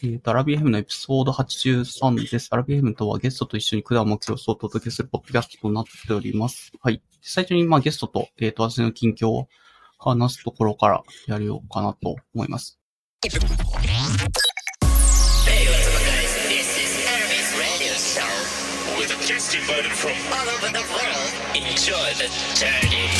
えーと、アラビアヘムのエピソード83です。アラビアヘムとはゲストと一緒に管目標をお届けするポッドキャストとなっております。はい。最初に、まあ、ゲストと、えっ、と、私の近況を話すところからやりようかなと思います。Hey,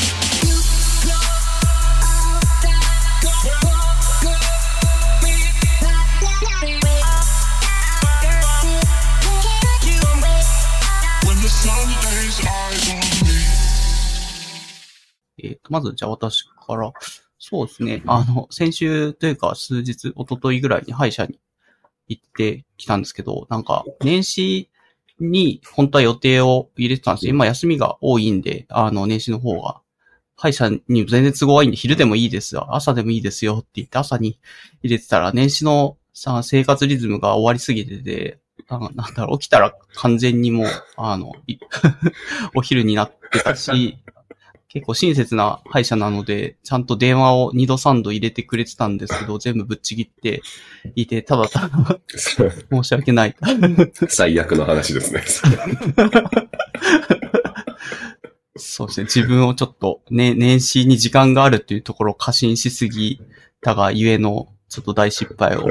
えっ、と、まず、じゃあ私から、そうですね。あの、先週というか数日、一昨日ぐらいに歯医者に行ってきたんですけど、なんか、年始に本当は予定を入れてたんですよ。今休みが多いんで、あの、年始の方が。歯医者に全然都合がいいんで、昼でもいいですよ。朝でもいいですよって言って、朝に入れてたら、年始のさ、生活リズムが終わりすぎてて、なんだろう、起きたら完全にもう、あの、い お昼になってたし、結構親切な歯医者なので、ちゃんと電話を2度3度入れてくれてたんですけど、全部ぶっちぎっていて、ただただ 申し訳ない。最悪の話ですね。そうですね。自分をちょっと、ね、年始に時間があるっていうところを過信しすぎたがゆえの、ちょっと大失敗を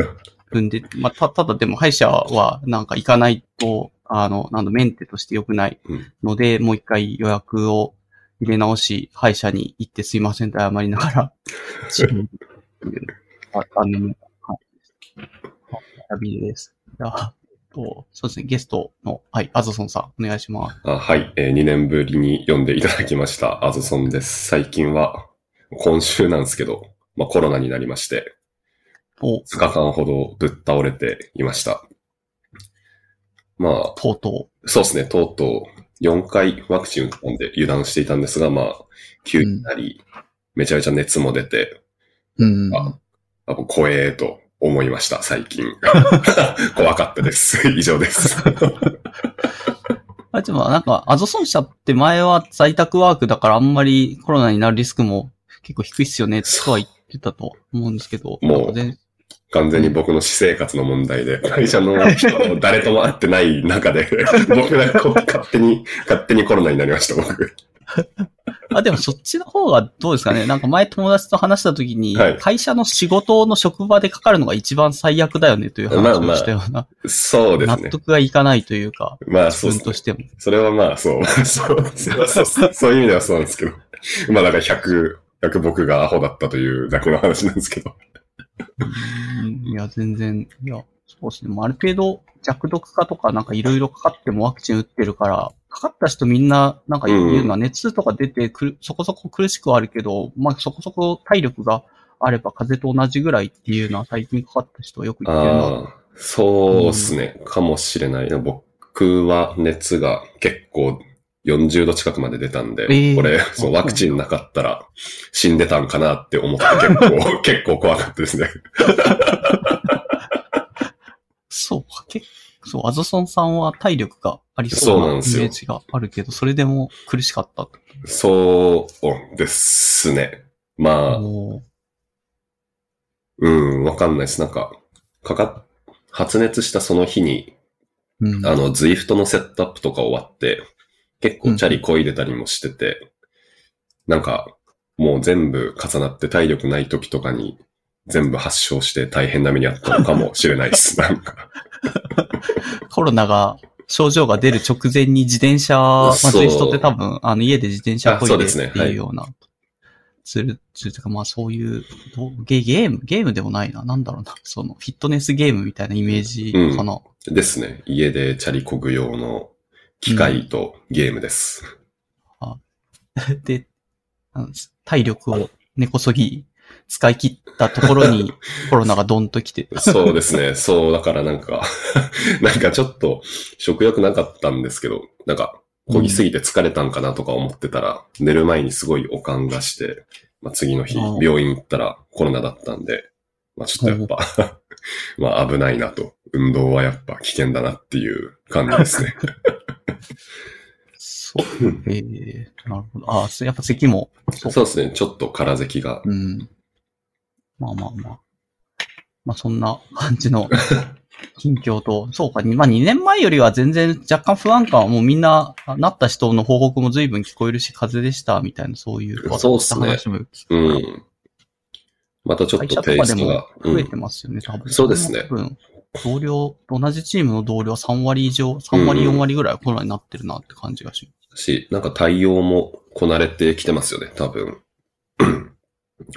踏んで、まあ、た、ただでも歯医者はなんか行かないと、あの、なんだ、メンテとして良くないので、もう一回予約を入れ直し、歯医者に行ってすいませんと謝りながら、あ、あの、はい。はい、ビです。じそうですね、ゲストの、はい、アゾソンさん、お願いします。あはい、えー、2年ぶりに読んでいただきました、アゾソンです。最近は、今週なんですけど、まあコロナになりまして、お、2日間ほどぶっ倒れていました。まあ、とうとそうですね、とうとう4回ワクチン打ったんで油断していたんですが、まあ、急になり、めちゃめちゃ熱も出て、う。うん。ああ怖えと思いました、最近。怖かったです。以上です。あ、でもなんか、アゾソン社って前は在宅ワークだからあんまりコロナになるリスクも結構低いっすよね、とは言ってたと思うんですけど。もう完全に僕の私生活の問題で、会社の人誰とも会ってない中で、僕がこ勝手に、勝手にコロナになりました、僕。あ、でもそっちの方がどうですかね。なんか前友達と話した時に、はい会社の仕事の職場でかかるのが一番最悪だよねという話をしたような、そうですね。納得がいかないというか、まあ、自そうですね。分としても。それはまあ、そう。そうそうそう そういう意味ではそうなんですけど。まあ、だから100、100僕がアホだったというだけの話なんですけど。うんいや、全然、いや、そうですね。ある程度弱毒化とかなんかいろいろかかってもワクチン打ってるから、かかった人みんななんか言うのは熱とか出てくる、そこそこ苦しくはあるけど、まあそこそこ体力があれば風邪と同じぐらいっていうのは最近かかった人はよく言ってるな。ああ、そうですね。かもしれない。僕は熱が結構40度近くまで出たんで、えーこれ、そう、ワクチンなかったら死んでたんかなって思って 結構、結構怖かったですね。そうか、結そう、アゾソンさんは体力がありそそううなイメージがあるけど、それでも苦しかったと。そうですね。まあ、うん、わかんないです。なんか、かかっ、発熱したその日に、うん、あの、ズイフトのセットアップとか終わって、結構チャリこいでたりもしてて、なんか、もう全部重なって体力ない時とかに全部発症して大変な目にあったのかもしれないです。なんか。コロナが、症状が出る直前に自転車、まあ、そういう人って多分、あの、家で自転車こいでっていうような、する、するというか、まあそういう、ゲゲーム、ゲームでもないな。なんだろうな。その、フィットネスゲームみたいなイメージかな。ですね。家でチャリこぐ用の機械とゲームです。で、あの体力を根こそぎ使い切ったところに コロナがドンと来て。そうですね。そう、だからなんか、なんかちょっと食欲なかったんですけど、なんか、漕ぎすぎて疲れたんかなとか思ってたら、寝る前にすごいおかんがして、まあ、次の日、うん病院行ったらコロナだったんで、まあちょっとやっぱ、まあ危ないなと、運動はやっぱ危険だなっていう感じですね。そう。ええなるほど。ああ、やっぱ咳も。そうですね。ちょっと空咳が。うん。まあまあまあ。まあそんな感じの 近況と、そうか、まあ2年前よりは全然若干不安感はもうみんな、なった人の報告も随分聞こえるし、風邪でした、みたいな、そういう。そうっすねうん。またちょっとテイストが。増えてますよね、多分。そうですね同僚、同じチームの同僚3割以上、3割4割ぐらいはコロナになってるなって感じがしうん。し、なんか対応もこなれてきてますよね、多分。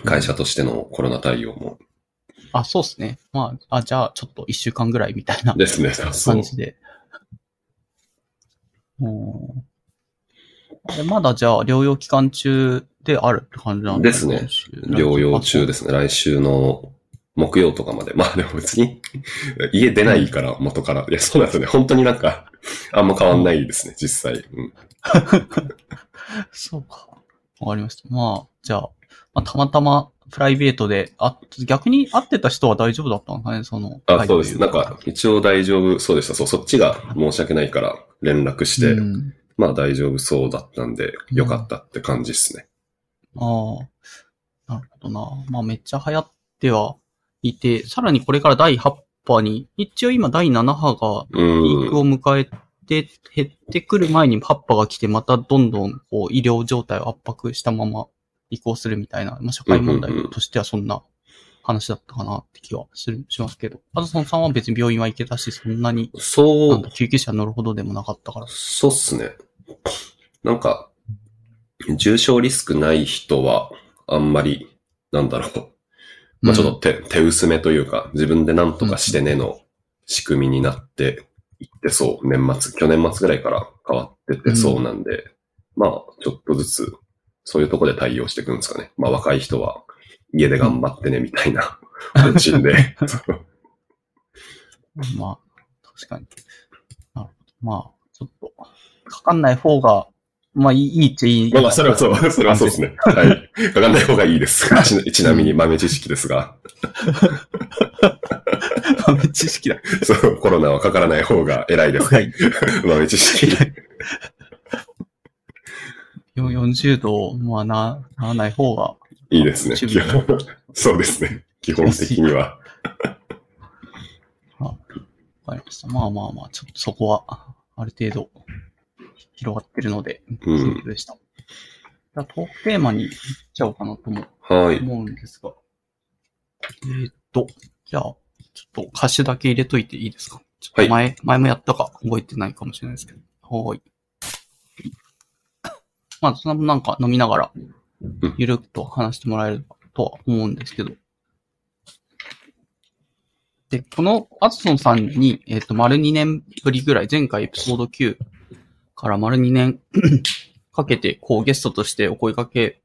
会社としてのコロナ対応も。あ、そうですね。まあ、あ、じゃあ、ちょっと1週間ぐらいみたいなですね、感。じで。うんでまだじゃあ、療養期間中であるって感じなんですね。療養中ですね。来週の木曜とかまで。まあでも別に、家出ないから、元から。いや、そうなんですよね。本当になんか、あんま変わんないですね、実際。うん。そうか。わかりました。まあ、じゃあ、まあ、たまたまプライベートで、あ、逆に会ってた人は大丈夫だったのかね、その。あ、そうです。会なんか、一応大丈夫そうでした。そう、そっちが申し訳ないから連絡して、うんまあ大丈夫そうだったんで、よかったって感じですね。ああ、なるほどな。まあめっちゃ流行ってはいて、さらにこれから第8波に、一応今第7波がうピークん。を迎えて、減ってくる前に8波が来て、またどんどんこう医療状態を圧迫したまま移行するみたいな、まあ社会問題としてはそんな話だったかなって気はするしますけど。アドソンさんは別に病院は行けたし、そんなに、そう救急車乗るほどでもなかったから。そうっすね。なんか、重症リスクない人は、あんまり、なんだろう。まあちょっと手、手薄めというか、自分で何とかしてねの仕組みになっていってそう、年末、去年末ぐらいから変わっててそうなんで、まあちょっとずつ、そういうとこで対応していくんですかね。まあ若い人は家で頑張ってねみたいな 方針で。まあ、確かに。なるほど。まあ、ちょっと、かかんない方が、まあいい、いいっちゃいい。まあまあ、それはそう、それはそうですね。はい。かかんない方がいいです。ちちなみに豆知識ですが、豆知識だ。そう、コロナはかからない方が偉いです。はい。豆知識。よ40度、まあな、ならない方が、いいですね。そうですね。基本的には。わかりました。まあまあまあ、ちょっとそこは、ある程度、広がってるので、うんそうでした。じゃあ、トークテーマに行っちゃおうかなともはい。思うんですが。えーっと、じゃあ、ちょっと歌詞だけ入れといていいですか？ちょっと前、前もやったか覚えてないかもしれないですけど。はーい。まあ、そのなんか飲みながらうん、ゆるくと話してもらえるとは思うんですけど。で、このアツソンさんに、えっ、と、丸2年ぶりぐらい、前回エピソード9から丸2年かけて、こうゲストとしてお声掛け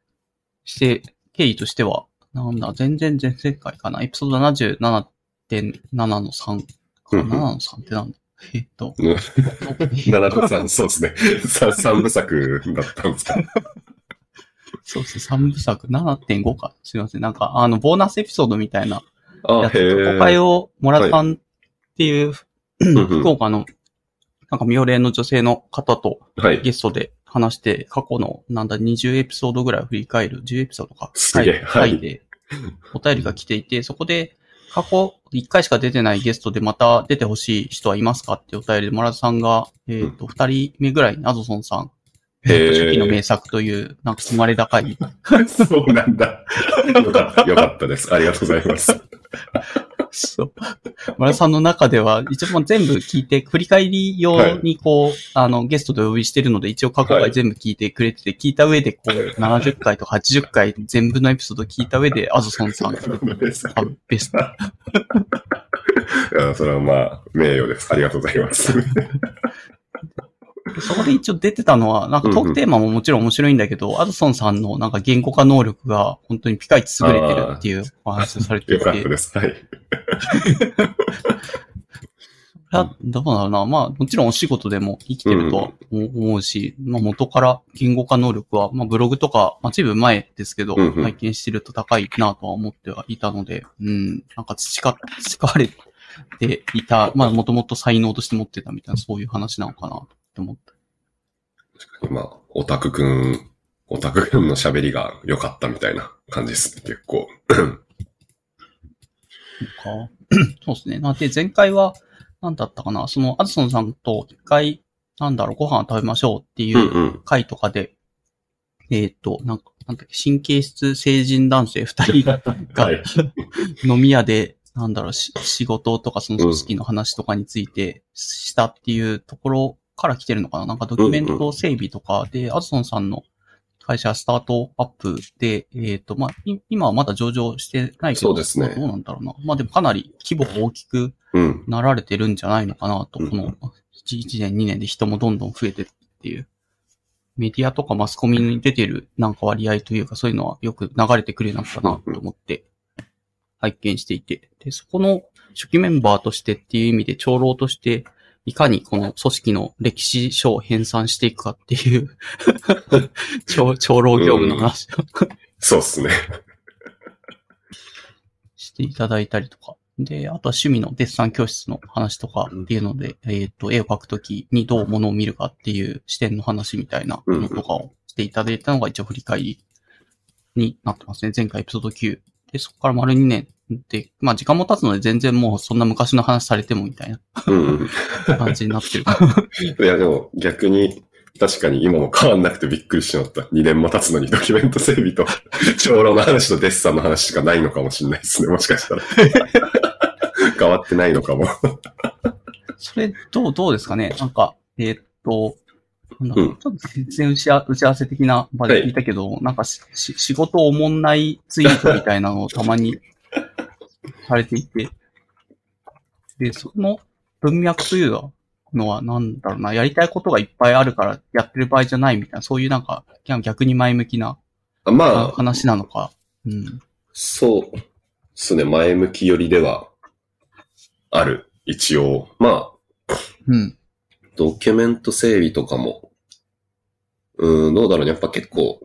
して、経緯としては、なんだ、全然前々回かな。エピソード77.7の3か。うん7の3ってなんだえっと、7と3、そうですね。三三部作だったんですか。そうですね、3部作、7.5か。すいません。なんか、あの、ボーナスエピソードみたいなあ、やつ、へ公開え。を、モラさんっていう、福岡の、なんか、妙齢の女性の方とはい。ゲストで話して、過去の、なんだ、20エピソードぐらいを振り返る、10エピソードか。すげえはい回で、お便りが来ていて、そこで、過去1回しか出てないゲストでまた出てほしい人はいますかってお便りで、モラさんが、えっ、と、2人目ぐらいにアドソンさん、へー初期の名作という、なんか生まれ高い そうなんだ。よかった、よかったです。ありがとうございます。そう。村さんの中では、一応もう全部聞いて、振り返り用にこう、あの、ゲストでお呼びしてるので、一応過去回全部聞いてくれてて、聞いた上で、こう、70回とか80回全部のエピソード聞いた上で、アズソンさん、多分ベスト。いやそれはまあ、名誉です。ありがとうございます。そこで一応出てたのは、なんかトークテーマももちろん面白いんだけど、アズソンさんのなんか言語化能力が本当にピカイチ優れてるっていうお話をされていよかて、ったです。はい。どうだろうな。まあ、もちろんお仕事でも生きてるとは思うし、まあ元から言語化能力は、まあブログとか、まあ随分前ですけど、うんうん拝見してると高いなとは思ってはいたので、うん、なんか培、培われていた、まあもともと才能として持ってたみたいな、そういう話なのかなと思った。まあ、オタクくん、オタクくんの喋りが良かったみたいな感じですね、結構。か そうですね。なので、前回は、なんだったかな、その、アドソンさんと一回、なんだろう、ご飯食べましょうっていうんううん。回とかで、えっ、と、なんか、なんだっけ、神経質成人男性二人が はい。飲み屋で、なんだろう、し仕事とかその組織の話とかについてしたっていうところから来てるのかな？なんかドキュメント整備とかで、アドソンさんの会社スタートアップで、えっ、と、まあ、い今はまだ上場してないけど、そうですねどうなんだろうな。まあでもかなり規模が大きくうん。なられてるんじゃないのかなと、うんこの1年2年で人もどんどん増えてるっていう。メディアとかマスコミに出てるなんか割合というかそういうのはよく流れてくるようになったなと思って拝見していて。で、そこの初期メンバーとしてっていう意味で長老としていかにこの組織の歴史書を編纂していくかっていう 長長老業務の話をそうっすね。していただいたりとか。で、あとは趣味のデッサン教室の話とかっていうので、えっ、と、絵を描くときにどうものを見るかっていう視点の話みたいなのとかをしていただいたのが一応振り返りになってますね。前回エピソード9。で、そこから丸2年で、まあ時間も経つので全然もうそんな昔の話されてもみたいなうんうん。感じになってる。いや、でも逆に、確かに今も変わんなくてびっくりしまった。2年も経つのにドキュメント整備と、長老の話とデッサンの話しかないのかもしれないですね。もしかしたら。変わってないのかも。それ、どう、どうですかね？なんか、えーっと、なんちょっと全然打ち合打ち合わせ的な場で聞いたけど、なんかしし仕事おもんないツイートみたいなのをたまにされていて、で、その文脈というのは、なんだろうな、やりたいことがいっぱいあるからやってる場合じゃないみたいな、そういうなんか、逆に前向きなあまあ、話なのか。うん。そうですね。前向き寄りではある。一応。まあ、うん。ドキュメント整備とかも、うーん、どうだろうね。やっぱ結構、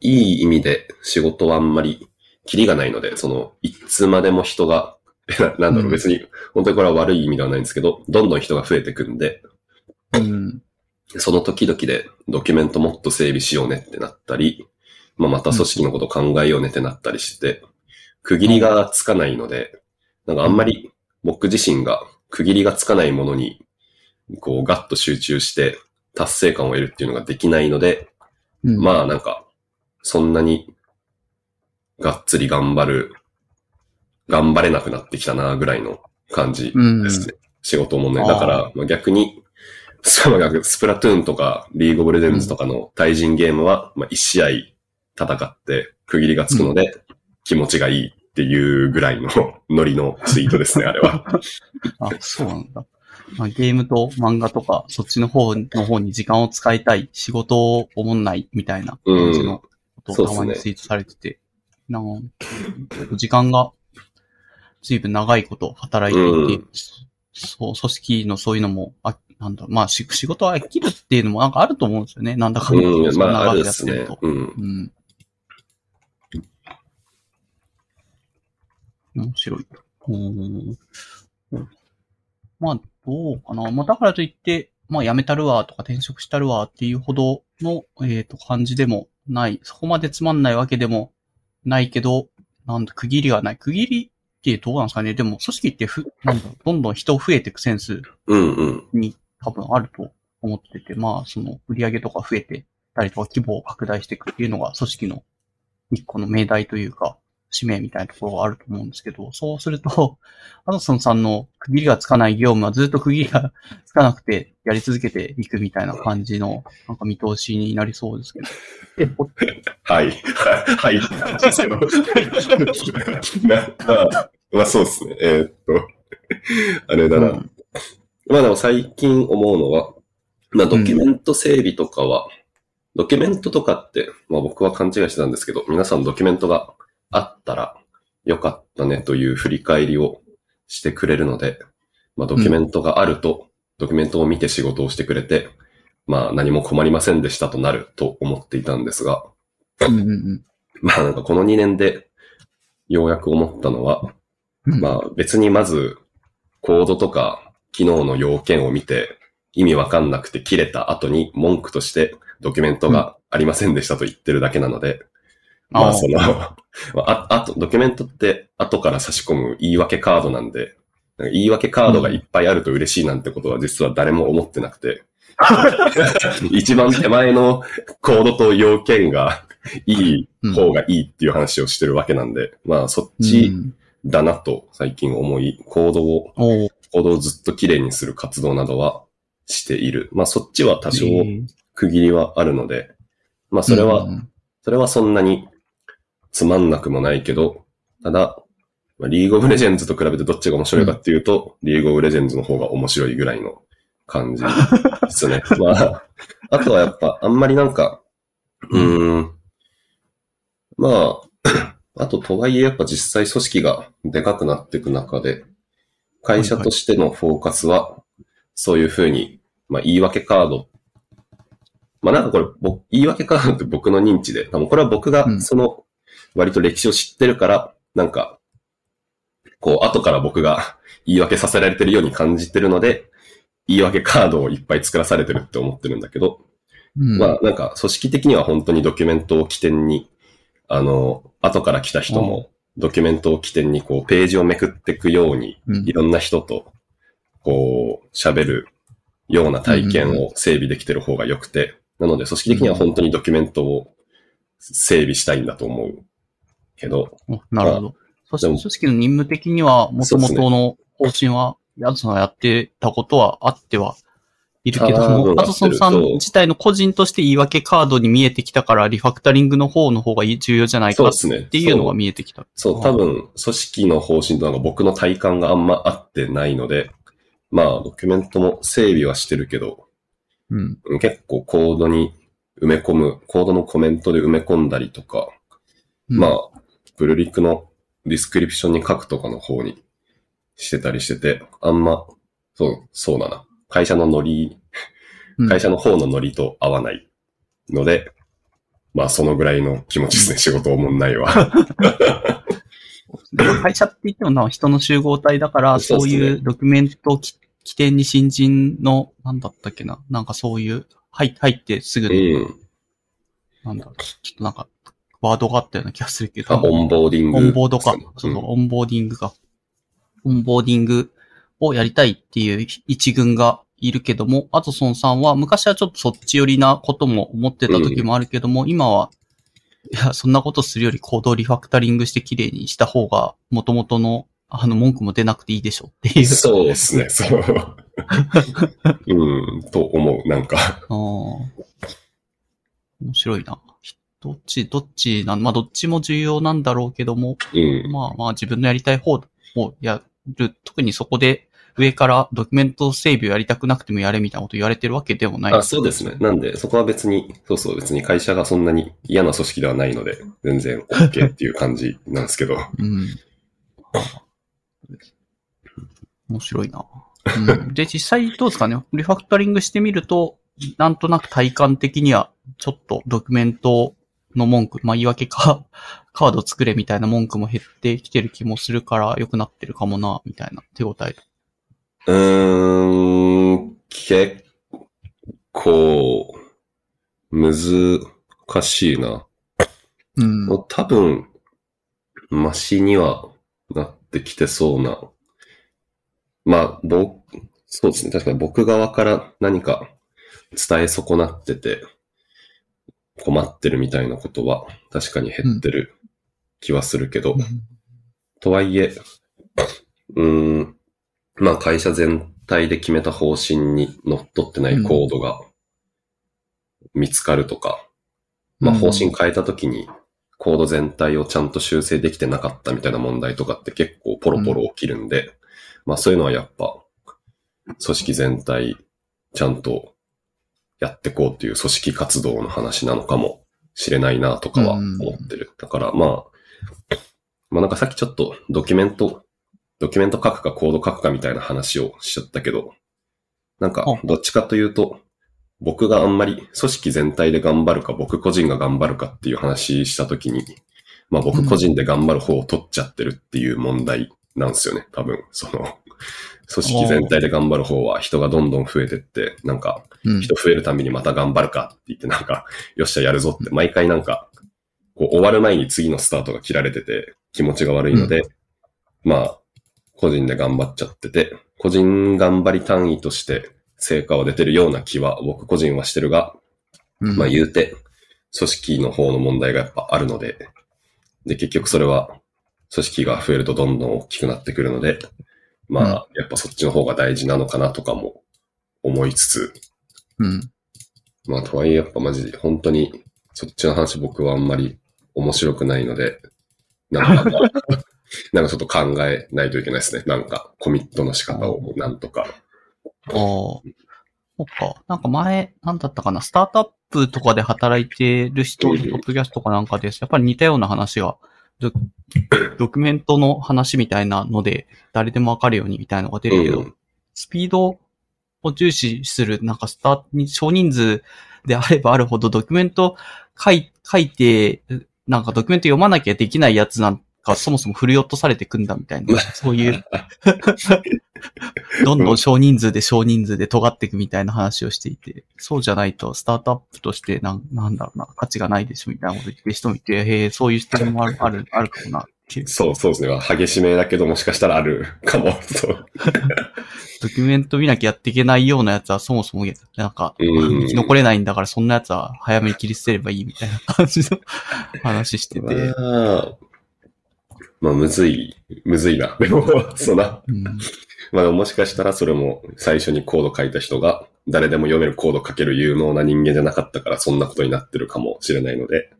いい意味で仕事はあんまり、キリがないので、その、いつまでも人が、ななんだろううん別に、本当にこれは悪い意味ではないんですけど、どんどん人が増えてくんで、うん。その時々でドキュメントもっと整備しようねってなったり、まあ、また組織のこと考えようねってなったりして、区切りがつかないので、なんかあんまり僕自身が区切りがつかないものに、こうガッと集中して達成感を得るっていうのができないので、うん、まあなんか、そんなにがっつり頑張る、頑張れなくなってきたなぐらいの感じうん。ですね。仕事もね。だから、まあ、逆に、スプラトゥーンとか、リーグオブレジェンズとかの対人ゲームは、まあ、一試合戦って区切りがつくので、気持ちがいいっていうぐらいの ノリのツイートですね、あれは。あ、そうなんだ。まあ、ゲームと漫画とか、そっちの方の方に時間を使いたい、仕事を思んないみたいな感じのことをたまにツイートされてて、なんか時間が随分長いこと働いていて、うんそう、組織のそういうのも、あ、なんだまあし仕事は飽きるっていうのもなんかあると思うんですよね。なんだかんだうん、まあ、あるですね。うん。うん。面白い。うーん。まあ、どうかな。まあ、だからといって、まあ、辞めたるわとか転職したるわっていうほどの、えっ、と、感じでもない。そこまでつまんないわけでもないけど、なんだ、区切りがない。区切りってどうなんですかね？でも、組織ってふ、なんだ、どんどん人増えていくセンスうんうん。に多分あると思ってて、まあ、その売り上げとか増えてたりとか規模を拡大していくっていうのが組織の一個の命題というか、使命みたいなところがあると思うんですけど、そうすると、アドソンさんの区切りがつかない業務はずっと区切りがつかなくてやり続けていくみたいな感じの、なんか見通しになりそうですけど。え、おはい。はい。はい。なあまあそうですね。えーっと、あれだな。うんまあでも最近思うのは、まあドキュメント整備とかは、ドキュメントとかって、まあ僕は勘違い。してたんですけど、皆さんドキュメントがあったらよかったねという振り返りをしてくれるので、まあドキュメントがあると、ドキュメントを見て仕事をしてくれて、まあ何も困りませんでしたとなると思っていたんですが、うんうんまあなんかこの2年でようやく思ったのは、うん。まあ別にまずコードとか機能の要件を見て意味わかんなくて切れた後に文句としてドキュメントがありませんでしたと言ってるだけなので、まあその、まあ、あ あと、ドキュメントって後から差し込む言い訳カードなんで、なんか言い訳カードがいっぱいあると嬉しいなんてことは実は誰も思ってなくて、一番手前のコードと要件がいい方がいいっていう話をしてるわけなんで、まあそっちうん。だなと最近思い、コードを、コー。ドをずっと綺麗にする活動などはしている。まあそっちは多少えー。区切りはあるので、まあそれはうん。それはそんなにつまんなくもないけど、ただ、まあリーグオブレジェンズと比べてどっちが面白いかっていうと、リーグオブレジェンズの方が面白いぐらいの感じですね。まあ、あとはやっぱあんまりなんか、うーん、まあ、あととはいえやっぱ実際組織がでかくなっていく中で、会社としてのフォーカスは、そういうふうに、まあ言い訳カードまあなんかこれ、僕言い訳カードって僕の認知で、多分これは僕がうんその割と歴史を知ってるから、なんか、こう後から僕が 言い訳させられてるように感じてるので、言い訳カードをいっぱい作らされてるって思ってるんだけど、うん。まあなんか組織的には本当にドキュメントを起点に、あの、後から来た人もドキュメントを起点にこうページをめくっていくように、うん。いろんな人とこう喋るような体験を整備できてる方が良くて、なので組織的には本当にドキュメントを整備したいんだと思うけど、おなるほど。そしてでも組織の任務的には、もともとの方針は、ヤズさんがやってたことはあってはいるけども、アトソンさんそう自体の個人として言い訳カードに見えてきたから、リファクタリングの方の方が重要じゃないかっ。ていうのが見えてきた。そう、多分、組織の方針となんか僕の体感があんま合ってないので、まあ、ドキュメントも整備はしてるけど、うん。うん結構コードに埋め込む、コードのコメントで埋め込んだりとか、まあ、プルリクの description に書くとかの方にしてたりしてて、あんま、そう、そうだな。会社のノリ、うん会社の方のノリと合わないので、まあ、そのぐらいの気持ちですね。仕事おもんないわ。会社って言ってもな、人の集合体だから、そういうドキュメントき起点に新人の、なんだったっけな、なんかそういう、入入ってすぐうの、ん。なんだろう、ちょっとなんか、ワードがあったような気がするけど。あ、オンボーディング。オンボードか。うんそうそう、オンボーディングか。オンボーディングをやりたいっていう一群がいるけども、アトソンさんは昔はちょっとそっち寄りなことも思ってた時もあるけども、今は、いや、そんなことするよりコードをリファクタリングして綺麗にした方が、元々の、あの、文句も出なくていいでしょっていう。そうですね、そう。うん、と思う、なんか。あー面白いな。どっち、どっちなん、まあ、どっちも重要なんだろうけども、うん。まあまあ自分のやりたい方をやる。特にそこで上からドキュメント整備をやりたくなくてもやれみたいなこと言われてるわけでもない。あ、そうですね。なんで、そこは別に、そうそう、別に会社がそんなに嫌な組織ではないので、全然 OK っていう感じなんですけど。うん。面白いな。うん、で、実際どうですかね？リファクタリングしてみると、なんとなく体感的には、ちょっとドキュメントの文句、まあ言い訳か、カード作れみたいな文句も減ってきてる気もするから良くなってるかもな、みたいな手応え。うーん、結構、難しいな。うん。多分、マシにはなってきてそうな。まあ、僕、そうですね。確かに僕側から何か伝え損なってて、困ってるみたいなことは確かに減ってる気はするけど、とはいえ、うーん、まあ会社全体で決めた方針にのってないコードが見つかるとか、まあ方針変えた時にコード全体をちゃんと修正できてなかったみたいな問題とかって結構ポロポロ起きるんで、まあそういうのはやっぱ組織全体ちゃんとやってこうっていう組織活動の話なのかもしれないなとかは思ってる。だからまあ、まあなんかさっきちょっとドキュメント、ドキュメント書くかコード書くかみたいな話をしちゃったけど、なんかあどっちかというと、僕があんまり組織全体で頑張るか僕個人が頑張るかっていう話したときに、まあ僕個人で頑張る方を取っちゃってるっていう問題なんですよね。多分、その、組織全体で頑張る方は人がどんどん増えてって、なんかうん。人増えるためにまた頑張るかって言ってなんか、よっしゃやるぞって毎回なんか、こう終わる前に次のスタートが切られてて気持ちが悪いので、まあ、個人で頑張っちゃってて、個人頑張り単位として成果は出てるような気は僕個人はしてるが、うん。まあ言うて、組織の方の問題がやっぱあるので、で、結局それは、組織が増えるとどんどん大きくなってくるので、まあ、やっぱそっちの方が大事なのかなとかも思いつつ、うん。まあ、とはいえやっぱマジで、本当に、そっちの話僕はあんまり面白くないので、なんか、ま あなんかちょっと考えないといけないですね。なんか、コミットの仕方をなんとか。ああ。そっか。なんか前、なんだったかな、スタートアップとかで働いてる人、うんポッドキャストとかなんかです。やっぱり似たような話が、ド ドキュメントの話みたいなので、誰でもわかるようにみたいなのが出るけど、うん。スピードを重視する、なんかスタートに少人数であればあるほどドキュメント書い書いて、なんかドキュメント読まなきゃできないやつなんかそもそも振り落とされてくんだみたいな、そういう、どんどん少人数で少人数で尖っていくみたいな話をしていて、そうじゃないとスタートアップとしてなん、なんだろうな、価値がないでしょみたいなこと言ってる人もいて、へえ、そういう視点もある、ある、あるかもな。そう、そうですね。激しめだけどもしかしたらある かも。そう。ドキュメント見なきゃやっていけないようなやつはそもそも、なんか、うん生き残れないんだからそんなやつは早めに切り捨てればいいみたいな感じの話してて。まあ、まあ、むずい、むずいな。でも、そうな。うんまあ、もしかしたらそれも最初にコード書いた人が誰でも読めるコード書ける有能な人間じゃなかったからそんなことになってるかもしれないので、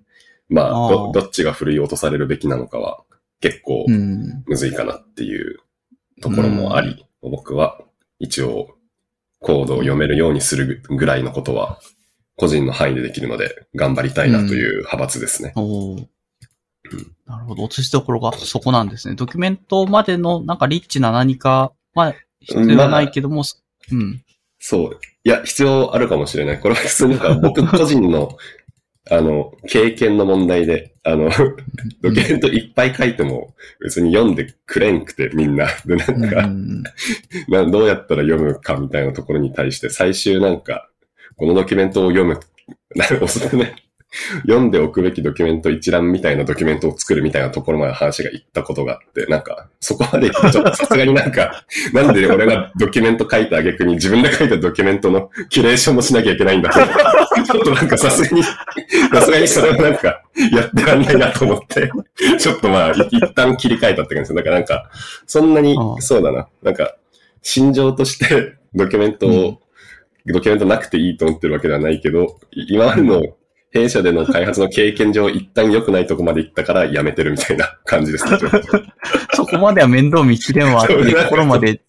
まあ、どどっちが振り落とされるべきなのかは結構うん。むずいかなっていうところもあり、僕は一応コードを読めるようにするぐらいのことは個人の範囲でできるので頑張りたいなという派閥ですね。おーなるほど。落としどころがそこなんですね。ドキュメントまでのなんかリッチな何かは必要はないけども、うん。そう。いや、必要あるかもしれない。これは普通になんか僕個人の、あの、経験の問題で、あの、ドキュメントいっぱい書いても別に読んでくれんくてみんな。で、なうんんか、うんなどうやったら読むかみたいなところに対して最終なんか、このドキュメントを読む、なおすすめ、読んでおくべきドキュメント一覧みたいなドキュメントを作るみたいなところまで話がいったことがあって、なんか、そこまでちょっとさすがになんか、なんで俺がドキュメント書いた挙句に自分で書いたドキュメントのキュレーションもしなきゃいけないんだと思って。ちょっとなんかさすがに、さすがにそれはなんか、やってらんないなと思って、ちょっとまあ、い一旦切り替えたって感じです。だからなんか、そんなにそうだな。なんか、心情としてドキュメントを、ドキュメントなくていいと思ってるわけではないけど、い今までの弊社での開発の経験上、一旦良くないとこまで行ったからやめてるみたいな 感じですね。そこまでは面倒見きれんわっていうところまで、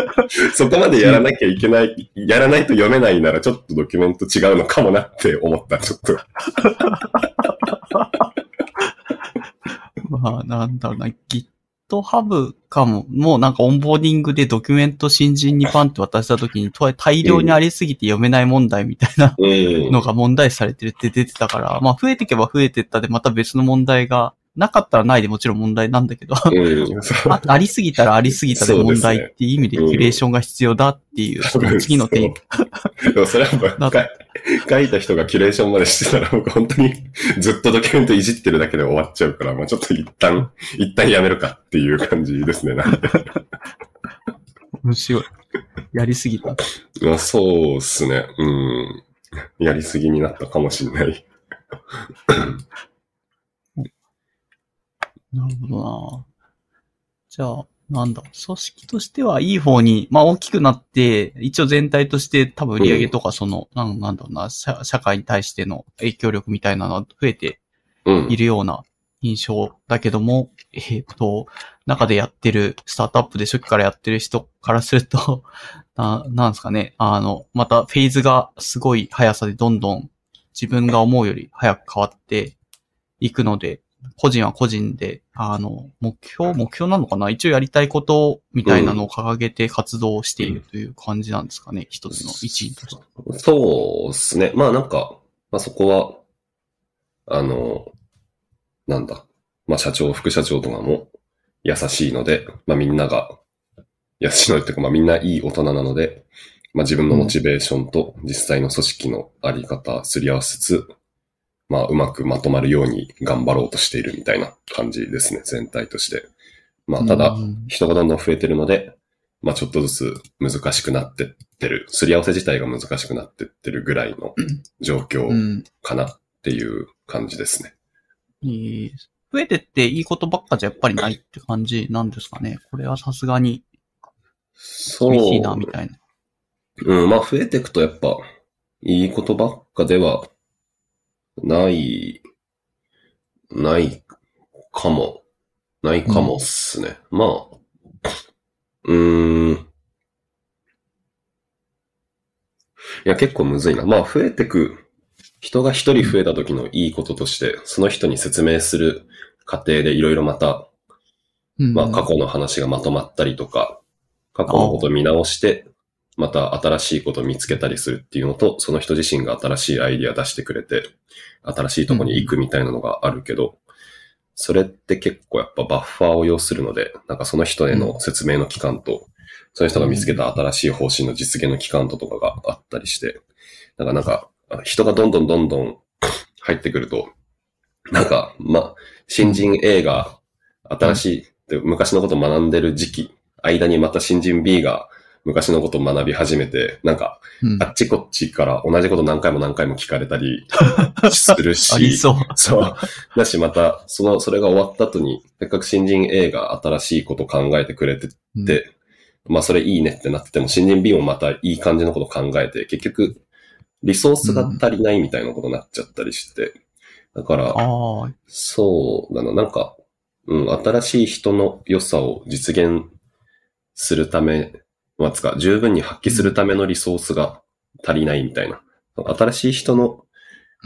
そこまでやらなきゃいけない、やらないと読めないならちょっとドキュメント違うのかもなって思った、ちょっと。まあ、なんだろうな、GitHub かも、もうなんかオンボーディングでドキュメント新人にパンって渡した時に、と大量にありすぎて読めない問題みたいなうん。のが問題視されてるって出てたから、まあ増えていけば増えてったでまた別の問題が、なかったらないでもちろん問題なんだけど、あありすぎたらありすぎたで問題っていう意味でキュレーションが必要だっていう、その次の点。それは 書いた人がキュレーションまでしてたら僕本当にずっとドキュメントいじってるだけで終わっちゃうから、まあちょっと一旦、一旦やめるかっていう感じですね。なんで面白い。やりすぎた。まあそうっすね。うん。やりすぎになったかもしれない。なるほどなじゃあ、なんだ、組織としてはいい方に、まあ大きくなって、一応全体として多分売り上げとかその、なんなんだろうな社、社会に対しての影響力みたいなのは増えてうんい。るような印象だけども、えっ、と、中でやってる、スタートアップで初期からやってる人からすると、ななんですかね、あの、またフェーズがすごい速さでどんどん自分が思うより早く変わっていくので、個人は個人で、あの、目標、目標なのかな？一応やりたいことみたいなのを掲げて活動しているという感じなんですかね、一つの一員として。そうっすね。まあなんか、まあそこは、あの、なんだ。まあ社長、副社長とかも優しいので、まあみんなが、優しいのっていうかまあみんないい大人なので、まあ自分のモチベーションと実際の組織のあり方すり合わせつつ、まあうまくまとまるように頑張ろうとしているみたいな感じですね、全体として。まあ、ただうん、人がどんどん増えてるので、まあ、ちょっとずつ難しくなってってる。すり合わせ自体が難しくなってってるぐらいの状況うん。かなっていう感じですね。いい増えてっていいことばっかじゃやっぱりないって感じなんですかね。これはさすがにそう。厳しいな、みたいな。うん、まあ増えていくとやっぱ、いいことばっかでは、ない、ないかも、ないかもっすね。まあ、うーん。いや、結構むずいな。まあ増えてく、人が一人増えた時のいいこととして、その人に説明する過程でいろいろまたうんまあ過去の話がまとまったりとか、過去のことを見直して、また新しいことを見つけたりするっていうのと、その人自身が新しいアイディア出してくれて、新しいとこに行くみたいなのがあるけど、それって結構やっぱバッファーを要するので、なんかその人への説明の期間と、その人が見つけた新しい方針の実現の期間ととかがあったりして、だかなんか、人がどんどんどんどん 入ってくると、なんか、ま、新人 A が新しい、昔のことを学んでる時期、間にまた新人 B が昔のことを学び始めて、なんか、うん。あっちこっちから同じこと何回も何回も聞かれたり するし、ありそう。そう。だし、また、その、それが終わった後に、せっかく新人 A が新しいこと考えてくれてうん。て、まあ、それいいねってなってても、新人 B もまたいい感じのこと考えて、結局、リソースが足りないみたいなことになっちゃったりして、だから、そうだな、なんか、うん、新しい人の良さを実現するため、まあ、つか、十分に発揮するためのリソースが足りないみたいな。新しい人の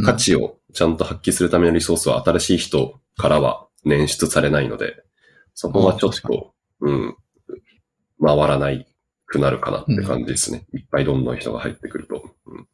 価値をちゃんと発揮するためのリソースは新しい人からは捻出されないので、そこはちょっと、うん、回らないくなるかなって感じですね。いっぱいどんどん人が入ってくると。うん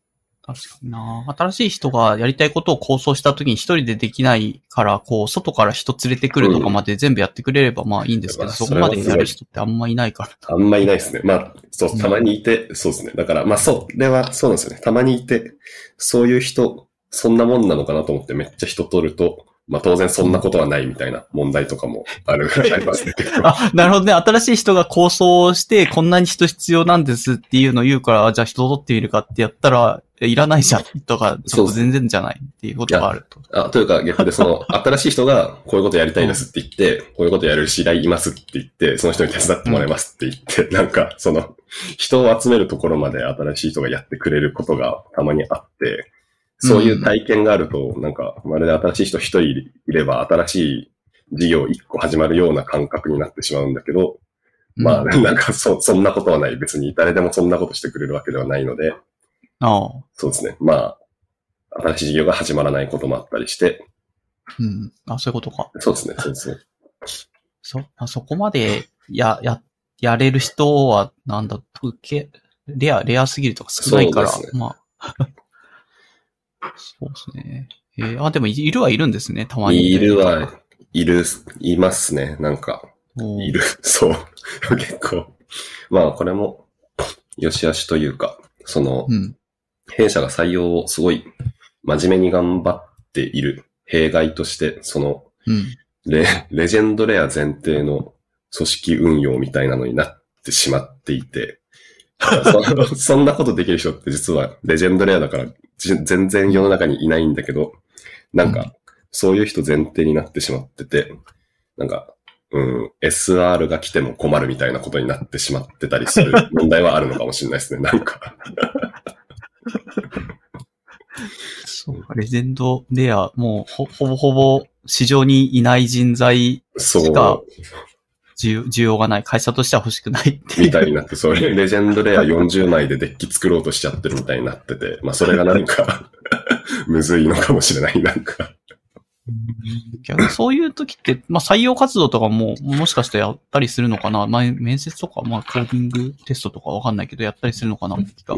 確かにな。新しい人がやりたいことを構想した時に一人でできないから、こう、外から人連れてくるとかまで全部やってくれればまあいいんですけど、まあそこまでやる人ってあんまいないから。あんまいないですね。まあ、そう、たまにいて、そうですね。だから、まあ、そう、では、そうなんですよね。たまにいて、そういう人、そんなもんなのかなと思ってめっちゃ人取ると、まあ、当然そんなことはないみたいな問題とかもある、ありますね。あ、なるほどね。新しい人が構想して、こんなに人必要なんですっていうのを言うから、あじゃあ人取ってみるかってやったら、えいらないじゃんとか、ちょっと全然じゃないっていうことがあると。あ、というか逆でその、新しい人がこういうことやりたいですって言って、こういうことやる知り合いいますって言って、その人に手伝ってもらいますって言って、なんか、その、人を集めるところまで新しい人がやってくれることがたまにあって、そういう体験があると、なんか、まるで新しい人一人いれば、新しい事業一個始まるような感覚になってしまうんだけど、まあ、う んなんか、そ、そんなことはない。別に誰でもそんなことしてくれるわけではないので、ああ。そうですね。まあ、新しい事業が始まらないこともあったりして、うん。あ、そういうことか。そうですね、そうですね。そ、あそこまで、や、や、やれる人は、なんだ、受け、レア、レアすぎるとか少ないから、ねまあ。そうですね。えーあ、でもい、いるはいるんですね、たまに。いるは、いる、いますね。なんか、いる。そう。結構。まあ、これも、良し悪しというか、その、うん。弊社が採用をすごい真面目に頑張っている弊害として、その、うん。レ、レジェンドレア前提の組織運用みたいなのになってしまっていて、そ そんなことできる人って実はレジェンドレアだからじ全然世の中にいないんだけど、なんうんか、そういう人前提になってしまってて、なんか、うん、SR が来ても困るみたいなことになってしまってたりする 問題はあるのかもしれないですね、なんか。そうか、レジェンドレア、もう、ほ、ほぼほぼ市場にいない人材そしかう、需要がない。会社としては欲しくないってみたいになって、それ、レジェンドレア40枚でデッキ作ろうとしちゃってるみたいになってて、まあそれがなんか、むずいのかもしれない、なんか。逆にそういう時って、まあ採用活動とかも、もしかしてやったりするのかな？まあ面接とか、まあコーディングテストとかわかんないけど、やったりするのかなって気が。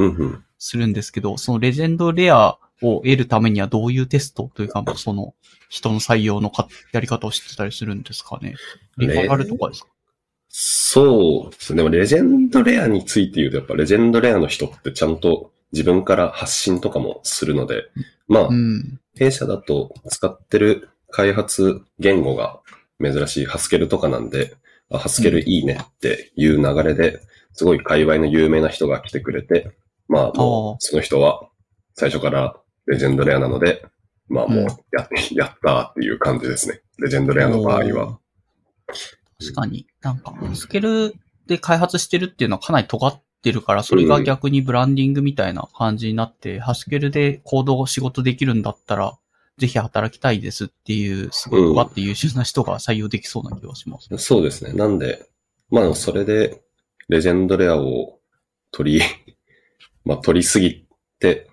するんですけど、そのレジェンドレアを得るためにはどういうテストというか、その人の採用のかやり方を知ってたりするんですかね？リファラルとかですか？そうですね。でも、レジェンドレアについて言うと、やっぱレジェンドレアの人ってちゃんと自分から発信とかもするので、まあう、ん。弊社だと使ってる開発言語が珍しいハスケルとかなんで、あハスケルいいねっていう流れで、すごい界隈の有名な人が来てくれて、まあその人は最初からレジェンドレアなので、まあもうや、やったーっていう感じですね。レジェンドレアの場合は。確かに。なんか、スケルで開発してるっていうのはかなり尖ってるから、それが逆にブランディングみたいな感じになって、ハスケルで行動仕事できるんだったら、ぜひ働きたいですっていう、すごい尖って優秀な人が採用できそうな気がします。そうですね。なんで、まあそれで、レジェンドレアを取り、まあ取りすぎて、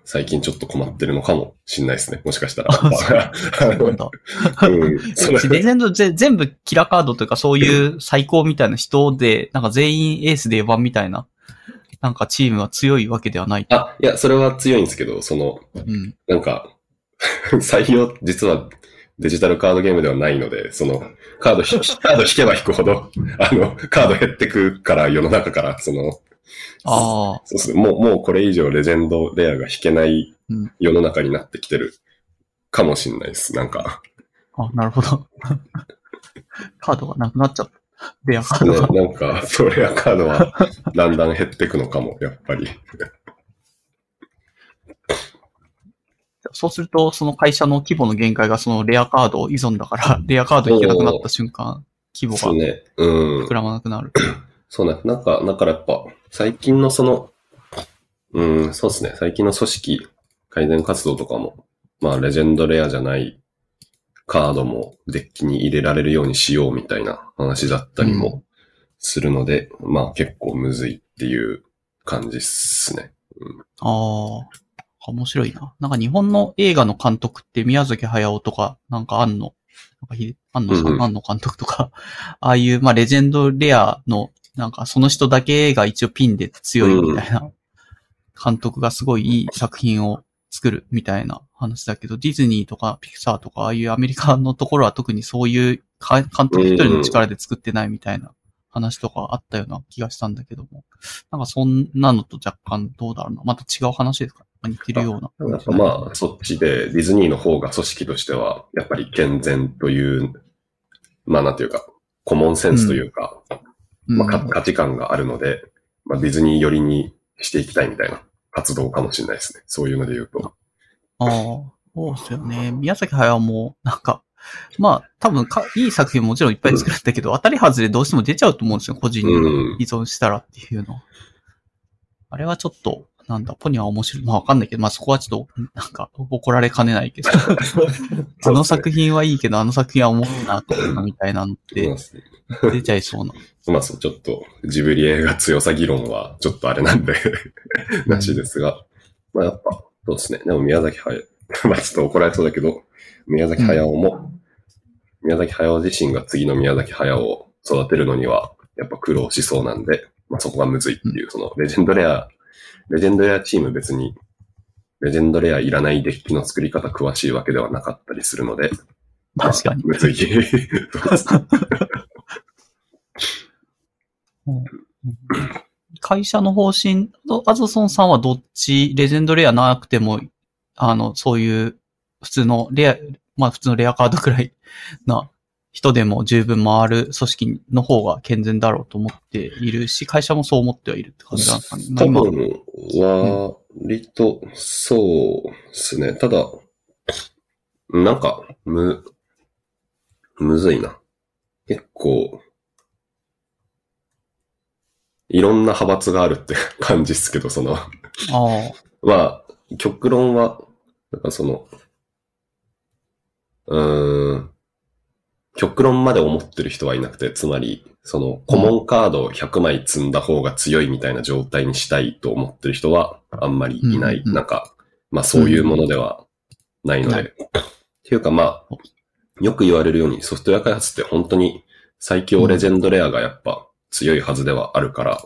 最近ちょっと困ってるのかもしんないですね。もしかしたら。なんだ。うんレジェンドぜ全部キラーカードというかそういう最高みたいな人で、なんか全員エースで4番みたいな、なんかチームは強いわけではない。あ、いや、それは強いんですけど、その、うん。なんか、採用、実はデジタルカードゲームではないので、その、カードカード引けば引くほど、あの、カード減ってくから、世の中から、その、ああ、そうですね。もう、もうこれ以上レジェンドレアが引けないうん世の中になってきてるかもしんないです。なんか、あ、なるほど。カードがなくなっちゃった。レアカーねドが。なんか、それアカードはだんだん減ってくのかも、やっぱり。そうすると、その会社の規模の限界がそのレアカード依存だから、レアカード引けなくなった瞬間、規模がそうね。うん膨。らまなくなる。そうね。なんか、だからやっぱ、最近のその、うん、そうですね。最近の組織改善活動とかも、まあ、レジェンドレアじゃないカードもデッキに入れられるようにしようみたいな話だったりもするので、まあ結構むずいっていう感じっすね。ああ、面白いな。なんか日本の映画の監督って宮崎駿とか、なんか庵野、なんかひで、庵野さうんうんん、庵野監督とか、ああいう、まあレジェンドレアの、なんかその人だけが一応ピンで強いみたいな、監督がすごいいい作品を作るみたいな話だけど、ディズニーとかピクサーとか、ああいうアメリカのところは特にそういうか監督一人の力で作ってないみたいな話とかあったような気がしたんだけども、なんかそんなのと若干どうだろうな。また違う話ですか？似てるような。なんかまあ、そっちでディズニーの方が組織としては、やっぱり健全という、まあなんていうか、コモンセンスというか、うん、まあ、か価値観があるので、まあ、ディズニー寄りにしていきたいみたいな活動かもしれないですね。そういうので言うと。ああ、そうですよね。宮崎駿も、なんか、まあ、多分か、いい作品ももちろんいっぱい作るんだけど、当たり外れどうしても出ちゃうと思うんですよ、個人にうん依存したらっていうのは。あれはちょっと、なんだ、ポニャは面白い。まあわかんないけど、まあそこはちょっと、なんか、怒られかねないけど。あの作品はいいけど、あの作品は重いな、とかみたいなのってま出ちゃいそうな。あ、まあそう、ちょっと、ジブリ映画強さ議論は、ちょっとあれなんで、なしですが。まあやっぱ、そうですね。でも宮崎駿、まあちょっと怒られそうだけど、宮崎駿も、宮崎駿自身が次の宮崎駿を育てるのには、やっぱ苦労しそうなんで、まあそこがむずいっていう、その、レジェンドレア、レジェンドレアチーム別に、レジェンドレアいらないデッキの作り方詳しいわけではなかったりするので、確かに。むずい。会社の方針、アゾソンさんはどっち、レジェンドレアなくても、あの、そういう、普通のレア、まあ普通のレアカードくらいな人でも十分回る組織の方が健全だろうと思っているし、会社もそう思ってはいるって感じなんですかね。まあ多今、分、割と、そうですね。ただ、なんか、む、むずいな。結構、いろんな派閥があるって感じですけど、その、ああ、まあ、極論は、なんかその、うーん、極論まで思ってる人はいなくて、つまり、その、コモンカードを100枚積んだ方が強いみたいな状態にしたいと思ってる人はあんまりいない。うんうんなんか、まあそういうものではないので。ないっていうかまあ、よく言われるようにソフトウェア開発って本当に最強レジェンドレアがやっぱ強いはずではあるから、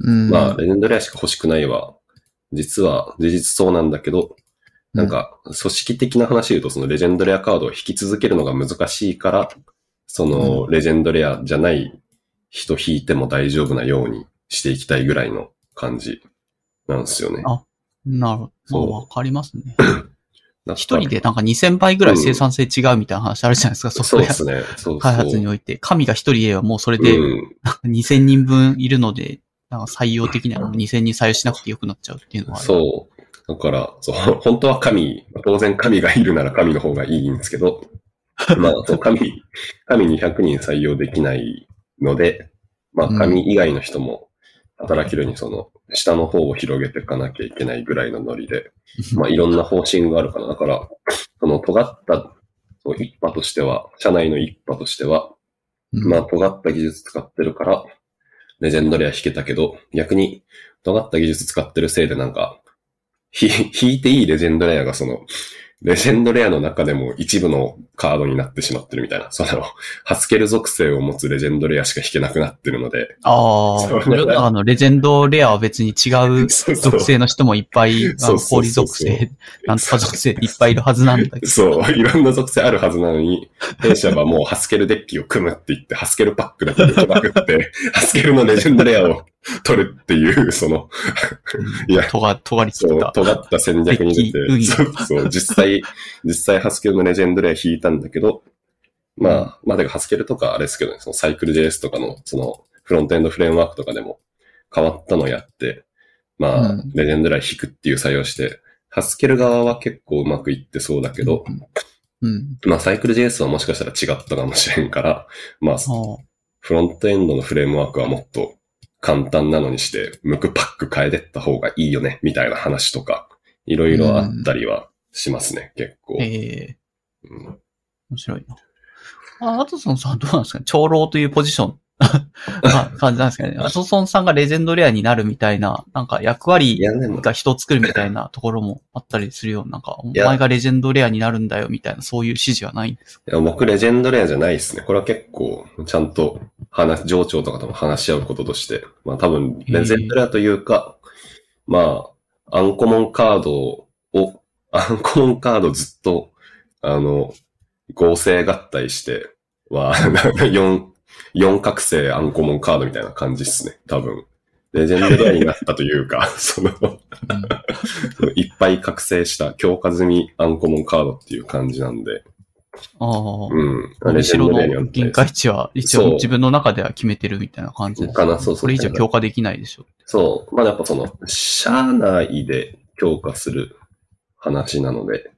うん。まあ、レジェンドレアしか欲しくないは、実は事実そうなんだけど、なんか、組織的な話で言うと、そのレジェンドレアカードを引き続けるのが難しいから、その、レジェンドレアじゃない人引いても大丈夫なようにしていきたいぐらいの感じなんですよね。あなるほど。わかりますね。一人でなんか2000倍ぐらい生産性違うみたいな話あるじゃないですか、ソフトウェアそうですね。そうそう。開発において。神が一人いればもうそれで、うん。なんか2000人分いるので、なんか採用的にはもう2000人採用しなくてよくなっちゃうっていうのは。そう。だから、そう、本当は神、当然神がいるなら神の方がいいんですけど、まあ、そう、神、神に100人採用できないので、まあ、うん神以外の人も働けるように、その、下の方を広げていかなきゃいけないぐらいのノリで、まあ、いろんな方針があるかな。だから、その、尖った、そう一派としては、社内の一派としては、うんまあ、尖った技術使ってるから、レジェンドレア弾けたけど、逆に、尖った技術使ってるせいでなんか、ひ、弾いていいレジェンドレアがその、レジェンドレアの中でも一部のカードになってしまってるみたいな。その、ハスケル属性を持つレジェンドレアしか弾けなくなってるので。ああ、あの、レジェンドレアは別に違う属性の人もいっぱい、そうそう氷属性、なんとか属性いっぱいいるはずなんだけど。そう、いろんな属性あるはずなのに、弊社はもうハスケルデッキを組むって言って、ハスケルパックだけできまくって、ハスケルのレジェンドレアを 取るっていう、その、いや、とが、尖りつそう、いた。尖った戦略に出て、敵そう、そう、実際、実際ハスケルのレジェンドレア引いたんだけど、まあ、まあ、だからハスケルとかあれですけどね、そのサイクル JS とかの、その、フロントエンドフレームワークとかでも変わったのやって、まあ、うん。レジェンドレア引くっていう作用して、ハスケル側は結構うまくいってそうだけど、うん。まあ、サイクル JS はもしかしたら違ったかもしれんから、まあ。フロントエンドのフレームワークはもっと簡単なのにして、ムクパック変えてった方がいいよね、みたいな話とか、いろいろあったりはしますね、結構。ええうん面白いな。あ、アトソンさんはどうなんですか？ね長老というポジション。あ感じなんですかね。アトソンさんがレジェンドレアになるみたいな、なんか役割が人を作るみたいなところもあったりするような、なんか、おや前がレジェンドレアになるんだよみたいな、そういう指示はないんですか？いや僕レジェンドレアじゃないですね。これは結構、ちゃんと話、上長とかとも話し合うこととして、まあ多分、レジェンドレアというか、まあ、アンコモンカードを、アンコモンカードずっと、あの、合成合体しては、4、四覚醒アンコモンカードみたいな感じっすね。多分。レジェンドレアになったというか、その、いっぱい覚醒した強化済みアンコモンカードっていう感じなんで、ああ。うん。レジェンドレアにはの限界値は一応自分の中では決めてるみたいな感じです。かなそうそうこれ以上強化できないでしょ。そう。まあやっぱその、社内で強化する話なので、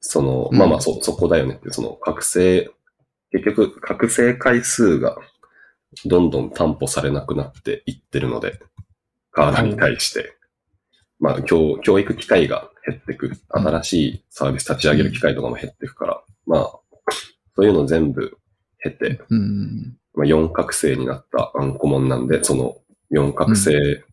その、うんまあまあそ、そこだよねって、その、覚醒、結局、覚醒回数がどんどん担保されなくなっていってるので、カードに対して、まあ教、教育機会が減ってく。新しいサービス立ち上げる機会とかも減ってくから、まあ、そういうの全部経て、うん。まあ、4覚醒になったアンコモンなんで、その4覚醒、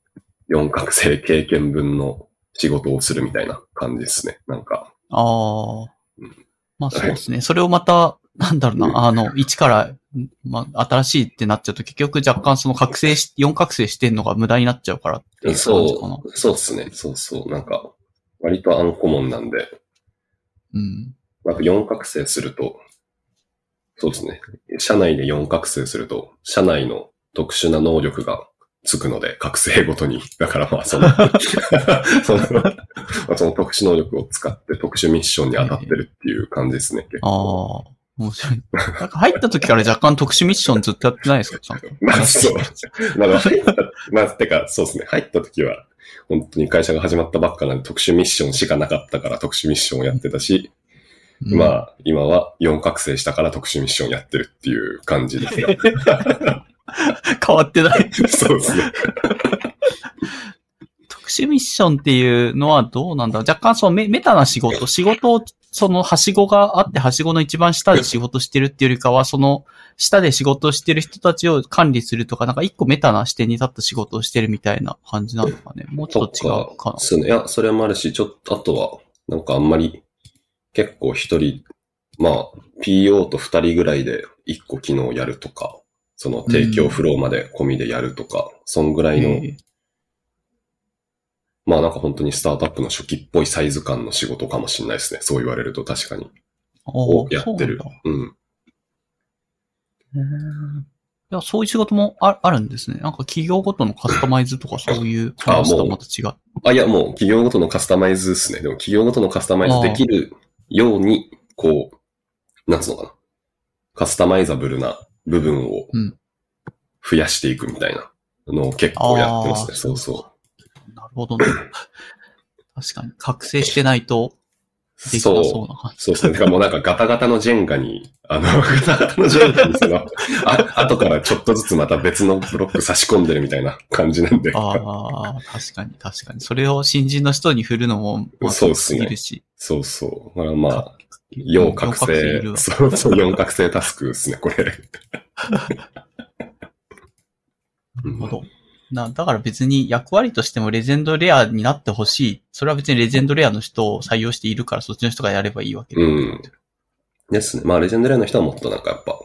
4覚醒経験分の仕事をするみたいな感じですね。なんか、ああうん。まあそうですね。それをまた、なんだろううんな、あの、一から、まあ、新しいってなっちゃうと結局若干その覚醒し、4覚醒してんのが無駄になっちゃうからっていう感じかな。そう、そうですね。そうそう。なんか、割とアンコモンなんで、うん。なんか4覚醒すると、そうですね。社内で4覚醒すると、社内の特殊な能力がつくので、覚醒ごとに。だからまあ、その、その、まあその特殊能力を使って特殊ミッションに当たってるっていう感じですね。結ああ構。、面白い。なんか入った時から若干特殊ミッションずっとやってないですか？まあ、そう。まあ、入った、まあ、てか、そうですね。入った時は、本当に会社が始まったばっかなんで特殊ミッションしかなかったから特殊ミッションをやってたし、うんまあ、今は4覚醒したから特殊ミッションやってるっていう感じですよ。変わってない。そうですね。特殊ミッションっていうのはどうなんだ若干そのメメタな仕事、仕事を、その、はしごがあって、はしごの一番下で仕事してるっていうよりかは、その、下で仕事をしてる人たちを管理するとか、なんか一個メタな視点に立った仕事をしてるみたいな感じなのかね。もうちょっと違うかな。そうね。いや、それもあるし、ちょっと、あとは、なんかあんまり、結構一人、まあ、PO と二人ぐらいで一個機能やるとか、その提供フローまで込みでやるとか、そんぐらいの、えーまあなんか本当にスタートアップの初期っぽいサイズ感の仕事かもしれないですね。そう言われると確かに。をやってるそう。うん。なんいや、そういう仕事もああるんですね。なんか企業ごとのカスタマイズとかそういう話とはまた違う。あ、いや、もう企業ごとのカスタマイズですね。でも企業ごとのカスタマイズできるように、こう、なんつうのかな。カスタマイザブルな部分をうん増やしていくみたいなのを結構やってますね。そうそう。ほどね。確かに、覚醒してないとできなそうな感じ。そうですね。だからもうなんかガタガタのジェンガに、あの、ガタガタのジェンガにその、あ、後からちょっとずつまた別のブロック差し込んでるみたいな感じなんで。ああ、確かに確かに。それを新人の人に振るのも、まあ、そうっすね。そうそう。だからまあ、要覚醒そうそう、4覚醒タスクですね、これ。なるほど。な、だから別に役割としてもレジェンドレアになってほしい。それは別にレジェンドレアの人を採用しているからそっちの人がやればいいわけで。うんですね。まあ、レジェンドレアの人はもっとなんかやっぱ、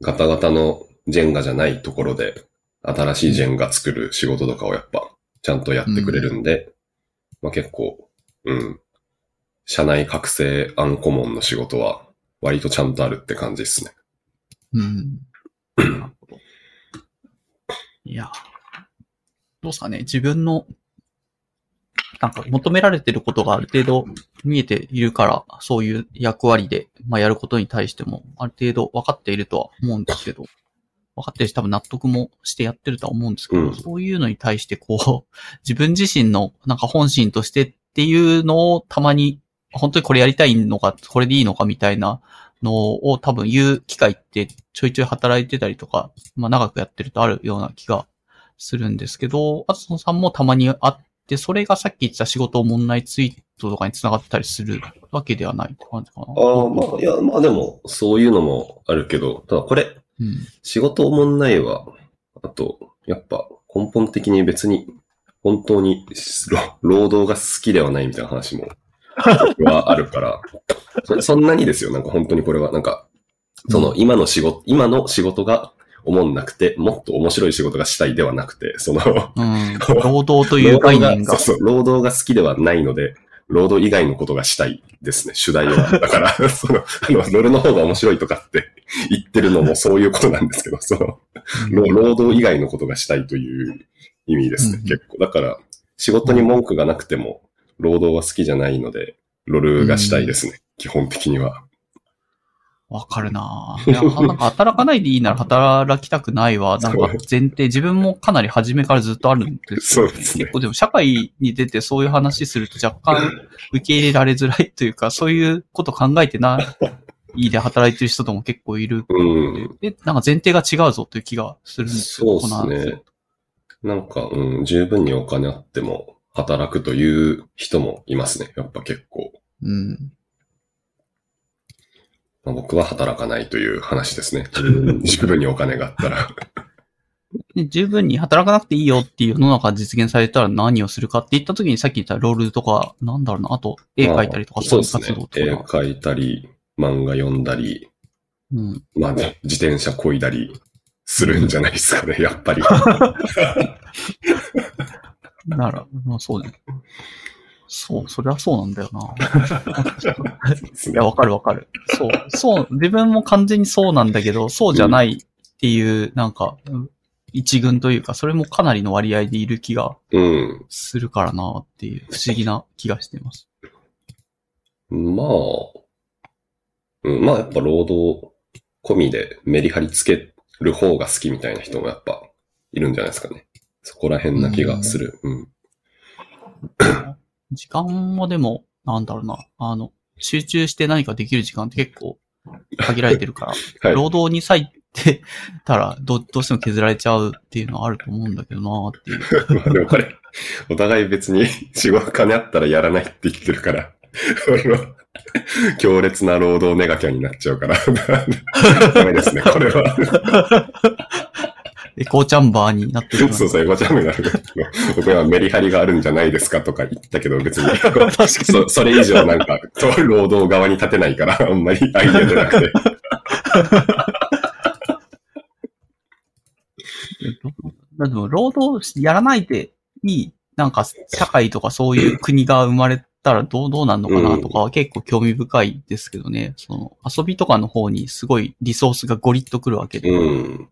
ガタガタのジェンガじゃないところで、新しいジェンガ作る仕事とかをやっぱ、ちゃんとやってくれるんで、まあ結構、うん。社内覚醒アンコモンの仕事は、割とちゃんとあるって感じですね。うん。いや、どうですかね。自分の、なんか求められてることがある程度見えているから、そういう役割で、まあやることに対しても、ある程度分かっているとは思うんですけど、分かってるし多分納得もしてやってるとは思うんですけど、うんそういうのに対してこう、自分自身のなんか本心としてっていうのをたまに、本当にこれやりたいのか、これでいいのかみたいなのを多分言う機会ってちょいちょい働いてたりとか、まあ長くやってるとあるような気がするんですけど、あつのさんもたまにあって、それがさっき言ってた仕事問題ツイートとかに繋がってたりするわけではないって感じかな。ああ、まあ、いや、まあでも、そういうのもあるけど、ただこれ、うん。仕事おもんないは、あと、やっぱ根本的に別に、本当に労労働が好きではないみたいな話も、僕はあるから、そそんなにですよ、なんか本当にこれは、なんか、その今の仕事、今の仕事が思んなくて、もっと面白い仕事がしたいではなくて、その、うん。労働という概念が。そうそう、労働が好きではないので、労働以外のことがしたいですね、主題は。だから、その、あの、ロールの方が面白いとかって言ってるのもそういうことなんですけど、その、労労働以外のことがしたいという意味ですね、うん結構。だから、仕事に文句がなくても、労働は好きじゃないので、ロールがしたいですね、基本的には。わかるなぁ。いや、なんか働かないでいいなら働きたくないわ。なんか前提、自分もかなり初めからずっとあるんですよ、そうですね結構でも社会に出てそういう話すると若干受け入れられづらいというか、そういうこと考えてないで働いてる人とも結構いる。うん。で、なんか前提が違うぞという気がするんですよ。そうですね。なんか、うん、十分にお金あっても働くという人もいますね。やっぱ結構。うん。まあ、僕は働かないという話ですね。十分にお金があったら。で十分に働かなくていいよっていう世の中が実現されたら何をするかって言った時にさっき言ったロールとか、なんだろうな、あと絵描いたりとかまあそうですね。絵。描いたり、漫画読んだり、うん。まあね、自転車漕いだりするんじゃないですかね、やっぱり。なら、まあそうね。そう、それはそうなんだよな。いや、わかるわかる。そう、そう、自分も完全にそうなんだけど、そうじゃないっていう、なんか、うん一軍というか、それもかなりの割合でいる気がうん。するからなっていう不思議な気がしてます。まあ、うん、まあやっぱ労働込みでメリハリつける方が好きみたいな人もやっぱいるんじゃないですかね。そこら辺な気がする。うん。時間はでも、なんだろうな、あの、集中して何かできる時間って結構限られてるから、はい。労働に割いてたらど、どうしても削られちゃうっていうのはあると思うんだけどなっていう。まあでもこれ、お互い別に 仕事金あったらやらないって言ってるから、強烈な労働ネガキャになっちゃうから、ダメですね、これは。エコーチャンバーになってる。そうそう、エゴチャムになる。僕はメリハリがあるんじゃないですかとか言ったけど、別に、確かに。そそれ以上なんか、労働側に立てないから、あんまりアイデア出なくて。でも、労働やらないでいい、なんか、社会とかそういう国が生まれたらどう、どうなんのかなとかは結構興味深いですけどね。その、遊びとかの方にすごいリソースがゴリッとくるわけで。うん。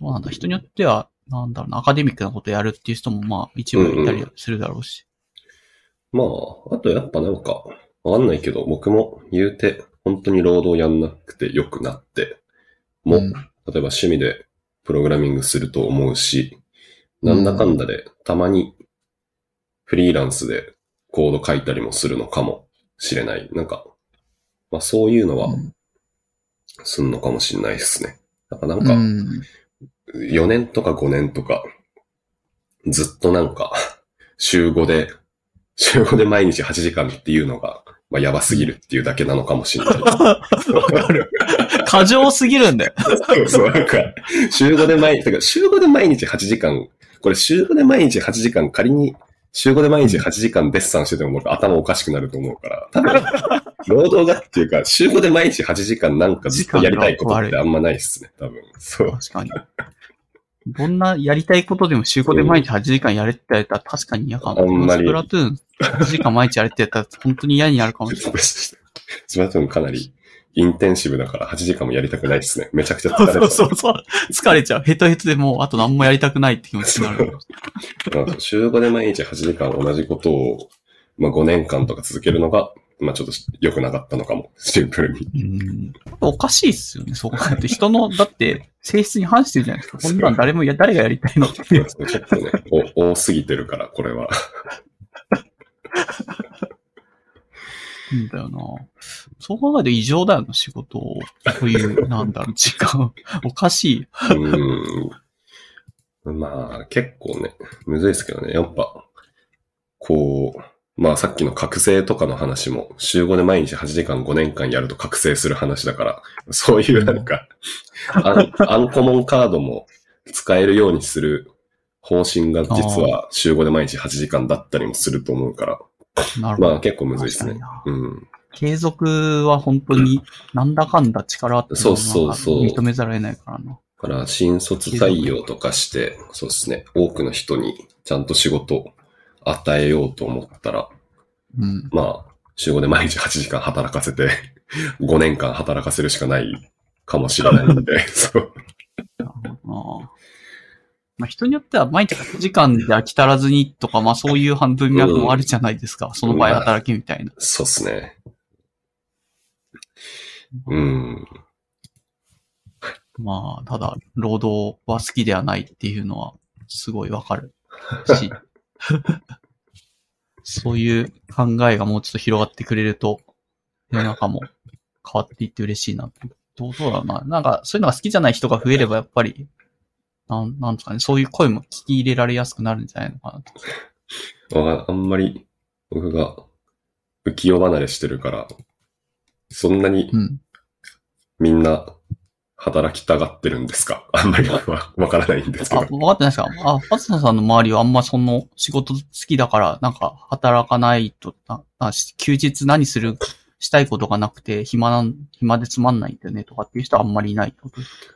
どうなんだ人によっては、なんだろうな、アカデミックなことやるっていう人もまあ一部いたりするだろうし。まあ、あとやっぱなんか、わかんないけど、僕も言うて、本当に労働やんなくて良くなって、も、うん例えば趣味でプログラミングすると思うし、なんだかんだで、たまにフリーランスでコード書いたりもするのかもしれない。なんか、まあそういうのはうんすんのかもしれないですね。なんかなんうか、ん。4年とか5年とか、ずっとなんか、週5で、週5で毎日8時間っていうのが、まあやばすぎるっていうだけなのかもしれない。わかる。過剰すぎるんだよ。そうそう、なんか、週5で毎、てか週5で毎日8時間、これ週5で毎日8時間、仮に週5で毎日8時間デッサンしてても僕頭おかしくなると思うから、多分、労働がっていうか、週5で毎日8時間なんかずっとやりたいことってあんまないっすね、多分。そう。確かに。どんなやりたいことでも週5で毎日8時間やれって言われたら確かに嫌かも。あんまりスプラトゥーン8時間毎日やれって言ったら本当に嫌になるかもしれない。スプラトゥーンかなりインテンシブだから8時間もやりたくないですね。めちゃくちゃ疲れそうる。そうそう。疲れちゃう。ヘトヘトでもうあと何もやりたくないって気持ちになる。まあ週5で毎日8時間同じことを、まあ5年間とか続けるのが、まあちょっと良くなかったのかも、シンプルに。うん。おかしいっすよね、そう考えると。人の、だって、性質に反してるじゃないですか。こんなん誰もや、誰がやりたいのっていう。ちょっとね、お多すぎてるから、これは。んだよな。そう考えると異常だよな、仕事を。こういう、なんだろう、時間。おかしい。うん。まあ、結構ね、むずいですけどね。やっぱ、こう、まあさっきの覚醒とかの話も、週5で毎日8時間5年間やると覚醒する話だから、そういうなんか、アン アンコモンカードも使えるようにする方針が実は週5で毎日8時間だったりもすると思うから、なるほど。まあ結構むずいですね。うん。継続は本当に、なんだかんだ力あってそうそうそう。認めざるを得ないからな。だから、新卒採用とかして、そうですね、多くの人にちゃんと仕事を与えようと思ったら、うん。まあ、週5で毎日8時間働かせて、5年間働かせるしかないかもしれないんで、そう。まあ、人によっては毎日8時間で飽き足らずにとか、まあそういう半分脈もあるじゃないですか。その場合働きみたいな。そうっすね。うん。まあ、ただ、労働は好きではないっていうのは、すごいわかるし。そういう考えがもうちょっと広がってくれると、世の中も変わっていって嬉しいな。どうどうだろうな。なんか、そういうのが好きじゃない人が増えれば、やっぱり、なん、なんですかね、そういう声も聞き入れられやすくなるんじゃないのかなと。わかあんまり僕が浮世離れしてるから、そんなにうん。みんな働きたがってるんですか？あんまりわわからないんですけあ、ど。わかってないですか？あ、パツナさんの周りはあんまその仕事好きだから、なんか働かないと、ななし休日何する、したいことがなくて、暇なん、暇でつまんないんだよねとかっていう人はあんまりいない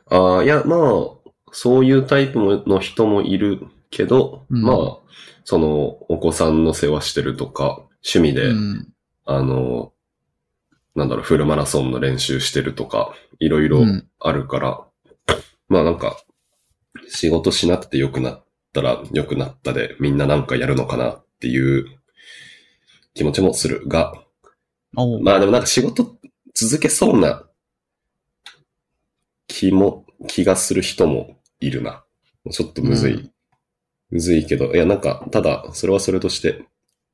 ああ、いや、まあ、そういうタイプもの人もいるけど、うんまあ、その、お子さんの世話してるとか、趣味で、うん。あの、なんだろう、フルマラソンの練習してるとか、いろいろうんあるから、まあなんか、仕事しなくて良くなったら良くなったで、みんななんかやるのかなっていう気持ちもするが、まあでもなんか仕事続けそうな気も、気がする人もいるな。ちょっとむずい。うんむずいけど、いやなんか、ただ、それはそれとして、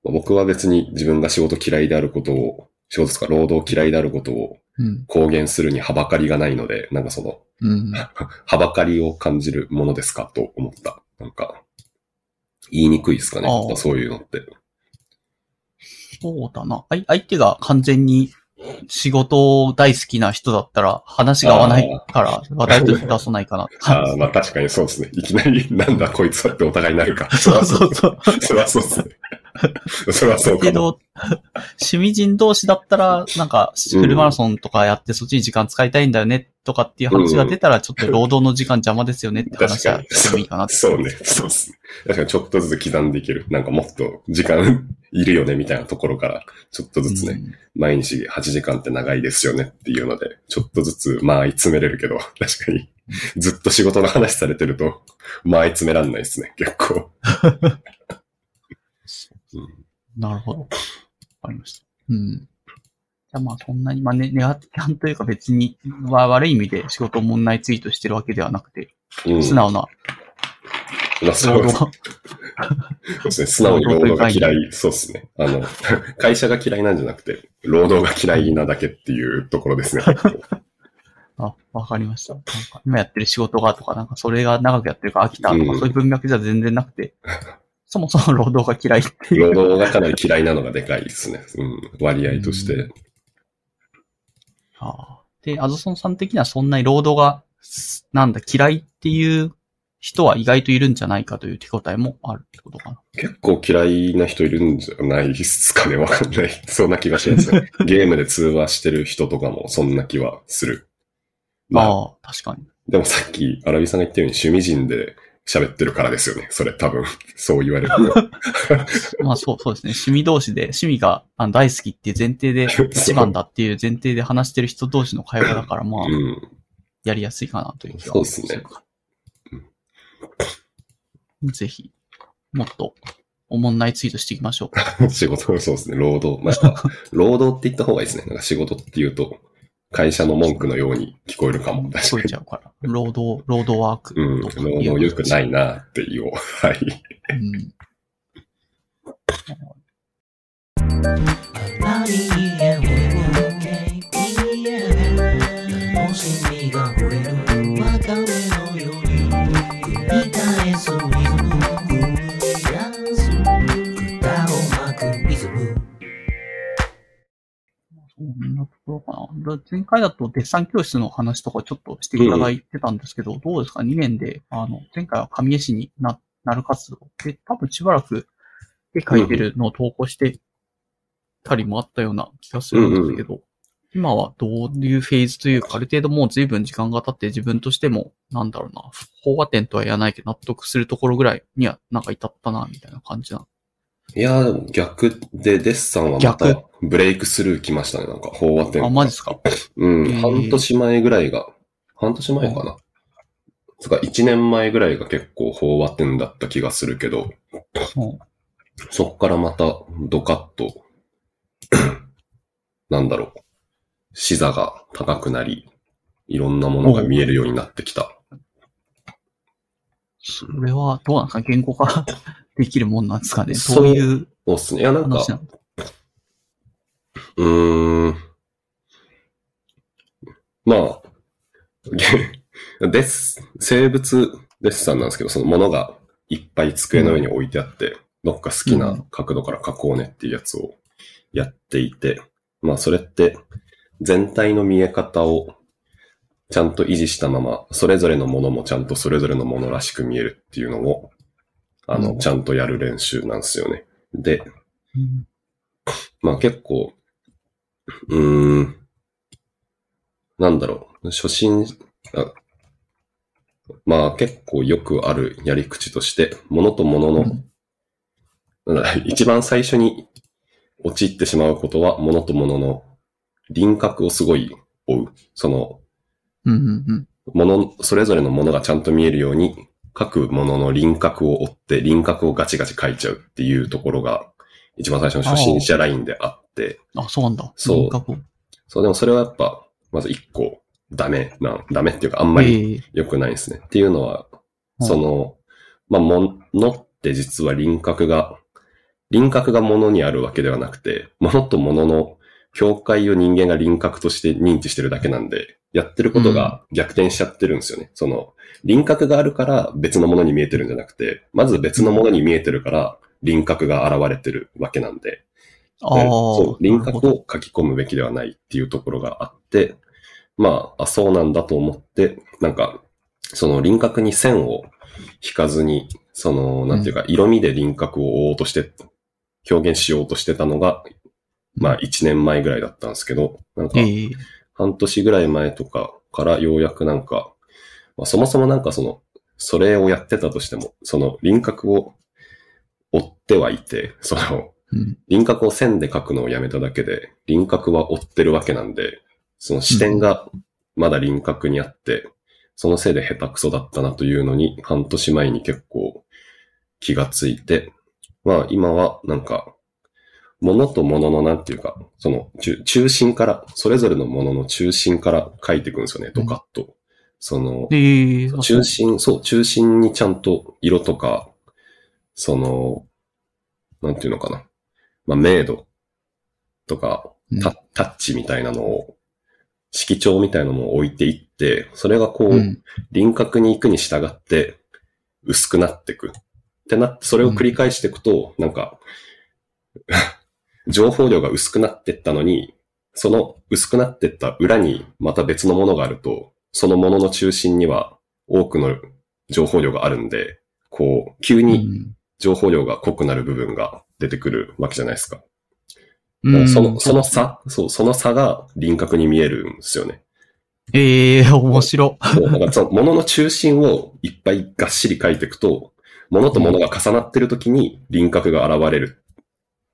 まあ僕は別に自分が仕事嫌いであることを、仕事ですか、労働嫌いであることをうん。公言するにはばかりがないので、なんかその、うん。はばかりを感じるものですかと思った。なんか、言いにくいですかね。そういうのって。そうだな。相手が完全に仕事大好きな人だったら話が合わないから話題として出さないかな。ああ、まあ確かにそうですね。いきなり、なんだこいつはってお互いになるか。そうそうそう。そそうですね。それはそうかも。けど、趣味人同士だったら、なんか、フルマラソンとかやってそっちに時間使いたいんだよね、とかっていう話が出たら、ちょっと労働の時間邪魔ですよねって話はしてもいいかなって。そうね。そうですね。確かにちょっとずつ刻んでいける。なんかもっと時間いるよねみたいなところから、ちょっとずつね、うん毎日8時間って長いですよねっていうので、ちょっとずつまあ、詰めれるけど、確かに。ずっと仕事の話されてると、前詰めらんないですね、結構。なるほど。わかりました。うん。じゃあまあそんなに、まあね、ネガティブというか別に、は悪い意味で仕事を問題ツイートしてるわけではなくて、うん。素直なまあそうですね。素直に労働が嫌い。そうですね。あの、会社が嫌いなんじゃなくて、労働が嫌いなだけっていうところですね。あ、わかりました。なんか今やってる仕事がとか、なんかそれが長くやってるから飽きたとか、うんそういう文脈じゃ全然なくて、そもそも労働が嫌いっていう。労働がかなり嫌いなのがでかいですね。うん。割合として。ああで、アゾソンさん的にはそんなに労働が、すなんだ、嫌いっていう人は意外といるんじゃないかという手応えもあるってことかな。結構嫌いな人いるんじゃないですかね。わかんない。そんな気がしますね。ゲームで通話してる人とかもそんな気はする。まあ、ああ、確かに。でもさっき、アラビさんが言ったように趣味人で喋ってるからですよね。それ多分、そう言われると。まあそう、そうですね。趣味同士で、趣味があの大好きっていう前提で、一番だっていう前提で話してる人同士の会話だから、まあ、うん。やりやすいかなという気はそうですねぜひ、もっと、おもんないツイートしていきましょう。仕事、そうですね。労働。まあ、労働って言った方がいいですね。なんか仕事って言うと、会社の文句のように聞こえるかも。聞こえ。ちゃうから。労働、労働ワークうん。労働良くないなって言おう。はい。うん。もし身が触れるわかめのように繰り返すそんなところかな。だ前回だとデッサン教室の話とかちょっとしていただいてたんですけど、どうですか ?2 年で、あの、前回は神江市にな、なる活動。で、多分しばらく絵描いてるのを投稿してたりもあったような気がするんですけど、今はどういうフェーズというか、ある程度もう随分時間が経って自分としても、なんだろうな、飽和点とは言わないけど納得するところぐらいにはなんか至ったな、みたいな感じないやー、でも逆でデッサンはまた逆？ブレイクスルー来ましたね。なんか、飽和点。あ、マジですか？うん、へー。半年前ぐらいが、半年前かな。つか、1年前ぐらいが結構飽和点だった気がするけど、うん。そっからまたドカッと、なんだろう、視座が高くなり、いろんなものが見えるようになってきた。それはどうなんですか？言語化できるもんなんですかねそういうそうっすね。いや、なんかうーん。まあ、げ です、生物デッサンなんですけど、そのものがいっぱい机の上に置いてあって、どっか好きな角度から描こうねっていうやつをやっていて、まあそれって全体の見え方をちゃんと維持したまま、それぞれのものもちゃんとそれぞれのものらしく見えるっていうのを、あの、うんちゃんとやる練習なんですよね。で、うんまあ結構、うーん、なんだろう、初心、あまあ結構よくあるやり口として、物と物の、なんだ一番最初に陥ってしまうことは、物と物の輪郭をすごい追う。その、うんうんうん。もの、それぞれのものがちゃんと見えるように、各ものの輪郭を追って、輪郭をガチガチ描いちゃうっていうところが、一番最初の初心者ラインであって、あ、そうなんだ。そう。そう、でもそれはやっぱ、まず一個、ダメな、ダメっていうかあんまりええ。良くないですね。っていうのは、うん。その、まあ、ものって実は輪郭が、輪郭が物にあるわけではなくて、物と物の境界を人間が輪郭として認知してるだけなんで、やってることが逆転しちゃってるんですよね。その、輪郭があるから別のものに見えてるんじゃなくて、まず別のものに見えてるから輪郭が現れてるわけなんで、そう、輪郭を書き込むべきではないっていうところがあって、まあ、あ、そうなんだと思って、なんか、その輪郭に線を引かずに、その、なんていうか、色味で輪郭を追おうとして、表現しようとしてたのが、まあ、1年前ぐらいだったんですけど、なんか、ええ半年ぐらい前とかからようやくなんか、まあ、そもそもなんかその、それをやってたとしても、その輪郭を追ってはいて、その、うん。輪郭を線で描くのをやめただけで、輪郭は追ってるわけなんで、その視点がまだ輪郭にあって、そのせいで下手くそだったなというのに、半年前に結構気がついて、まあ今はなんか、物と物のなんていうか、その中中心から、それぞれのものの中心から書いていくんですよね、ドカッと。その、中心、そう、中心にちゃんと色とか、その、なんていうのかな。まあ、明度とかうんタ、タッチみたいなのを、色調みたいなのを置いていって、それがこう、うん。輪郭に行くに従って、薄くなっていく。ってなって、それを繰り返していくと、なんか、情報量が薄くなってったのに、その薄くなってった裏にまた別のものがあると、そのものの中心には多くの情報量があるんで、こう、急うにん情報量が濃くなる部分が出てくるわけじゃないですか。うんその、その差、そう、その差が輪郭に見えるんですよね。ええ面白。そう、だからその物の中心をいっぱいがっしり書いていくと、物と物が重なってる時に輪郭が現れる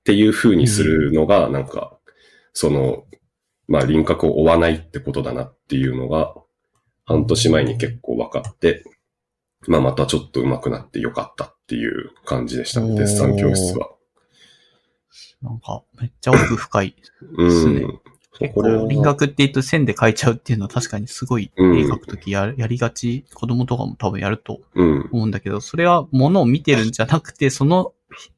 っていう風にするのが、なんか、その、まあ輪郭を追わないってことだなっていうのが、半年前に結構分かって、まあまたちょっと上手くなってよかったっていう感じでしたね、デッサン教室は。なんか、めっちゃ奥深い。うん。ねそうこれは、輪郭って言うと線で描いちゃうっていうのは確かにすごい、絵うん描くときややりがち、子供とかも多分やるとうん。思うんだけど、それは物を見てるんじゃなくて、その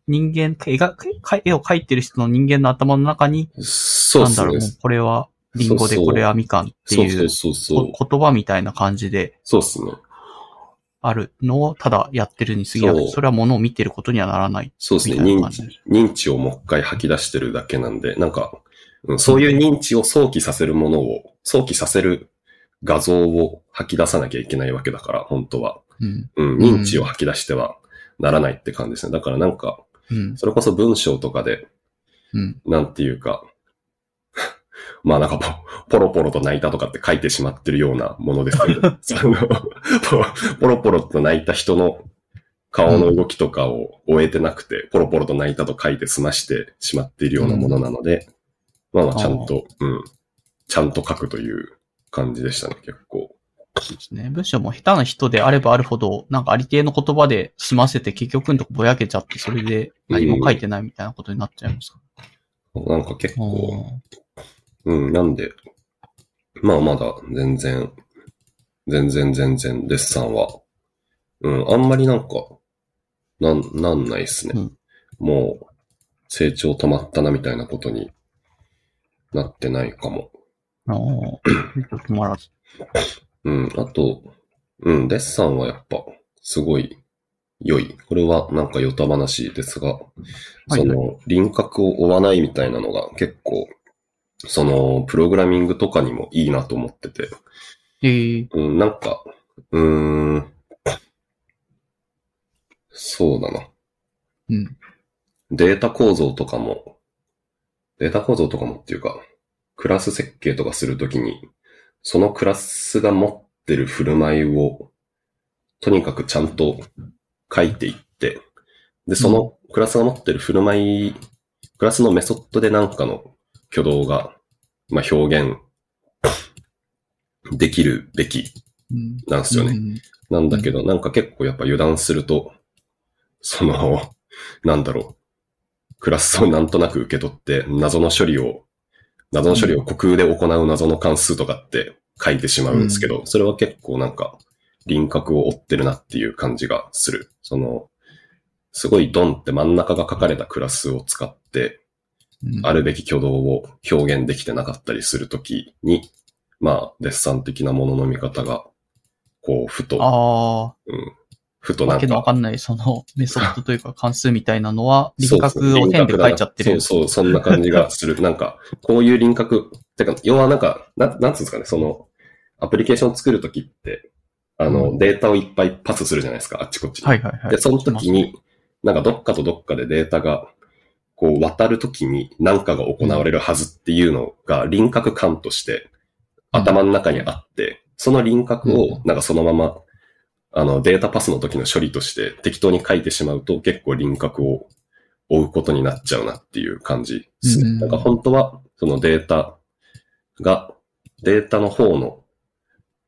人間、絵がか絵を描いてる人の人間の頭の中に、そうなんだろう。これはリンゴでこれはみかんっていう言葉みたいな感じでそうですね。あるのをただやってるに過ぎなくて、それは物を見てることにはならない。そうですね。認知をもう一回吐き出してるだけなんで、なんか、うんそういう認知を想起させるものを、想起させる画像を吐き出さなきゃいけないわけだから、本当は。うん。うん、認知を吐き出してはならないって感じですね。だからなんか、うん。それこそ文章とかで、うん。なんていうか、まあなんかポ、ポロポロと泣いたとかって書いてしまってるようなものですけど、そのポポロポロと泣いた人の顔の動きとかを終えてなくて、ポロポロと泣いたと書いて済ましてしまっているようなものなので、まあまあちゃんと、うん、ちゃんと書くという感じでしたね、結構。そうですね。文章も下手な人であればあるほど、なんかありていの言葉で済ませて結局のとこぼやけちゃって、それで何も書いてないみたいなことになっちゃいますか？なんか結ら。構、うん、なんで、まあまだ全然、全然全然デッサンは、うん、あんまりなんか、なん、なんないっすね。うんもう、成長止まったなみたいなことになってないかも。ああ。止まらず。うん、あと、うん、デッサンはやっぱ、すごい良い。これはなんかヨタ話ですが、はいその、輪郭を追わないみたいなのが結構、その、プログラミングとかにもいいなと思ってて、ええうん、なんか、うーん、そうだな。うん。データ構造とかも、データ構造とかもっていうか、クラス設計とかするときに、そのクラスが持ってる振る舞いを、とにかくちゃんと書いていって、で、そのクラスが持ってる振る舞い、クラスのメソッドでなんかの挙動が、まあ、表現できるべきうん。なんですよね。うんなんだけど、なんか結構やっぱ油断すると、その、なんだろう、クラスをなんとなく受け取って、謎の処理を、謎の処理を虚空で行う謎の関数とかって書いてしまうんですけど、それは結構なんか輪郭を追ってるなっていう感じがする。その、すごいドンって真ん中が書かれたクラスを使って、うん。あるべき挙動を表現できてなかったりするときに、まあ、デッサン的なものの見方が、こう、ふと、あうん、ふとあ。なんわけのわか、かんない、その、メソッドというか関数みたいなのは、輪郭を線で書いちゃってる。そうそう、そんな感じがする。なんか、こういう輪郭、てか、要はなんか、ななんつうんですかね、その、アプリケーションを作るときって、あの、うんデータをいっぱいパスするじゃないですか、あっちこっちに。はいはいはい。で、その時に、なんかどっかとどっかでデータが、こう渡る時に何かが行われるはずっていうのが輪郭感として頭の中にあって、その輪郭をなんかそのまま、あのデータパスの時の処理として適当に書いてしまうと結構輪郭を追うことになっちゃうなっていう感じですね。うん。なんか本当はそのデータが、データの方の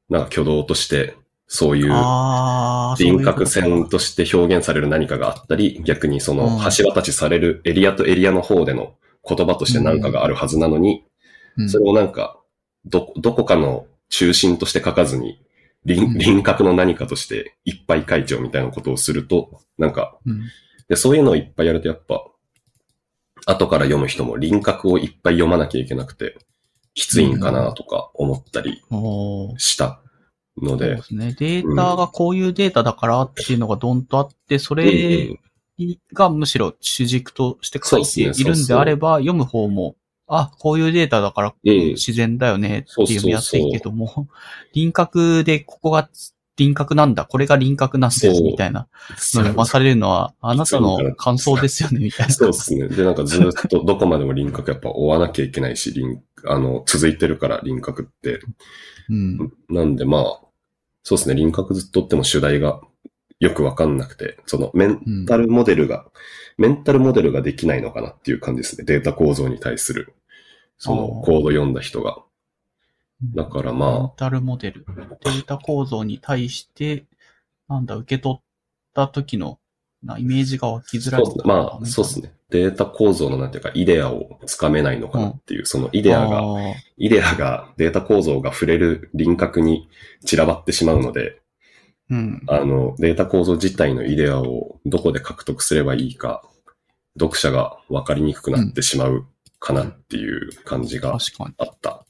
なんか挙動としてそういう輪郭線として表現される何かがあったり、逆にそのうん。橋渡しされるエリアとエリアの方での言葉として何かがあるはずなのに、うん。それをなんか、ど、どこかの中心として書かずに、輪うん。輪郭の何かとしていっぱい書いちゃうみたいなことをすると、なんか、うん。でそういうのをいっぱいやるとやっぱ、後から読む人も輪郭をいっぱい読まなきゃいけなくて、きついんかなとか思ったりしたのそうでで、すね。データがこういうデータだからっていうのがドンとあって、そうんうれん。がむしろ主軸として書いているんであれば、読む方も、あ、こういうデータだからうん自然だよねって読みやすいけども、輪郭でここが輪郭なんだ、これが輪郭なんですみたいなのを読まされるのは、あなたの感想ですよね、みたいな。そうですね。で、なんかずっとどこまでも輪郭やっぱ追わなきゃいけないし、輪、あの、続いてるから輪郭って。うん。なんでまあ、そうですね。輪郭ずっと追っても主題がよくわかんなくて、そのメンタルモデルが、メンタルモデルができないのかなっていう感じですね。データ構造に対する、そのコード読んだ人が。だからまあメンタルモデル。データ構造に対して、なんだ、受け取った時の、なイメージが湧きづらい。まあ、そうですね。データ構造のなんていうか、イデアをつかめないのかなっていう、そのイイデアが、イデアが、データ構造が触れる輪郭に散らばってしまうので、うん。あの、データ構造自体のイデアをどこで獲得すればいいか、読者が分かりにくくなってしまうかなっていう感じがあった。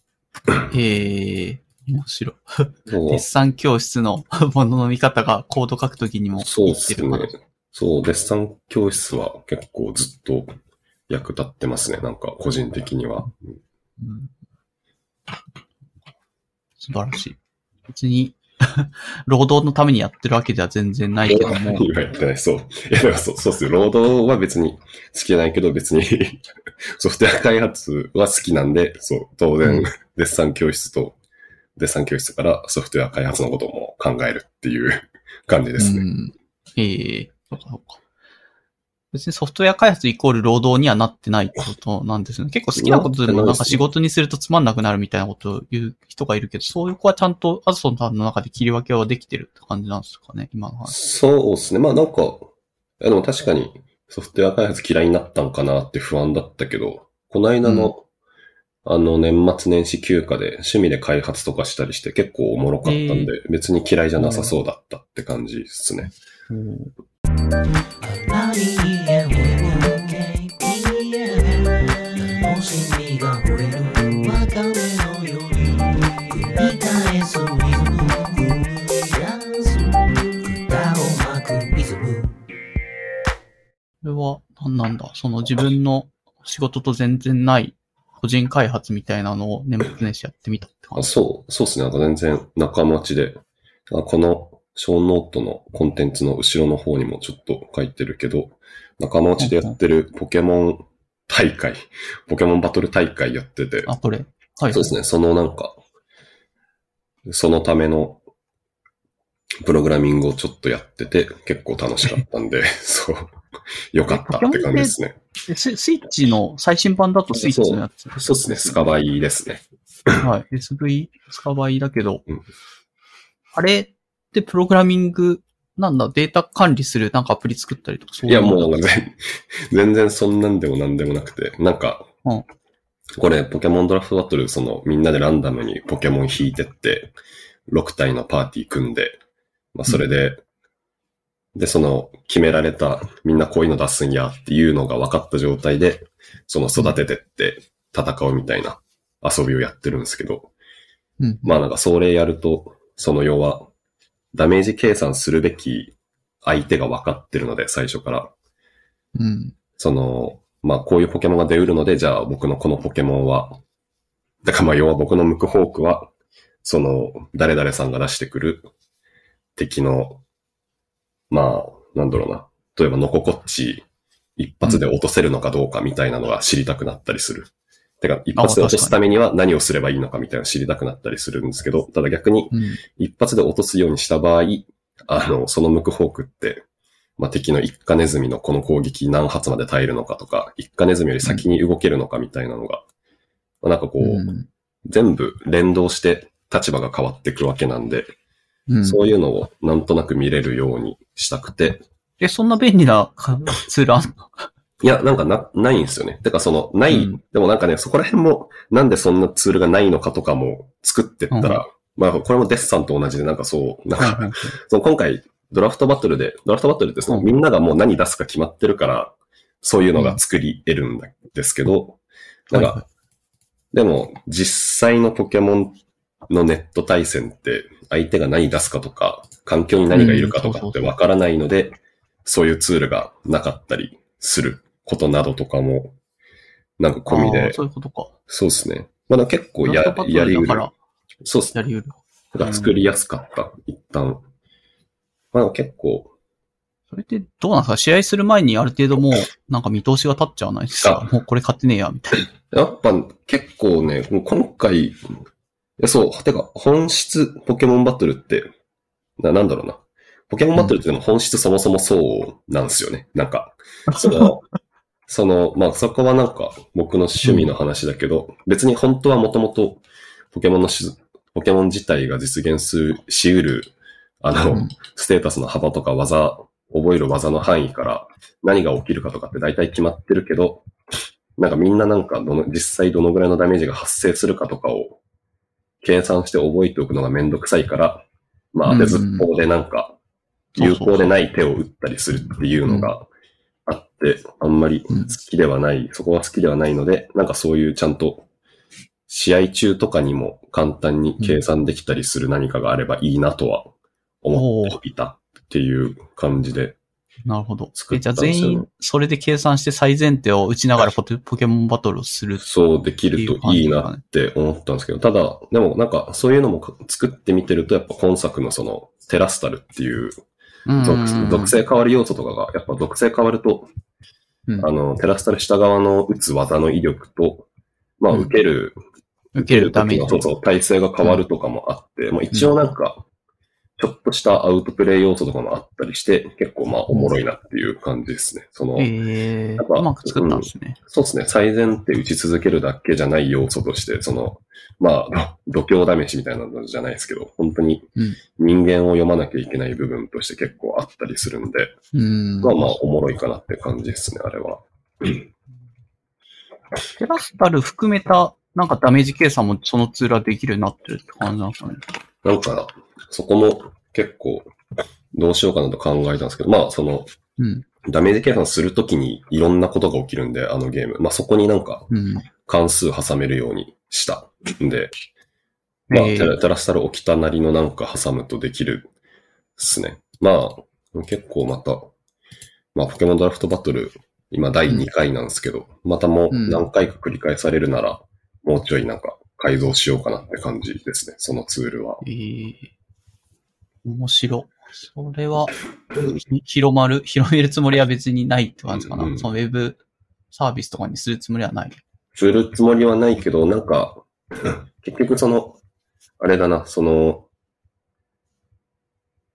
に。へえ、面白い。デッサン教室のものの見方がコード書くときにもそう言ですね。そう、デッサン教室は結構ずっと役立ってますね。なんか個人的には。うん素晴らしい。別に、労働のためにやってるわけでは全然ないけども、今やってない、そう。いや、でもそう、そうっすよ。労働は別に好きじゃないけど、別に ソフトウェア開発は好きなんで、そう、当然、うんデッサン教室と、デッサン教室からソフトウェア開発のことも考えるっていう感じですね。うん。ええそうかそうか。別にソフトウェア開発イコール労働にはなってないってことなんですよね。結構好きなことでもなんか仕事にするとつまんなくなるみたいなことを言う人がいるけど、そういう子はちゃんとアズソンさんの中で切り分けはできてるって感じなんですかね、今の話。そうですね。まあなんか、でも確かにソフトウェア開発嫌いになったんかなって不安だったけど、この間の、あの年末年始休暇で趣味で開発とかしたりして結構おもろかったんで、別に嫌いじゃなさそうだったって感じですね。うにこれは何なんだ？その自分の仕事と全然ない個人開発みたいなのを年末年始やってみたって感じ？あ。そう、そうですね。なんか全然仲間ちで、あこの小ノートのコンテンツの後ろの方にもちょっと書いてるけど、仲間内でやってるポケモン大会、ポケモンバトル大会やってて、あ、これ？はい。そうですね。そのなんか、そのためのプログラミングをちょっとやってて、結構楽しかったんで、そう、よかったって感じですね。えススイッチの最新版だとスイッチのやつ？そうですね。スカバイですね。はい。SV スカバイだけど、うんあれってプログラミング、なんだ、データ管理するなんかアプリ作ったりとか、そういや、ものうなんか全 全然そんなんでもなんでもなくて、なんか、うん。これ、ポケモンドラフトバトル、その、みんなでランダムにポケモン引いてって、6体のパーティー組んで、まあ、それで、で、その、決められた、みんなこういうの出すんやっていうのが分かった状態で、その、育ててって戦うみたいな遊びをやってるんですけど、うん。まあなんかそれやると、その要は、ダメージ計算するべき相手が分かってるので、最初から。うん。その、まあこういうポケモンが出うるので、じゃあ僕のこのポケモンは、だからまあ要は僕のムクホークは、その、誰々さんが出してくる敵の、まあ、なんだろうな。例えばノココッチ一発で落とせるのかどうかみたいなのが知りたくなったりする。てか、一発で落とすためには何をすればいいのかみたいなの知りたくなったりするんですけど、ただ逆にうん。一発で落とすようにした場合、あの、そのムクホークって、まあ、敵の一家ネズミのこの攻撃何発まで耐えるのかとか、一家ネズミより先に動けるのかみたいなのが、まあ、なんかこう、うん全部連動して立場が変わっていくわけなんで、うん。そういうのをなんとなく見れるようにしたくて、え、そんな便利なかツールあんの？いや、なんかな、ないんですよね。てかその、ない、うん。でもなんかね、そこら辺も、なんでそんなツールがないのかとかも作ってったら、まあ、これもデッサンと同じで、なんかそう、なんか、その今回、ドラフトバトルで、ドラフトバトルってその、うん。みんながもう何出すか決まってるから、そういうのが作り得るんですけど、なんか、でも、実際のポケモンのネット対戦って、相手が何出すかとか、環境に何がいるかとかってわからないので、そういうツールがなかったりすることなどとかも、なんか込みで、そういうことか。そうですね。まだ結構ややりうるそうっすねやりうる。だから作りやすかった、一旦。まあ結構、それってどうなんですか？試合する前にある程度もう、なんか見通しが立っちゃわないですか？もうこれ買ってねえや、みたいな。やっぱ結構ね、今回、いやそう、てか本質ポケモンバトルって、ななんだろうな。ポケモンバトルってでも本質そもそもそうなんですよね。なんか、その、その、まあそこはなんか僕の趣味の話だけど、別に本当はもともとポケモンのし、ポケモン自体が実現すしうる、あの、うん。ステータスの幅とか技、覚える技の範囲から何が起きるかとかって大体決まってるけど、なんかみんななんかどの、実際どのぐらいのダメージが発生するかとかを計算して覚えておくのがめんどくさいから、まあ当てずっぽうでなんか有効でない手を打ったりするっていうのがあって、あんまり好きではない、そこは好きではないので、なんかそういうちゃんと試合中とかにも簡単に計算できたりする何かがあればいいなとは思っていたっていう感じで。なるほど。作っえ、じゃあ全員、それで計算して最前提を打ちながらポケモンバトルをする。そうできるといいなって思ったんですけど、ただ、でもなんかそういうのも作ってみてると、やっぱ今作のそのテラスタルっていううん属属性変わる要素とかが、やっぱ属性変わると、うん。あの、テラスタル下側の打つ技の威力と、まあうん。受ける、受けるダメージ。そうそう、体勢が変わるとかもあって、まあ一応なんか、ちょっとしたアウトプレイ要素とかもあったりして、結構まあおもろいなっていう感じですね。その、ええやっぱうまく作ったんですね。そうですね。最善って打ち続けるだけじゃない要素として、その、まあ、度胸試しみたいなのじゃないですけど、本当にうん人間を読まなきゃいけない部分として結構あったりするんで、うん。まあまあおもろいかなって感じですね、あれは。テラスタル含めた、なんかダメージ計算もそのツールはできるようになってるって感じなんですかね。なんか、そこも結構、どうしようかなと考えたんですけど、まあ、その、うん。ダメージ計算するときにいろんなことが起きるんで、あのゲーム。まあそこになんかうん。関数挟めるようにしたんで、まあ、えーテラテラスタル起きたなりのなんか挟むとできるっすね。まあ、結構また、まあ、ポケモンドラフトバトル、今第2回なんですけど、またもううん何回か繰り返されるなら、もうちょいなんか改造しようかなって感じですね、そのツールは。ええ面白。それは、ひ広まる、広めるつもりは別にないって感じかな。うんうんそのウェブサービスとかにするつもりはない。するつもりはないけど、なんか、結局その、あれだな、その、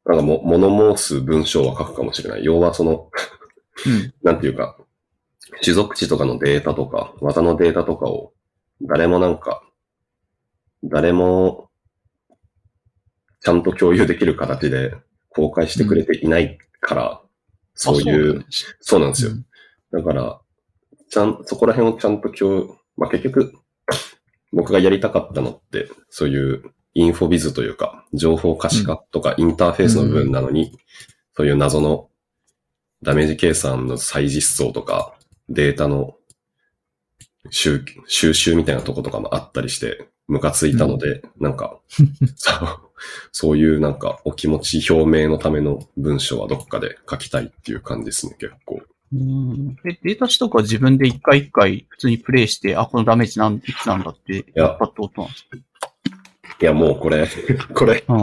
なんかも、物申す文章は書くかもしれない。要はその、うん。なんていうか、種族値とかのデータとか、技のデータとかを、誰もなんか、誰も、ちゃんと共有できる形で公開してくれていないから、そういう、そうなんですよ。うん。だから、ちゃん、そこら辺をちゃんと共有、まあ、結局、僕がやりたかったのって、そういうインフォビズというか、情報可視化とかインターフェースの部分なのに、そういう謎のダメージ計算の再実装とか、データの収収集みたいなとことかもあったりして、ムカついたので、なんか、そう、そういうなんかお気持ち表明のための文章はどっかで書きたいっていう感じですね、結構。うん。え、データ取得は自分で一回一回普通にプレイして、あ、このダメージなん、いつなんだってや。ったってことなんですいや、もうこれ、これ、かうん。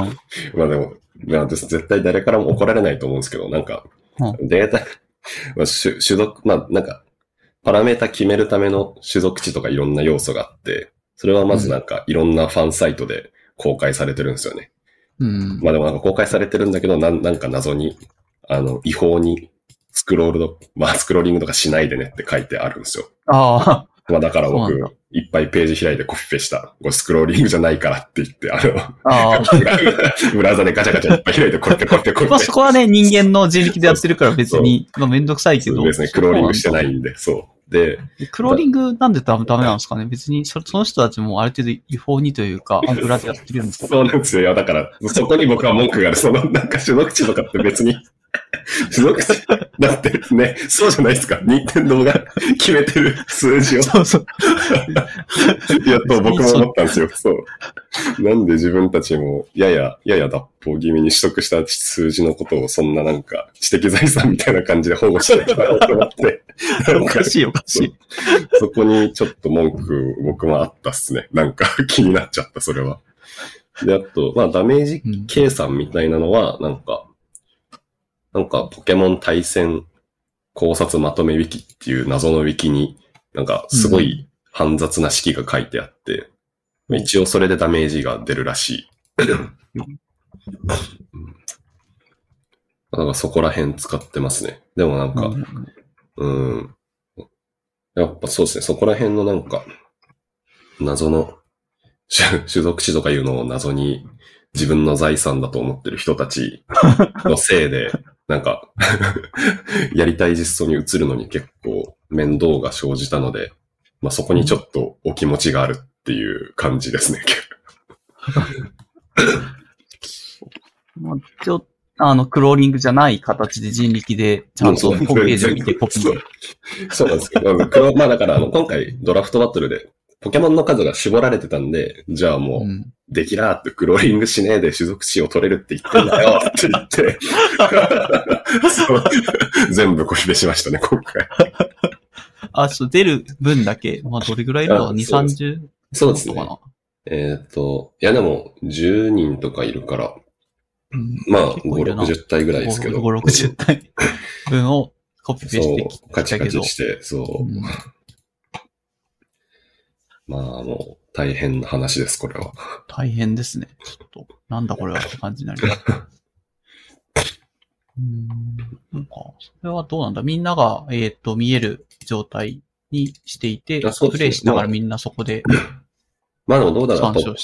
まあでも、まあ私絶対誰からも怒られないと思うんですけど、なんか、うデータ、まあ、種種族、まあなんか、パラメータ決めるための種族値とかいろんな要素があって、それはまずなんかいろんなファンサイトで公開されてるんですよね。うん。まあでもなんか公開されてるんだけど、なんなんか謎に、あの、違法にスクロールの、まあスクローリングとかしないでねって書いてあるんですよ。ああ、まあだから僕いっぱいページ開いてコピペした。これスクローリングじゃないからって言って、あの、ああ、ブラウザでガチャガチャいっぱい開いてコピペコピペコピペ。まあそこはね、人間の人力でやってるから別に、まあめんどくさいけど。そうですね、クローリングしてないんで、そう。クローリングなんでダメなんですかね？別にそ、その人たちもある程度違法にというか、あ 裏でやってるんですか？そうなんですよ。だから、そこに僕は文句がある。その、なんか所属地とかって別に、所属地、だってね、そうじゃないですか。任天堂が決めてる数字を。そうそう。い や、と僕も思ったんですよ。そう。なんで自分たちも、やや、やや脱法気味に取得した数字のことをそんななんか、知的財産みたいな感じで保護してきたのと思って。おかしいおかしい。そこにちょっと文句、僕もあったっすね。なんか 気になっちゃった、それは。で、あと、まあ、ダメージ計算みたいなのは、なんか、なんか、ポケモン対戦考察まとめウィキっていう謎のウィキに、なんか、すごい煩雑な式が書いてあって、うん一応それでダメージが出るらしい。うんなんかそこら辺使ってますね。でもなんか、うんうん。やっぱそうですね、そこら辺のなんか、謎の、種種族地とかいうのを謎に自分の財産だと思ってる人たちのせいで、なんか、やりたい実装に移るのに結構面倒が生じたので、まあそこにちょっとお気持ちがあるっていう感じですね。まあ、一応、あの、クローリングじゃない形で人力で、ちゃんとホームページを見てコピー。そうなんですけど、黒まあだからあの今回ドラフトバトルでポケモンの数が絞られてたんで、じゃあもう、うんできらーってクローリングしねえで種族値を取れるって言ってんだよって言って、全部コピペしましたね、今回。あ、そう、出る分だけ、まあ、どれぐらいいるのあ ?2、そうです 30? そうですね。えっ、と、いやでも10人とかいるから、うんまあ5、結構いるな60体ぐらいですけど。5、60体分をコピペしてきそう、カチカ。チして、そう。うんまあもう大変な話です、これは。大変ですね。ちょっと、なんだこれはって感じになります。うん。なんか、それはどうなんだ？みんなが、えっ、と、見える状態にしていて、プレイしながらみんなそこでまあでもどうだろう参と。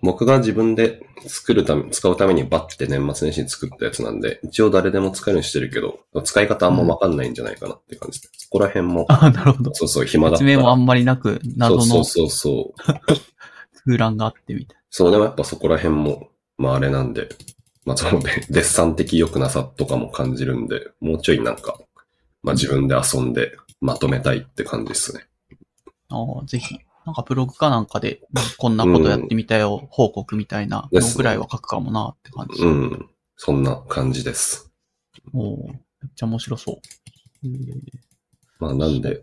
僕が自分で作るため、使うためにバッて年末年始に作ったやつなんで、一応誰でも使えるようにしてるけど、使い方あんまわかんないんじゃないかなって感じで。そこら辺も、あ、なるほど。そうそう、暇だったら。説明もあんまりなく、謎のそうそうそうそう。空欄があってみたいそう、でもやっぱそこら辺も、まああれなんで、まあその、でデッサン的良くなさとかも感じるんで、もうちょいなんか、まあ自分で遊んでまとめたいって感じですね。な。ああ、ぜひ。なんかブログかなんかで、こんなことやってみたよ、報告みたいなのぐらいは書くかもなって感じ。うん。そんな感じです。おーめっちゃ面白そう。えーまあなんで、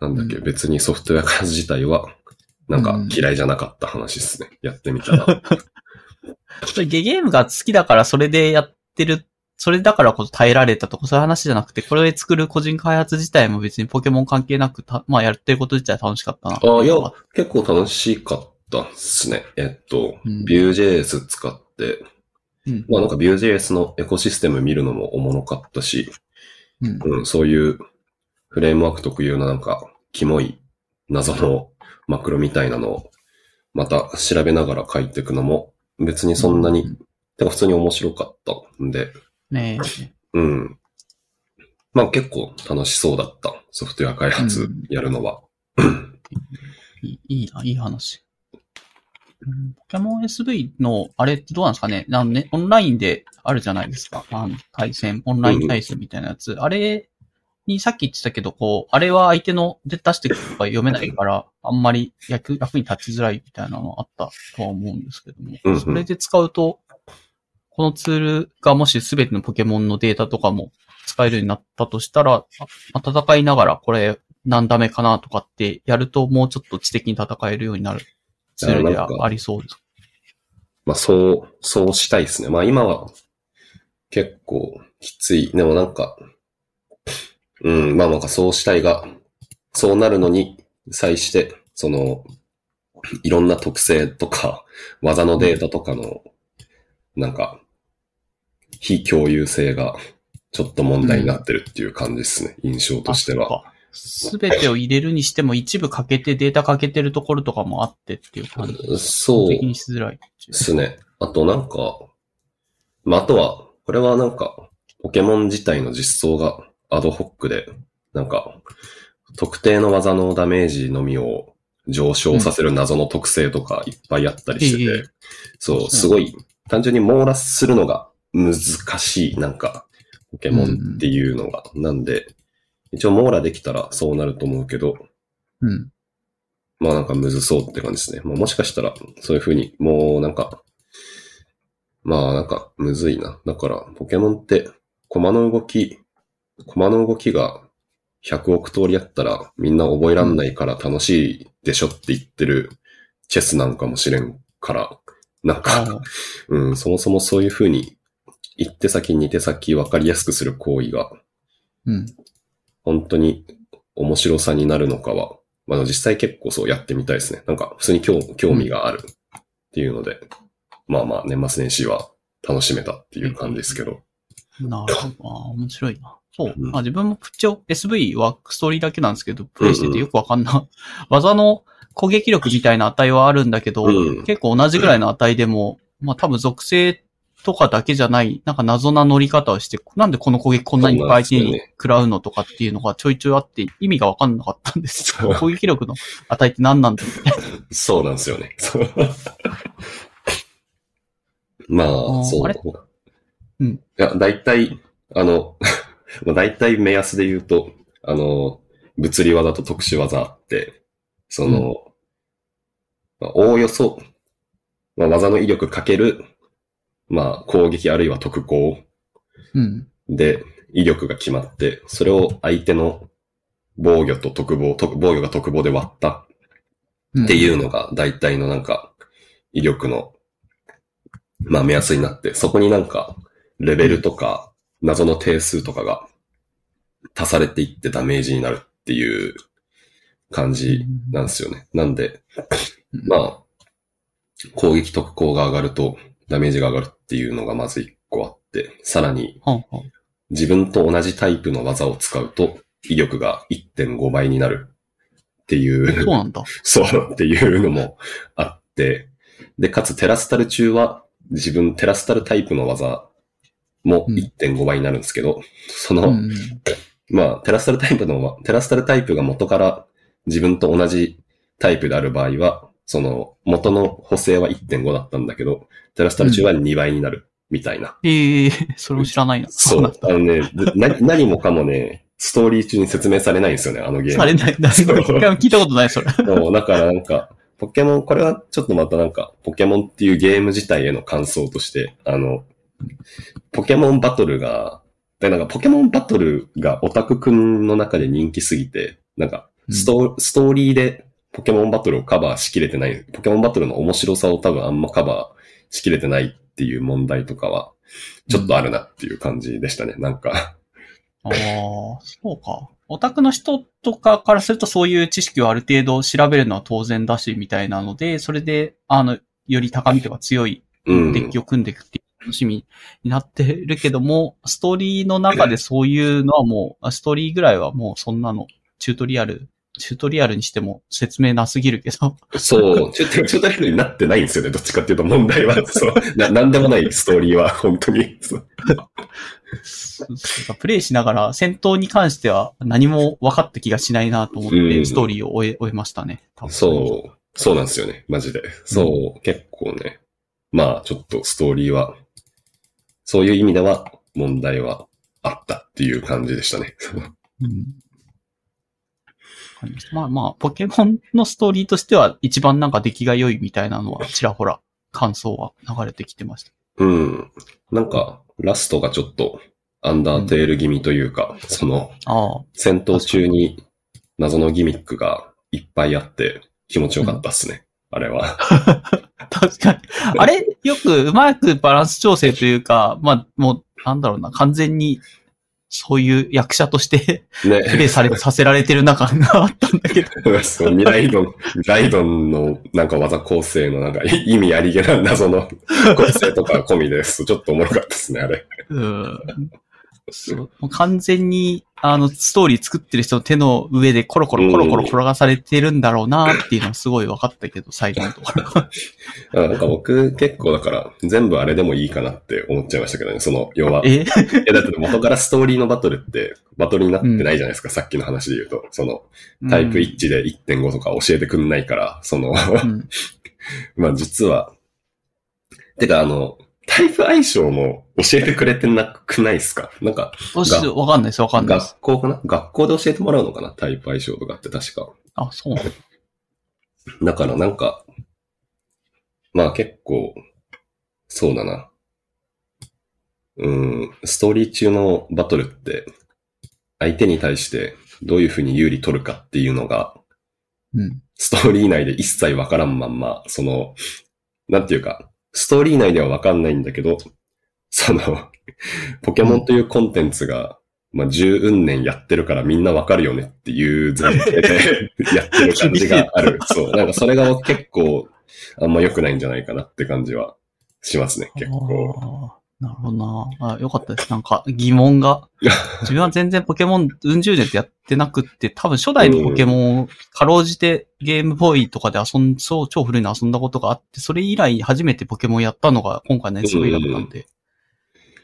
なんだっけ、うん別にソフトウェア開発自体は、なんか嫌いじゃなかった話ですね。やってみたら。それゲゲームが好きだからそれでやってる、それだからこそ耐えられたとかそういう話じゃなくて、これで作る個人開発自体も別にポケモン関係なくた、まあやってること自体楽しかったな。あ、いや、結構楽しかったっすね。えっと、うん Vue.js 使って、うん。まあなんか Vue.js のエコシステム見るのもおもろかったし、うん。うん、そういうフレームワーク特有のなんか、キモい謎のマクロみたいなのを、また調べながら書いていくのも、別にそんなに、うんてか普通に面白かったんで、ねうん。まあ結構楽しそうだった。ソフトウェア開発やるのは。え、いいいいな、いい話。うんポケモン SV の、あれってどうなんですかね？あのね、オンラインであるじゃないですか。あの、対戦、オンライン対戦みたいなやつ。あれにさっき言ってたけど、こう、あれは相手ので出してくるとか読めないから、あんまり役、役に立ちづらいみたいなのあったとは思うんですけども。うんうんそれで使うと、このツールがもし全てのポケモンのデータとかも使えるようになったとしたら、あ戦いながらこれ何ダメかなとかってやるともうちょっと知的に戦えるようになるツールではありそうです。まあそう、そうしたいですね。まあ今は結構きつい。でもなんか、うん、まあなんかそうしたいが、そうなるのに際して、その、いろんな特性とか、技のデータとかの、なんか、非共有性がちょっと問題になってるっていう感じですね。印象としては。すべてを入れるにしても一部欠けてデータ欠けてるところとかもあってっていう感じ。そう的にしづらい。ですね。あとなんか、まあ、あとは、これはなんか、ポケモン自体の実装がアドホックで、なんか、特定の技のダメージのみを上昇させる謎の特性とかいっぱいあったりしてて、ええそう、すごい、単純に網羅するのが難しい、なんか、ポケモンっていうのが。なんで、一応網羅できたらそうなると思うけど、うん。まあなんかむずそうって感じですね。まあもしかしたら、そういう風に、もうなんか、まあなんかむずいな。だから、ポケモンって、コマの動き、コマの動きが100億通りあったらみんな覚えらんないから楽しいでしょって言ってるチェスなんかもしれんから、なんあか、あうん、そもそもそういう風に、一手先二手先分かりやすくする行為が、うん。本当に面白さになるのかは、まあ実際結構そうやってみたいですね。なんか普通に興興味があるっていうので、まあまあ年末年始は楽しめたっていう感じですけど。なるほど。面白いな。そう。うんまあ自分も一応 SV はストーリーだけなんですけど、プレイしててよくわかんない。技の攻撃力みたいな値はあるんだけど、うん結構同じぐらいの値でも、まあ多分属性とかだけじゃない、なんか謎な乗り方をして、なんでこの攻撃こんなにいっぱい相手に食らうのとかっていうのがちょいちょいあって意味がわかんなかったんですよ。攻撃力の値って何なんだって。そうなんですよね。まあ、そう。うんいや、大体、あの、まあ大体目安で言うと、あの、物理技と特殊技あって、その、まあおおよそ、まあ、技の威力かける、まあ、攻撃あるいは特攻うん。で威力が決まって、それを相手の防御と特防、特防御が特防で割ったうんっていうのが大体のなんか威力の、まあ目安になって、そこになんかレベルとか謎の定数とかが足されていってダメージになるっていう感じなんですよね。なんで、うんまあ、攻撃特攻が上がるとダメージが上がるっていうのがまず一個あって、さらに自分と同じタイプの技を使うと威力が1.5倍になるっていうそうなんだ。そうっていうのもあって、で、かつテラスタル中は自分テラスタルタイプの技もうん1.5倍になるんですけど、その、うん。まあ、テラスタルタイプの、テラスタルタイプが元から自分と同じタイプである場合は、その元の補正は1.5だったんだけど、テラスタル中は2倍になるみたいな。ええそれを知らないな。そう。あのね、でな何もかもね、ストーリー中に説明されないんですよね、あのゲーム。されない。一回も聞いたことない、それ。そう、だからなんか、ポケモン、これはちょっとまたなんか、ポケモンっていうゲーム自体への感想として、あの、ポケモンバトルが、でなんかポケモンバトルがオタクくんの中で人気すぎて、なんかスト,、ストーリーでポケモンバトルをカバーしきれてない、ポケモンバトルの面白さを多分あんまカバーしきれてないっていう問題とかは、ちょっとあるなっていう感じでしたね。なんか、ああ、そうか。オタクの人とかからするとそういう知識をある程度調べるのは当然だし、みたいなので、それで、あの、より高みとか強いうん。デッキを組んでいくっていう楽しみになってるけども、ストーリーの中でそういうのはもう、あストーリーぐらいはもうそんなの、チュートリアル、チュートリアルにしても説明なすぎるけど、そう、チュチュートリアルになってないんですよね、どっちかっていうと問題は。そう。な、なんでもないストーリーは、本当に。プレイしながら戦闘に関しては何も分かった気がしないなと思っうんて、ストーリーを終え、終えましたね。そう、そうなんですよね、マジで。そう、結構ね。まあ、ちょっとストーリーは、そういう意味では問題はあったっていう感じでしたね。うんわかりましたまあまあ、ポケモンのストーリーとしては一番なんか出来が良いみたいなのはちらほら感想は流れてきてました。うん。なんか、ラストがちょっと、アンダーテール気味というか、その、ああ、戦闘中に謎のギミックがいっぱいあって気持ちよかったっすね。あれは。確かに。あれ、よくうまくバランス調整というか、まあもう、なんだろうな、完全にそういう役者としてプレね。イされ、させられてる中があったんだけど。そう、ミライドン、ライドンのなんか技構成のなんか意味ありげな謎の構成とか込みです。ちょっとおもろかったですね、あれ。うん。そう。もう完全に、あの、ストーリー作ってる人の手の上でコロコロコロコロ転がされてるんだろうなっていうのはすごい分かったけど、最後のところ。あなんか僕結構だから全部あれでもいいかなって思っちゃいましたけどね、その、要は。いえ やだって元からストーリーのバトルってバトルになってないじゃないですか、さっきの話で言うと。その、タイプ1で1.5とか教えてくんないから、その、うん。まあ実は、てかあの、タイプ相性も教えてくれてなくないですか？なんか、わかんないです、わかんないです。学校かな？学校で教えてもらうのかな？タイプ相性とかって確か。あ、そうなの？だからなんか、まあ結構、そうだな。うん、ストーリー中のバトルって、相手に対してどういう風に有利取るかっていうのが、うん。ストーリー内で一切わからんまんま、その、なんていうか、ストーリー内ではわかんないんだけど、その、ポケモンというコンテンツが、まあ、十運年やってるからみんなわかるよねっていう前提で やってる感じがある。そう。なんかそれが結構、あんま良くないんじゃないかなって感じはしますね、結構。なるほどなあ。よかったです。なんか疑問が。自分は全然ポケモンうん十年ってやってなくって、多分初代のポケモンをかろうじてゲームボーイとかで遊ん、そう、超古いの遊んだことがあって、それ以来初めてポケモンやったのが今回の SV だったんで。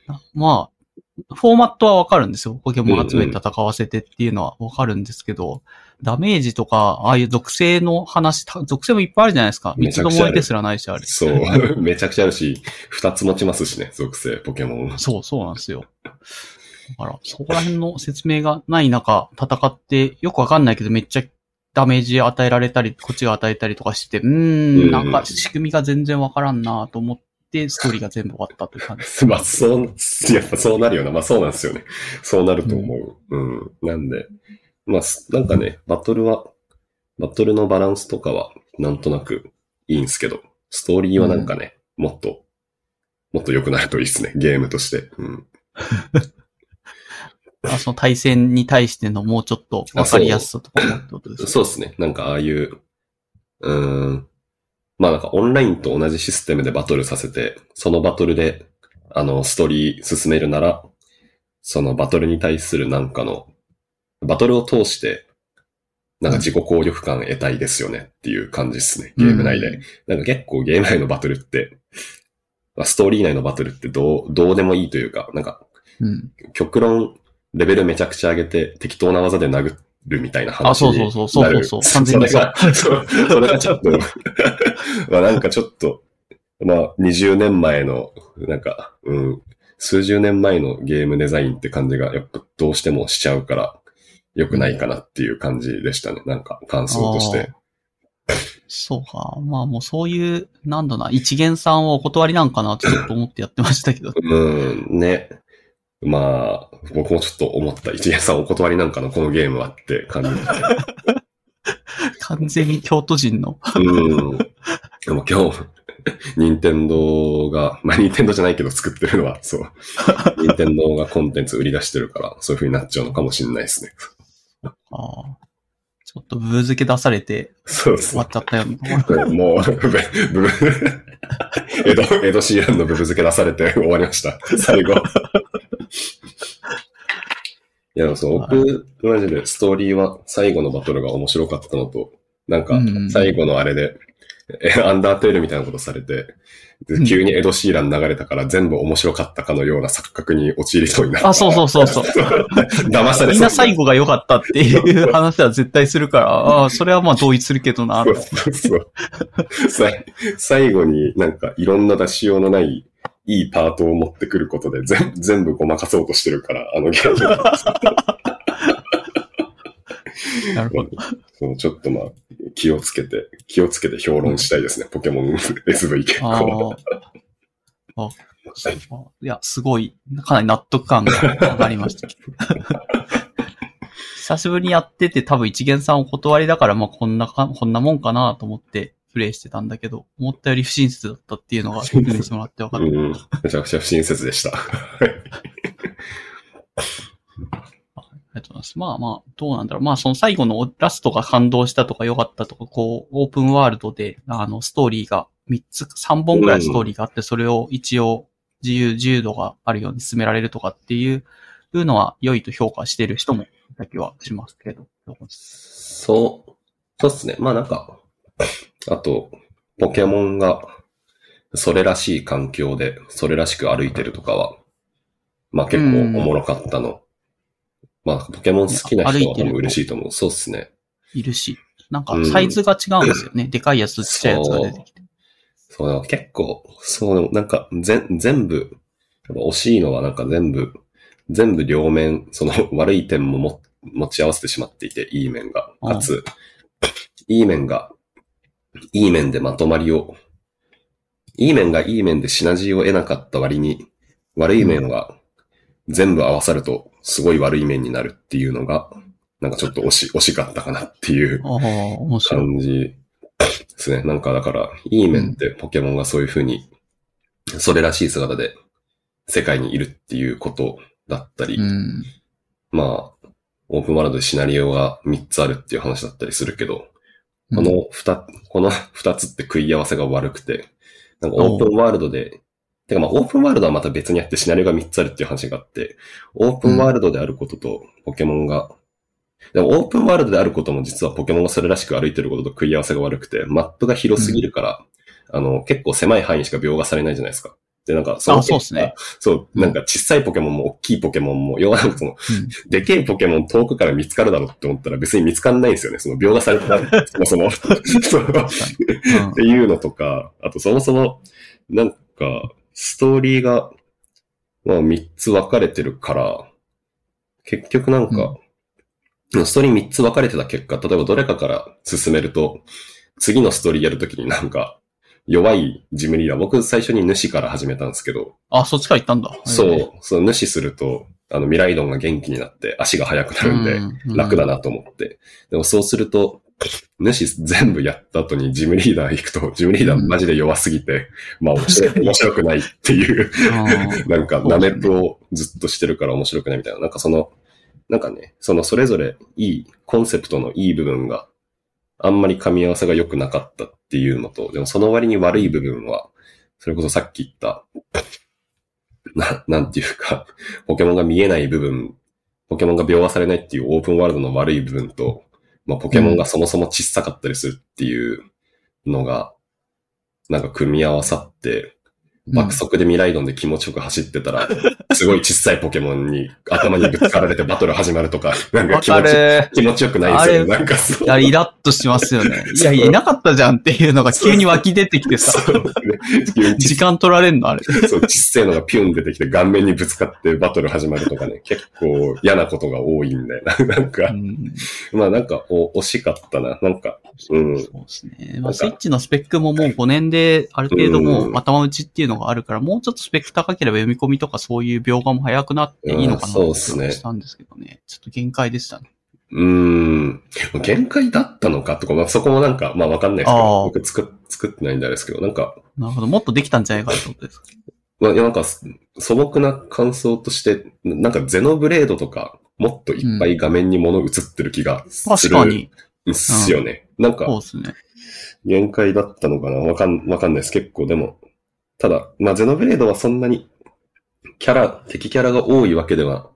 なまあ、フォーマットはわかるんですよ。ポケモン集めて戦わせてっていうのはわかるんですけど、ダメージとか、ああいう属性の話、た属性もいっぱいあるじゃないですか。三つどもえですらないし、あれ。そう。めちゃくちゃあるし、二つ持ちますしね、属性、ポケモン。そう、そうなんですよ。だから、そこら辺の説明がない中、戦って、よくわかんないけど、めっちゃダメージ与えられたり、こっちが与えたりとかしてて、うーうんん、なんか仕組みが全然わからんなと思って、ストーリーが全部終わったという感じ。まあ、そう、やっぱそうなるよな。まあそうなんですよね。そうなると思う。うん。なんで、まあ、すなんかね、バトルは、バトルのバランスとかは、なんとなくいいんですけど、ストーリーはなんかね、もっと、もっと良くなるといいですね。ゲームとして。うん。あその対戦に対してのもうちょっとわかりやすさとかもってことですか？そうですね。なんかああいう、うーん。まあなんかオンラインと同じシステムでバトルさせて、そのバトルで、あの、ストーリー進めるなら、そのバトルに対するなんかの、バトルを通して、なんか自己効力感得たいですよねっていう感じですね。ゲーム内で。うんなんか結構ゲーム内のバトルって、まあストーリー内のバトルってどう、どうでもいいというか、なんかうん。極論、レベルめちゃくちゃ上げて適当な技で殴るみたいな話あそうにそうそうなる。そうそうそう完全にそれが、そうそれがちょっと、まあなんかちょっと、まあ20年前の、なんか、うん、数十年前のゲームデザインって感じがやっぱどうしてもしちゃうから、良くないかなっていう感じでしたね。なんか感想として。そうか。まあもうそういう、なんだな、一元さんをお断りなんかなってちょっと思ってやってましたけど。うん、ね。まあ、僕もちょっと思った。一元さんお断りなんかのこのゲームはって感じで。完全に京都人の。うん。でも今日、任天堂が、まあ任天堂じゃないけど作ってるのは、そう。任天堂がコンテンツ売り出してるから、そういう風になっちゃうのかもしれないですね。ああちょっとブー付け出されてそうです終わっちゃったようなところ。もう、ブブ、ブエド、エドシーランのブブ付け出されて終わりました。最後。いや、そう、僕、マジでストーリーは最後のバトルが面白かったのと、なんかうんうん、最後のあれで、えアンダーテールみたいなことされて、で急にエドシーラン流れたから全部面白かったかのような錯覚に陥りそうになった。あ、そうそうそうそう。騙されそうみんな最後が良かったっていう話は絶対するから、ああ、それはまあ同意するけどな。そうそうそう。さ 最後になんかいろんな出しようのないいいパートを持ってくることで全全部ごまかそうとしてるから、あのゲーム。なるほど。そうちょっとまあ、気をつけて、気をつけて評論したいですね。ポケモン SV 結あ構。あ。いや、すごい、かなり納得感が上がりました。久しぶりにやってて多分一元さんお断りだから、まあこんなか、こんなもんかなと思ってプレイしてたんだけど、思ったより不親切だったっていうのが説明してもらって分かった。うん、めちゃくちゃ不親切でした。とうございます。まあまあ、どうなんだろう。まあその最後のラストが感動したとか良かったとか、こう、オープンワールドで、あの、ストーリーが3つ、3本ぐらいストーリーがあって、それを一応自由、自由度があるように進められるとかっていういうのは良いと評価してる人もいた気はしますけど。そう、そうっすね。まあなんか、あと、ポケモンが、それらしい環境で、それらしく歩いてるとかは、まあ結構おもろかったの。まあ、ポケモン好きな人は多分嬉しいと思う。そうっすね。いるし。なんかサイズが違うんですよね。でかいやつ、ちっちゃいやつが出てきて。そう、結構、そう、なんか、ぜ全部、やっぱ惜しいのはなんか全部、全部両面、その 悪い点もも持ち合わせてしまっていて、いい面が。かつ、いい面が、いい面でまとまりを、いい面がいい面でシナジーを得なかった割に、悪い面が全部合わさると、すごい悪い面になるっていうのが、なんかちょっと惜し、惜しかったかなっていう。感じですね。なんかだから、いい面ってポケモンがそういう風に、それらしい姿で世界にいるっていうことだったり、うん。まあ、オープンワールドでシナリオが3つあるっていう話だったりするけど、この2、この2つって食い合わせが悪くて、なんかオープンワールドで、てかまあオープンワールドはまた別にあってシナリオが3つあるっていう話があって、オープンワールドであることとポケモンが、でもオープンワールドであることも実はポケモンがそれらしく歩いてることと食い合わせが悪くて、マップが広すぎるから、あの、結構狭い範囲にしか描画されないじゃないですか。で、なんか、そそうっすね。そう、なんか小さいポケモンも大きいポケモンも、要はなんかその、うんでけえポケモン遠くから見つかるだろうって思ったら別に見つかんないんですよね。その描画されてない。そもそも。そう っていうのとか、あとそもそも、なんか、ストーリーが、まあ3つ分かれてるから、結局なんか、ストーリー3つ分かれてた結果、例えばどれかから進めると、次のストーリーやるときになんか、弱いジムリーダー、僕最初に主から始めたんですけど、あ、そっちから行ったんだ。そう、その主すると、あの、ミライドンが元気になって足が速くなるんで、うん楽だなと思って。でもそうすると、主全部やった後にジムリーダー行くと、ジムリーダーマジで弱すぎて、まあ面白い面白くないっていう、うんなんかナメプをずっとしてるから面白くないみたいな。なんかその、なんかね、そのそれぞれいい、コンセプトのいい部分があんまり噛み合わせが良くなかったっていうのと、でもその割に悪い部分は、それこそさっき言った、な、なんていうか、ポケモンが見えない部分、ポケモンが描画されないっていうオープンワールドの悪い部分と、まあ、ポケモンがそもそも小さかったりするっていうのが、なんか組み合わさって、爆速でミライドンで気持ちよく走ってたら、すごい小さいポケモンに頭にぶつかられてバトル始まるとか、なんか気持ち、る。気持ちよくないですよね。なんかそうい。や、イラッとしますよね。いやいなかったじゃんっていうのが急に湧き出てきてさ、時間取られんのあれ。そう、ちっせえのがピュン出てきて顔面にぶつかってバトル始まるとかね、結構嫌なことが多いんだよな。なんうか、んまあなんか、お惜しかったな。なんか、うん。そうですね。まあ、スイッチのスペックももう5年である程度もううん頭打ちっていうのがあるから、もうちょっとスペック高ければ読み込みとかそういう描画も早くなっていいのかなっすねしたんですけどね。ちょっと限界でしたね。うーん。限界だったのかとか、まあそこもなんか、まあわかんないですけど、僕作っ作ってないんですけど、なんか、なるほど。もっとできたんじゃないかってことですか？まあ、いやなんか、素朴な感想として、なんかゼノブレードとか、もっといっぱい画面に物映ってる気がする確かに。んすよね。なんかそう、ですね。限界だったのかなわかん、わかんないです。結構でも。ただ、まあ、ゼノブレードはそんなに、キャラ、敵キャラが多いわけでは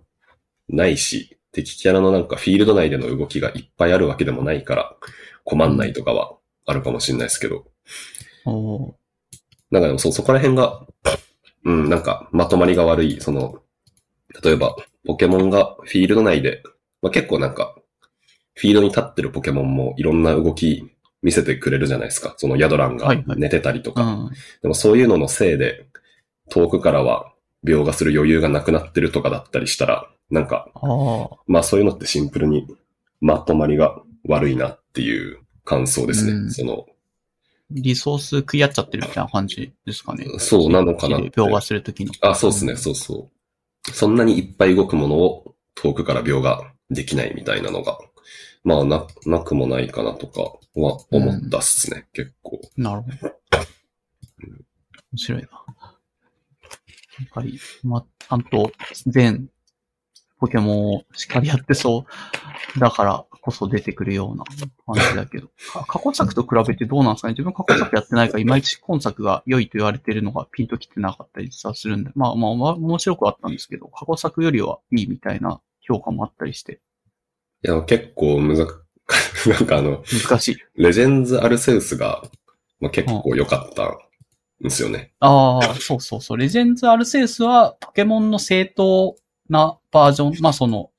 ないし、敵キャラのなんかフィールド内での動きがいっぱいあるわけでもないから、困んないとかはあるかもしれないですけど。おーなんかでもそ、そこら辺が、うん、なんか、まとまりが悪い、その、例えば、ポケモンがフィールド内で、まあ、結構なんか、フィールドに立ってるポケモンもいろんな動き見せてくれるじゃないですか。そのヤドランがはいはい寝てたりとか。うん。でもそういうののせいで、遠くからは描画する余裕がなくなってるとかだったりしたら、なんか。まあそういうのってシンプルにまとまりが悪いなっていう感想ですね。うんその、リソース食い合っちゃってるみたいな感じですかね。そうなのかな描画するときの。あ、そうですね、そうそう。そんなにいっぱい動くものを遠くから描画できないみたいなのが、まあな、なくもないかなとかは思ったっすね、結構。なるほど。面白いな。やっぱり、ま、ちゃんと全ポケモンをしっかりやってそう。だからこそ出てくるような感じだけど。か過去作と比べてどうなんですかね？自分過去作やってないから、いまいち今作が良いと言われてるのがピンときてなかったり実はするんで。まあまあ、まあ、面白くはあったんですけど、過去作よりはいいみたいな評価もあったりして、いや、結構むずか、なんかあの、難しい。レジェンズ・アルセウスが、まあ、結構良かったんですよね。ああ、そうそうそう。レジェンズ・アルセウスはポケモンの正当なバージョン、まあその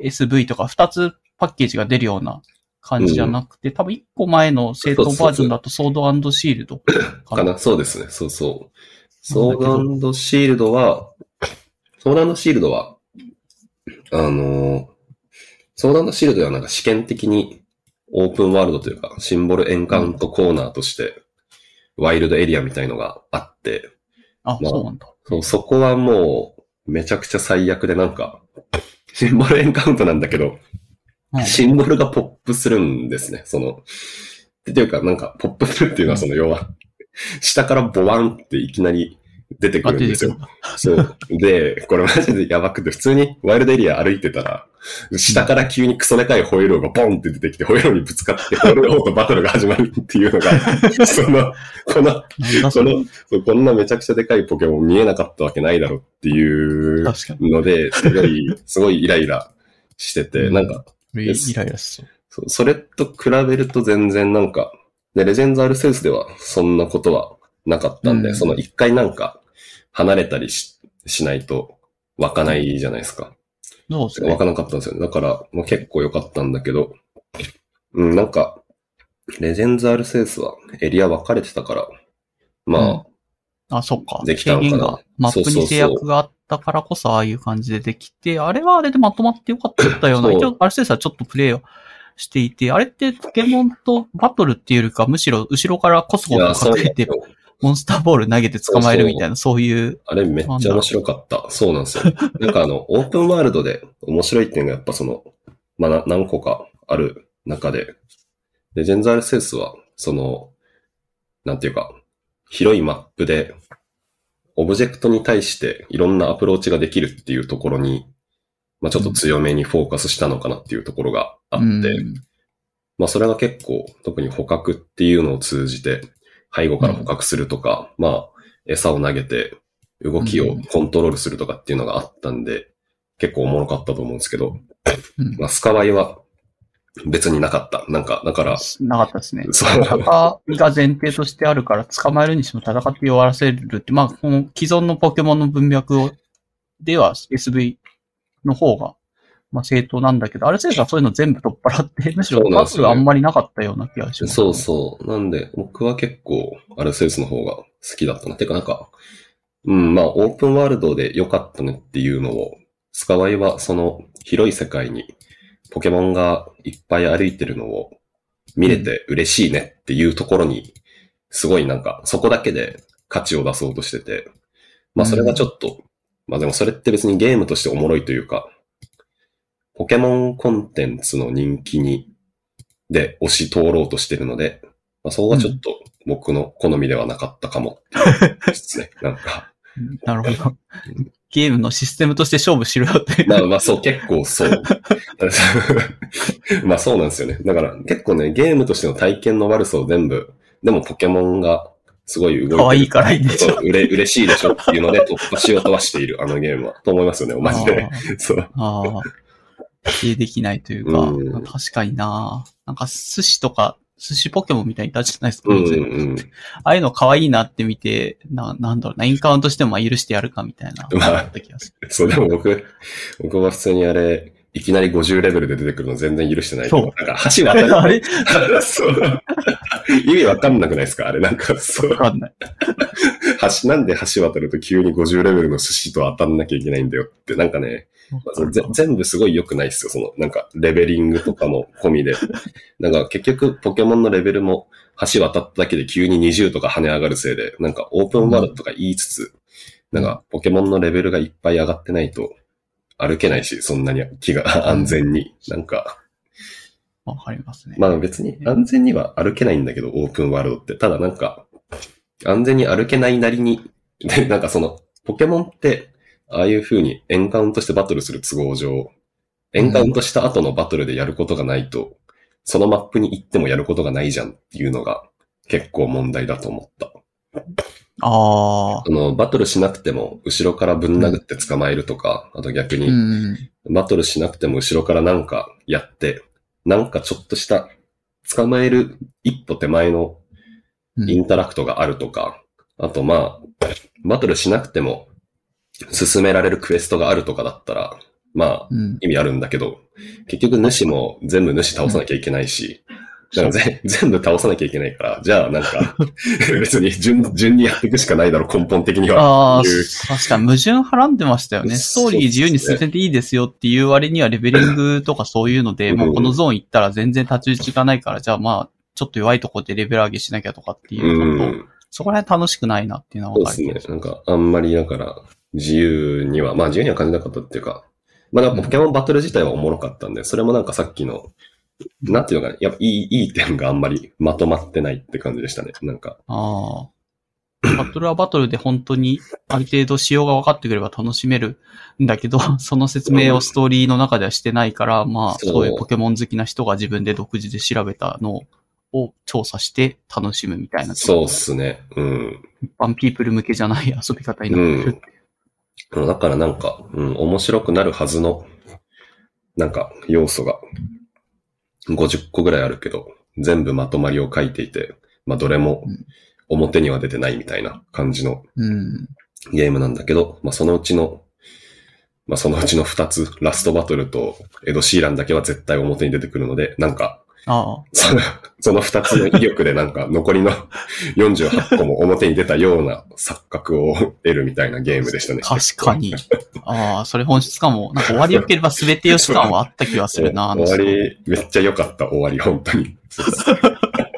SV とか2つパッケージが出るような感じじゃなくて、多分1個前の正当バージョンだとソードシールドかかなそうですね。そうそう。ソードシールドは、ソードシールドは、あのー、ソードシールドはなんか試験的にオープンワールドというか、シンボルエンカウントコーナーとして、ワイルドエリアみたいのがあって、あ、まあそうなんだ。そうそこはもう、めちゃくちゃ最悪でなんか、シンボルエンカウントなんだけど、うんシンボルがポップするんですね。その、っていうか、なんか、ポップするっていうのはその、要は、下からボワンっていきなり出てくあ、るんですよ。そう。で、これマジでやばくて、普通にワイルドエリア歩いてたら、下から急にクソでかいホエローがボンって出てきて、ホエローにぶつかって、ホエローとバトルが始まるっていうのが、その、この。この、こんなめちゃくちゃでかいポケモン見えなかったわけないだろっていう。ので、すごい、すごいイライラしてて、うんなんか、イライラしそう。それと比べると全然なんか、で、レジェンズ・アルセウスではそんなことはなかったんで、うんその一回なんか離れたりししないと湧かないじゃないですか。そうですね。湧かなかったんですよね。だから、まあ、結構良かったんだけど、うん、なんか、レジェンズ・アルセウスはエリア分かれてたから、まあ、あ、そっか。できたのかなマップに制約があったからこそ、ああいう感じでできて、あれはあれでまとまってよかったような。一応、アルセウスはちょっとプレイをしていて、あれってポケモンとバトルっていうよりか、むしろ後ろからコソコいや、そうソ隠れて、モンスターボール投げて捕まえるみたいな、そういう、あれめっちゃ面白かった。そうなんですよ。なんかあの、オープンワールドで面白いっていうのがやっぱその、まあな何個かある中で、レジェンズ・アルセウスは、その、なんていうか、広いマップで、オブジェクトに対していろんなアプローチができるっていうところに、まあちょっと強めにフォーカスしたのかなっていうところがあって、うん。まあそれが結構、特に捕獲っていうのを通じて、背後から捕獲するとか、まあ、餌を投げて、動きをコントロールするとかっていうのがあったんで、結構おもろかったと思うんですけど、うんまあスカワイは別になかった。なんか、だから、なかったですね。そう戦いが前提としてあるから、捕まえるにしても戦って終わらせるって、まあ、この既存のポケモンの文脈を、では SV の方が、まあ正当なんだけど、アルセウスはそういうの全部取っ払って、むしろそうなんですよねバトルあんまりなかったような気がします。そうそう。なんで、僕は結構、アルセウスの方が好きだったな。てかなんか、うん、まあ、オープンワールドで良かったねっていうのを、スカワイはその広い世界にポケモンがいっぱい歩いてるのを見れて嬉しいねっていうところに、すごいなんか、そこだけで価値を出そうとしてて、まあそれがちょっと、まあでもそれって別にゲームとしておもろいというか、ポケモンコンテンツの人気に、で押し通ろうとしてるので、まあそこがちょっと僕の好みではなかったかもですね。なんか、うんなるほど。ゲームのシステムとして勝負しろよって。まあまあそう、結構そう。まあそうなんですよね。だから結構ね、ゲームとしての体験の悪さを全部、でもポケモンがすごい動いてる。可愛いからいいんでしょ嬉しいでしょっていうので突破しようとはしている、あのゲームは。と思いますよね、マジで。そう。あ。否定できないというか、うんまあ確かにななんか寿司とか、寿司ポケモンみたいに立ちじゃないですか、うんうんああいうの可愛いなって見て、な、なんだろうな、インカウントしてもまあ許してやるかみたいな、まあ思った気がする。そう、でも僕、僕は普通にあれ、いきなり50レベルで出てくるの全然許してないけど。そうなんか橋渡る。あれ？そう。意味わかんなくないですかあれ？なんか、そうわ。かんない。橋、なんで橋渡ると急に50レベルの寿司と当たんなきゃいけないんだよって、なんかね、ぜ全部すごい良くないっすよ。その、なんか、レベリングとかも込みで。なんか、結局、ポケモンのレベルも、橋渡っただけで急に20とか跳ね上がるせいで、なんか、オープンワールドとか言いつつ、なんか、ポケモンのレベルがいっぱい上がってないと、歩けないし、そんなに気が安全に。なんか、わかりますね。まあ別に安全には歩けないんだけど、オープンワールドって。ただなんか、安全に歩けないなりに、で、なんかその、ポケモンってああいう風にエンカウントしてバトルする都合上、エンカウントした後のバトルでやることがないと、そのマップに行ってもやることがないじゃんっていうのが結構問題だと思った。ああ。あの、バトルしなくても後ろからぶん殴って捕まえるとか、あと逆うにん。バトルしなくても後ろからなんかやって、なんかちょっとした捕まえる一歩手前のうんインタラクトがあるとか、あとまあ、バトルしなくても進められるクエストがあるとかだったら、まあ、うん。意味あるんだけど、結局主も全部主倒さなきゃいけないし、だからぜ 全部倒さなきゃいけないから、じゃあなんか、別に順順にやっていくしかないだろ、根本的には。あ確かに矛盾はらんでましたよね。ストーリー自由に進めていいですよっていう割にはレベリングとかそういうので、うんもうこのゾーン行ったら全然立ち打ちがないから、じゃあまあ、ちょっと弱いところでレベル上げしなきゃとかっていううん。そこら辺楽しくないなっていうのはそうですね。なんか、あんまりだから、自由には、まあ自由には感じなかったっていうか、まあなんかポケモンバトル自体はおもろかったんで、それもなんかさっきの、なんていうのかな、やっぱいい、いい点があんまりまとまってないって感じでしたね。なんか、ああ。バトルはバトルで本当にある程度仕様が分かってくれば楽しめるんだけど、その説明をストーリーの中ではしてないから、まあ、そういうポケモン好きな人が自分で独自で調べたのを調査して楽しむみたいな。そうっすね。うん。一般ピープル向けじゃない遊び方になってる。うんだからなんか、うん、面白くなるはずの、なんか、要素が、50個ぐらいあるけど、全部まとまりを書いていて、まあ、どれもうん表には出てないみたいな感じのうん。ゲームなんだけど、まあ、そのうちの、まあ、そのうちの2つ、ラストバトルとエド・シーランだけは絶対表に出てくるので、なんか、ああ。その、その2つの威力でなんか残りの48個も表に出たような錯覚を得るみたいなゲームでしたね。確かに。ああ、それ本質かも。なんか終わり良ければ全て良し感はあった気がするな。終わり、めっちゃ良かった、終わり、本当に。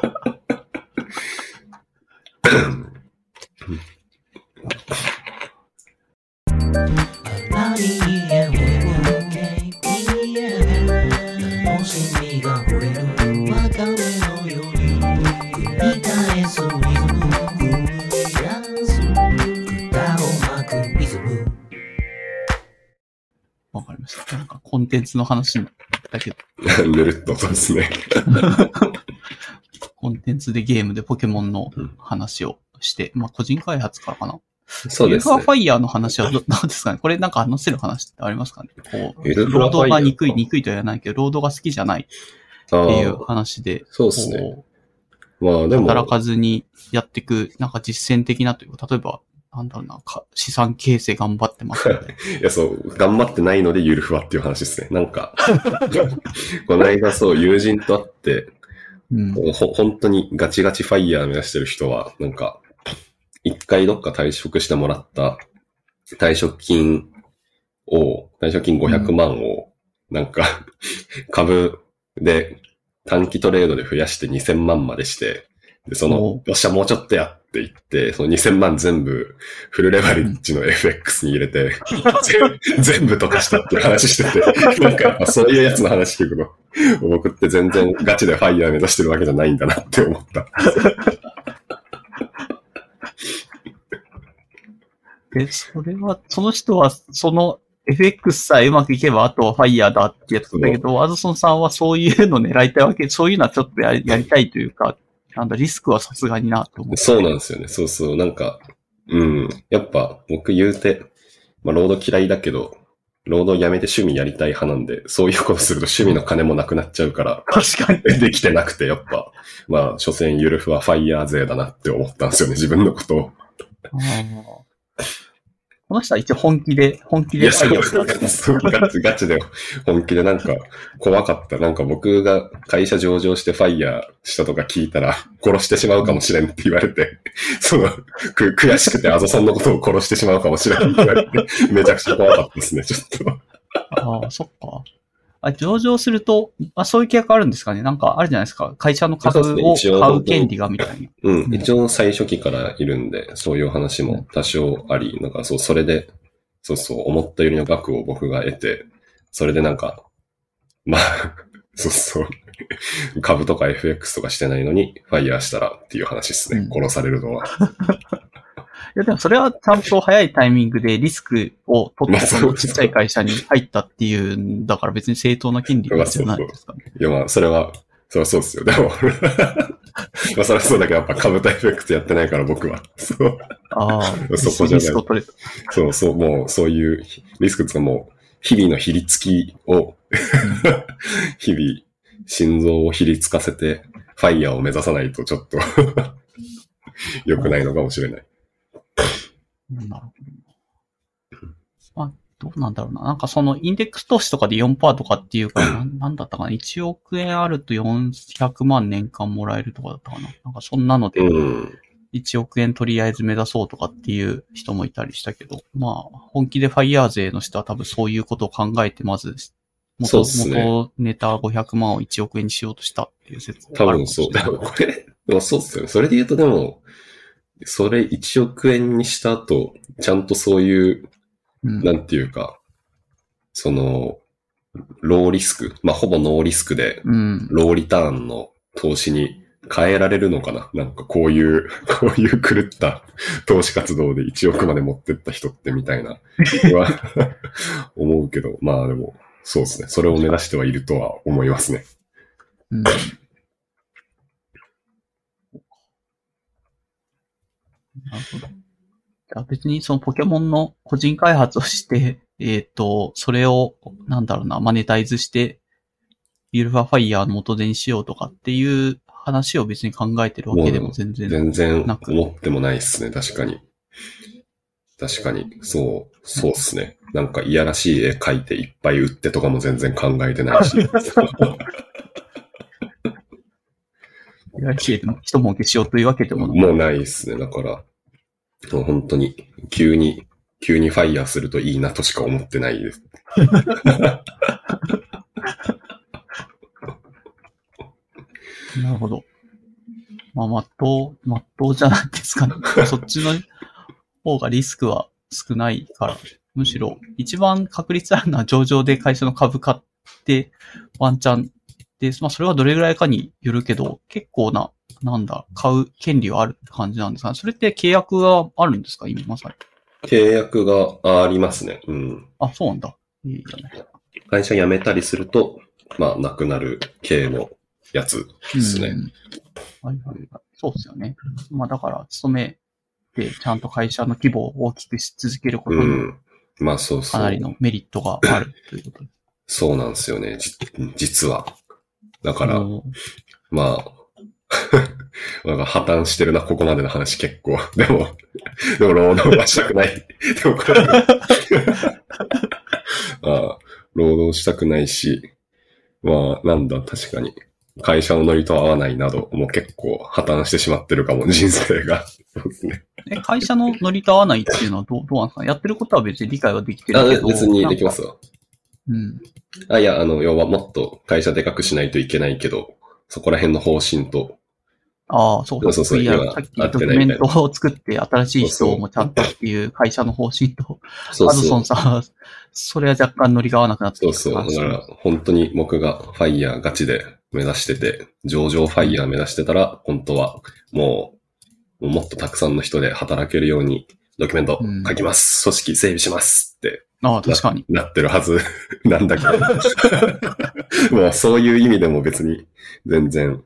テンツの話だけど、ぬるっとそうですね。コンテンツでゲームでポケモンの話をして、まあ個人開発からかな。そうですねユーファーフ。ァイヤーの話はど どうですかね？これなんか話せる話ってありますかね？こう、労働が憎い、憎いとは言わないけど、労働が好きじゃないあっていうー話で、そうですね。こまあでも、う働かずにやっていく、なんか実践的なというか、例えば、なんだろうな、か資産形成頑張ってますみた いや、そう、頑張ってないのでゆるふわっていう話ですね。なんか、この間そう、友人と会って、うん。ほ本当にガチガチファイヤー目指してる人は、なんか、一回どっか退職してもらった退職金を、退職金500万を、なんか、株で短期トレードで増やして2000万までして、で、そのお、よっしゃ、もうちょっとやって言って、その2000万全部フルレバレッジの FX に入れて、全 全部溶かしたっていう話してて、なんかやっぱそういうやつの話聞くと、僕って全然ガチでファイヤー目指してるわけじゃないんだなって思った。で、それは、その人は、その FX さえうまくいけば、あとはファイヤーだってやつだけど、アズソンさんはそういうの狙いたいわけ、そういうのはちょっとやりやりたいというか、なんだ、リスクはさすがになと思って。そうなんですよね。そうそう。なんか、うん。やっぱ僕言うて、まあ、ロード嫌いだけど、ロードやめて趣味やりたい派なんで、そういうことすると趣味の金もなくなっちゃうから、確かに。できてなくて、やっぱ、まあ、所詮ゆるふはファイヤー勢だなって思ったんですよね、自分のことを。この人は一応本気で、本気いや、でそうガチ、ガチで、本気でなんか、怖かった。なんか僕が会社上場してファイヤーしたとか聞いたら、殺してしまうかもしれんって言われて、その、く、悔しくてあざさんのことを殺してしまうかもしれんって言われて、めちゃくちゃ怖かったですね、ちょっと。ああ、そっか。あ、上場すると、あ、そういう契約あるんですかね？なんかあるじゃないですか？会社の株を買う権利がみたいな。うん。一応最初期からいるんで、そういう話も多少あり、なんかそう、それで、そうそう、思ったよりの額を僕が得て、それでなんか、まあ、そうそう、株とか FX とかしてないのに、ファイヤーしたらっていう話ですね。うん殺されるのは。や、でもそれはちゃんと早いタイミングでリスクを取って、ちっちゃい会社に入ったっていうんだから別に正当な権利なんじゃないですかね。いや、まあ、それは、それはそうですよ。でも、まあ、それはそうだけど、やっぱ株タエフェクトやってないから、僕は。そう。ああ、そこじゃない。そう、そう、もう、そういうリスクとかもう、日々のひりつきを、日々、心臓をひりつかせて、ファイヤーを目指さないとちょっと良くないのかもしれない。うんなるほど。まあ、どうなんだろうな。なんかそのインデックス投資とかで4%とかっていうか、なんなんだったかな。1億円あると400万年間もらえるとかだったかな。なんかそんなので、うん。1億円とりあえず目指そうとかっていう人もいたりしたけど、まあ、本気でファイヤー勢の人は多分そういうことを考えて、まず、元ね元ネタ500万を1億円にしようとしたっていう説多分そう。でもこれ、でもそうっすよね。それで言うとでも、それ1億円にした後、ちゃんとそういう、うん。なんていうか、その、ローリスク、まあ、ほぼノーリスクで、うん。ローリターンの投資に変えられるのかな？なんかこういう、こういう狂った投資活動で1億まで持ってった人ってみたいな、は思うけど、まあでも、そうですね。それを目指してはいるとは思いますね。うん。なるほど。じゃあ別にそのポケモンの個人開発をして、えっ、と、それを、なんだろうな、マネタイズして、ビルファファイヤーの元手にしようとかっていう話を別に考えてるわけでも全然。全然思ってもないですね。確かに。確かに。そう、そうっすね。なんかいやらしい絵描いていっぱい売ってとかも全然考えてないし。いやし一儲けしようというわけでもない。もうないですね。だから、もう本当に、急に、急にファイヤーするといいなとしか思ってないです。なるほど。まあ、まっとう、まっとうじゃないですかね。そっちの方がリスクは少ないから、むしろ一番確率あるのは上場で会社の株買って、ワンチャンで、まあそれはどれぐらいかによるけど、結構な、なんだ、買う権利はあるって感じなんですか？ね。それって契約があるんですか？今まさに。契約がありますね。うん。あ、そうなんだ。いいじゃない。会社辞めたりすると、まあ、なくなる系のやつですね。うんはいはいはい。そうですよね。まあだから、勤めて、ちゃんと会社の規模を大きくし続けることに、うん。まあ、そうそう。かなりのメリットがあるということです。そうなんですよね。じ実は。だから、まあ、なんか破綻してるな、ここまでの話結構。でも、でも労働はしたくない。でもこれ、ああ労働したくないし、まあ、なんだ、確かに。会社のノリと合わないなど、もう結構破綻してしまってるかも、人生が。そうですね。え、会社のノリと合わないっていうのはどう、どうなんですか？やってることは別に理解はできてるあけど。別にできますわ。うん。あ、いや、あの、要はもっと会社でかくしないといけないけど、そこら辺の方針と、ああ、そうそうそういや今さっきドキュメントを作って新しい人をもちゃんとっていう会社の方針と、そうそうアドソン。さ、それは若干ノリが合わなくなってそうそう。だから、本当に僕がファイヤーガチで目指してて、上場ファイヤー目指してたら、本当はもう、もっとたくさんの人で働けるように、ドキュメント書きます。組織整備しますってああ、確かに。なってるはず なんだけど。もうそういう意味でも別に全然、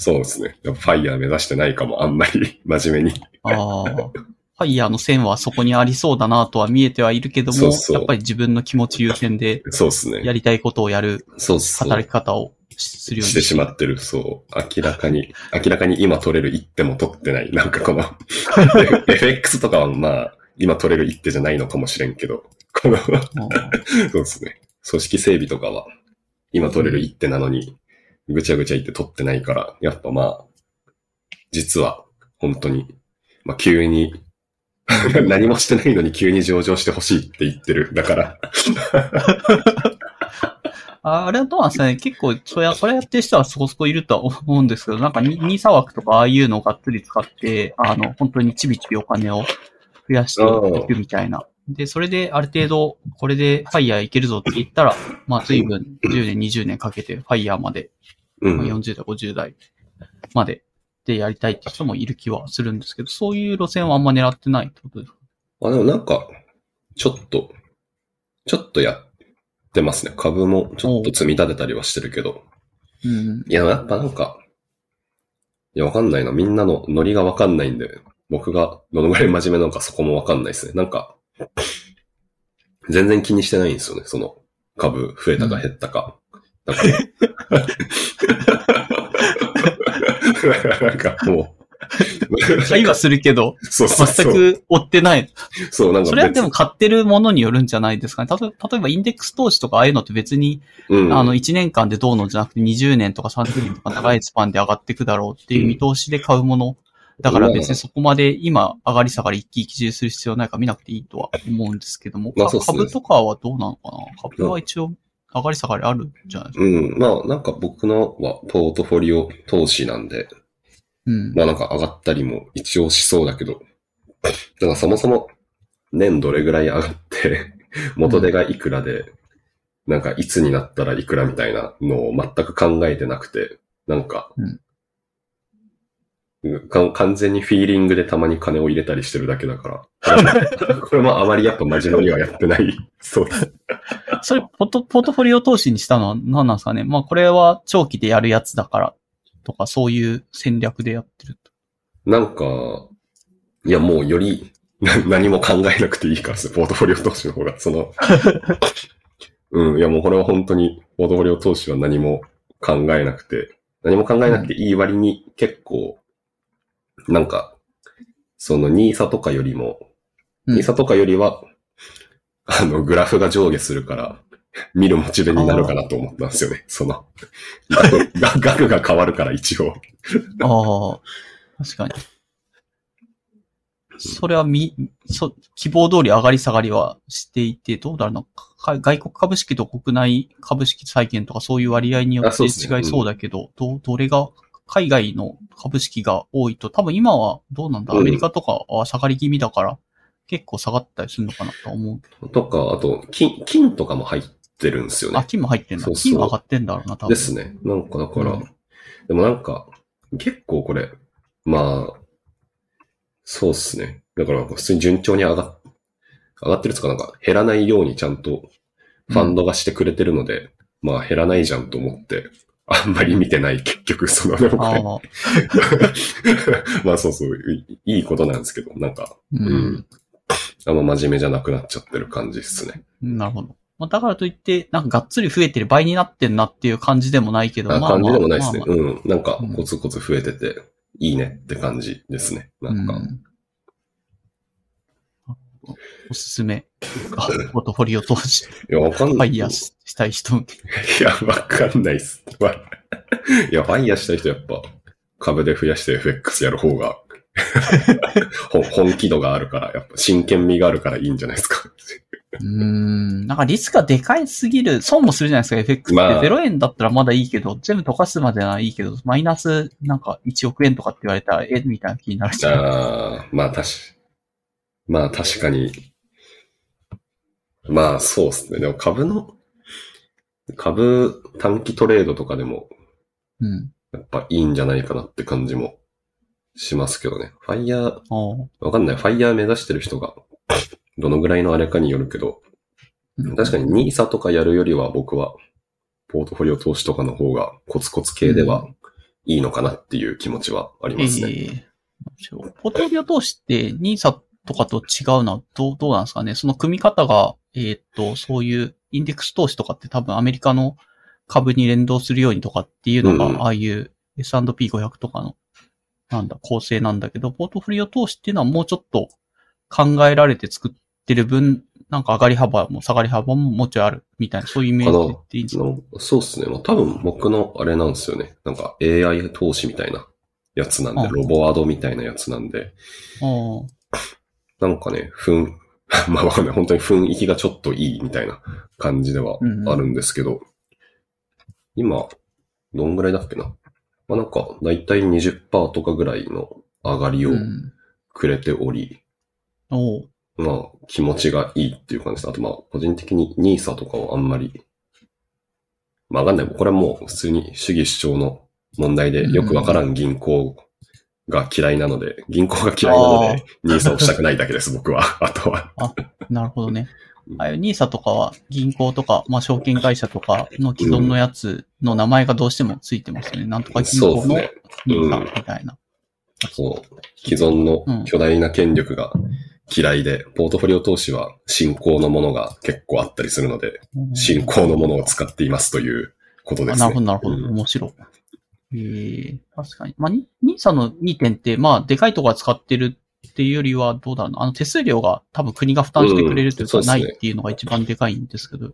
そうですね。やっぱファイヤー目指してないかも、あんまり 真面目に。ああ。ファイヤーの線はそこにありそうだなとは見えてはいるけども、そうそうやっぱり自分の気持ち優先でそうですね。やりたいことをやる。働き方をするようにしてしまってる。そう。明らかに、明らかに今取れる一手も取ってない。なんかこの、FX とかはまあ、今取れる一手じゃないのかもしれんけど、この、そうあですね。組織整備とかは、今取れる一手なのに、ぐちゃぐちゃ言って取ってないから、やっぱまあ、実は、本当に、まあ急に、何もしてないのに急に上場してほしいって言ってる。だから、ああれはどうなんですかね結構、それや、これやってる人はそこそこいるとは思うんですけど、なんかニ、ニーサ枠とかああいうのをがっつり使って、あの、本当にちびちびお金を増やしていくみたいな。で、それである程度、これでファイヤーいけるぞって言ったら、まあ随分10年、20年かけてファイヤーまで、うまあん。40代、50代まででやりたいって人もいる気はするんですけど、そういう路線はあんま狙ってないってことですか？あ、でもなんか、ちょっと、ちょっとやってますね。株もちょっと積み立てたりはしてるけど。うん。いや、やっぱなんか、いや、わかんないな。みんなのノリがわかんないんで、僕がどのぐらい真面目なのかそこもわかんないですね。なんか、全然気にしてないんですよね。その、株増えたか減ったか。だから、なんかもう、会話するけど、そうそうそう。全く追ってない。そう、なんか別それはでも買ってるものによるんじゃないですかね。例えば例えばインデックス投資とかああいうのって別に、うん、あの、1年間でどうのじゃなくて20年とか30年とか長いスパンで上がっていくだろうっていう見通しで買うもの。だから別にそこまで今上がり下がり一喜一憂する必要ないから見なくていいとは思うんですけども。まあね株とかはどうなのかな？株は一応上がり下がりあるんじゃないですか？うん。まあ、なんか僕のはポートフォリオ投資なんで、うん。まあなんか上がったりも一応しそうだけど、だからそもそも年どれぐらい上がって、元手がいくらで、なんかいつになったらいくらみたいなのを全く考えてなくて、なんか、うんか完全にフィーリングでたまに金を入れたりしてるだけだから、これもあまりやっぱ真面目にはやってない。そうです。それポト、ポートフォリオ投資にしたのは何なんですかね？まあこれは長期でやるやつだからとかそういう戦略でやってると。なんか、いやもうよりな何も考えなくていいからですポートフォリオ投資の方が、その、うん、いやもうこれは本当に、ポートフォリオ投資は何も考えなくて、何も考えなくていい割に結構、なんか、そのニーサとかよりも、うんニーサとかよりは、あの、グラフが上下するから、見るモチベになるかなと思ったんですよね。その、額が額が変わるから一応。ああ、確かに。それはみ、そ、希望通り上がり下がりはしていて、どうだろうな。か外国株式と国内株式債券とかそういう割合によってあそうですね違いそうだけど、ど、どれが、海外の株式が多いと、多分今はどうなんだ、うんアメリカとかは下がり気味だから、結構下がったりするのかなと思うけとか、あと、金、金とかも入ってるんですよど。あ、ね。金も入ってんだ。そうそう金は上がってんだろうな、多分。ですね。なんかだから、うんでもなんか、結構これ、まあ、そうっすね。だから普通に順調に上がっ、上がってるっつうかなんか減らないようにちゃんとファンドがしてくれてるので、まあ減らないじゃんと思って、あんまり見てない結局その、でもこれああ、まあそうそう、いいいことなんですけど、なんか、ううんん。あんま真面目じゃなくなっちゃってる感じっすね。なるほど。まあ、だからといって、なんかがっつり増えてる倍になってんなっていう感じでもないけど、あまあまあ感じでもないですね。まあまあうん。なんかうんコツコツ増えてて、いいねって感じですね。なんか。うんおすすめ。あポートフォリオ投資、いや、わかんフない。ァイヤーししたい人。いや、わかんないっす。わいや、ファイヤーしたい人やっぱ、株で増やして FX やる方が、ほ本気度があるから、やっぱ真剣味があるからいいんじゃないですか。うーん。なんかリスクがでかいすぎる。損もするじゃないですか、FX って。まあ0円だったらまだいいけど、全部溶かすまではいいけど、マイナスなんか1億円とかって言われたら、えみたいな気になるじゃん。ああ、まあ確か、まあ確かに、まあそうですね。でも株の、株短期トレードとかでも、うん。やっぱいいんじゃないかなって感じもしますけどね。ファイヤー、わかんない。ファイヤー目指してる人が、どのぐらいのあれかによるけど、うん確かに NISA とかやるよりは僕は、ポートフォリオ投資とかの方がコツコツ系ではいいのかなっていう気持ちはありますね。ええポートフォリオ投資って、ニーサとかと違うのはどう、どうなんですかね。その組み方が、えーっと、そういうインデックス投資とかって多分アメリカの株に連動するようにとかっていうのが、うん。ああいう S&P500 とかの、なんだ、構成なんだけど、ポートフォリオ投資っていうのはもうちょっと考えられて作ってる分、なんか上がり幅も下がり幅ももうちょいあるみたいな、そういうイメージでいいんですか？のそうですね。まあ、多分僕のあれなんですよね。なんか AI 投資みたいなやつなんで、うんロボアドみたいなやつなんで、なんかね、ふん、まあわかんない。本当に雰囲気がちょっといいみたいな感じではあるんですけど、今、どんぐらいだっけな？まあなんか、だいたい20%とかぐらいの上がりをうん。くれており、おうまあ気持ちがいいっていう感じです。あとまあ個人的に NISA とかはあんまり、まあわかんない。これはもう普通に主義主張の問題でよくわからん銀行が嫌いなので、銀行が嫌いなので、ニーサをしたくないだけです、僕は。あとは。なるほどねう。んああいうニーサとかは銀行とか、まあ証券会社とかの既存のやつの名前がどうしてもついてますよね。なんとか銀行の。ニーサうんみたいな。そう。既存の巨大な権力が嫌いで、ポートフォリオ投資は新興のものが結構あったりするので、うん新興のものを使っていますということですね。あなるほど、なるほど。うん面白い。えー、確かに。まあ、ニニーサの2点って、まあ、でかいとこが使ってるっていうよりは、どうだろうな。あの、手数料が多分国が負担してくれるというか、ないっていうのが一番でかいんですけど、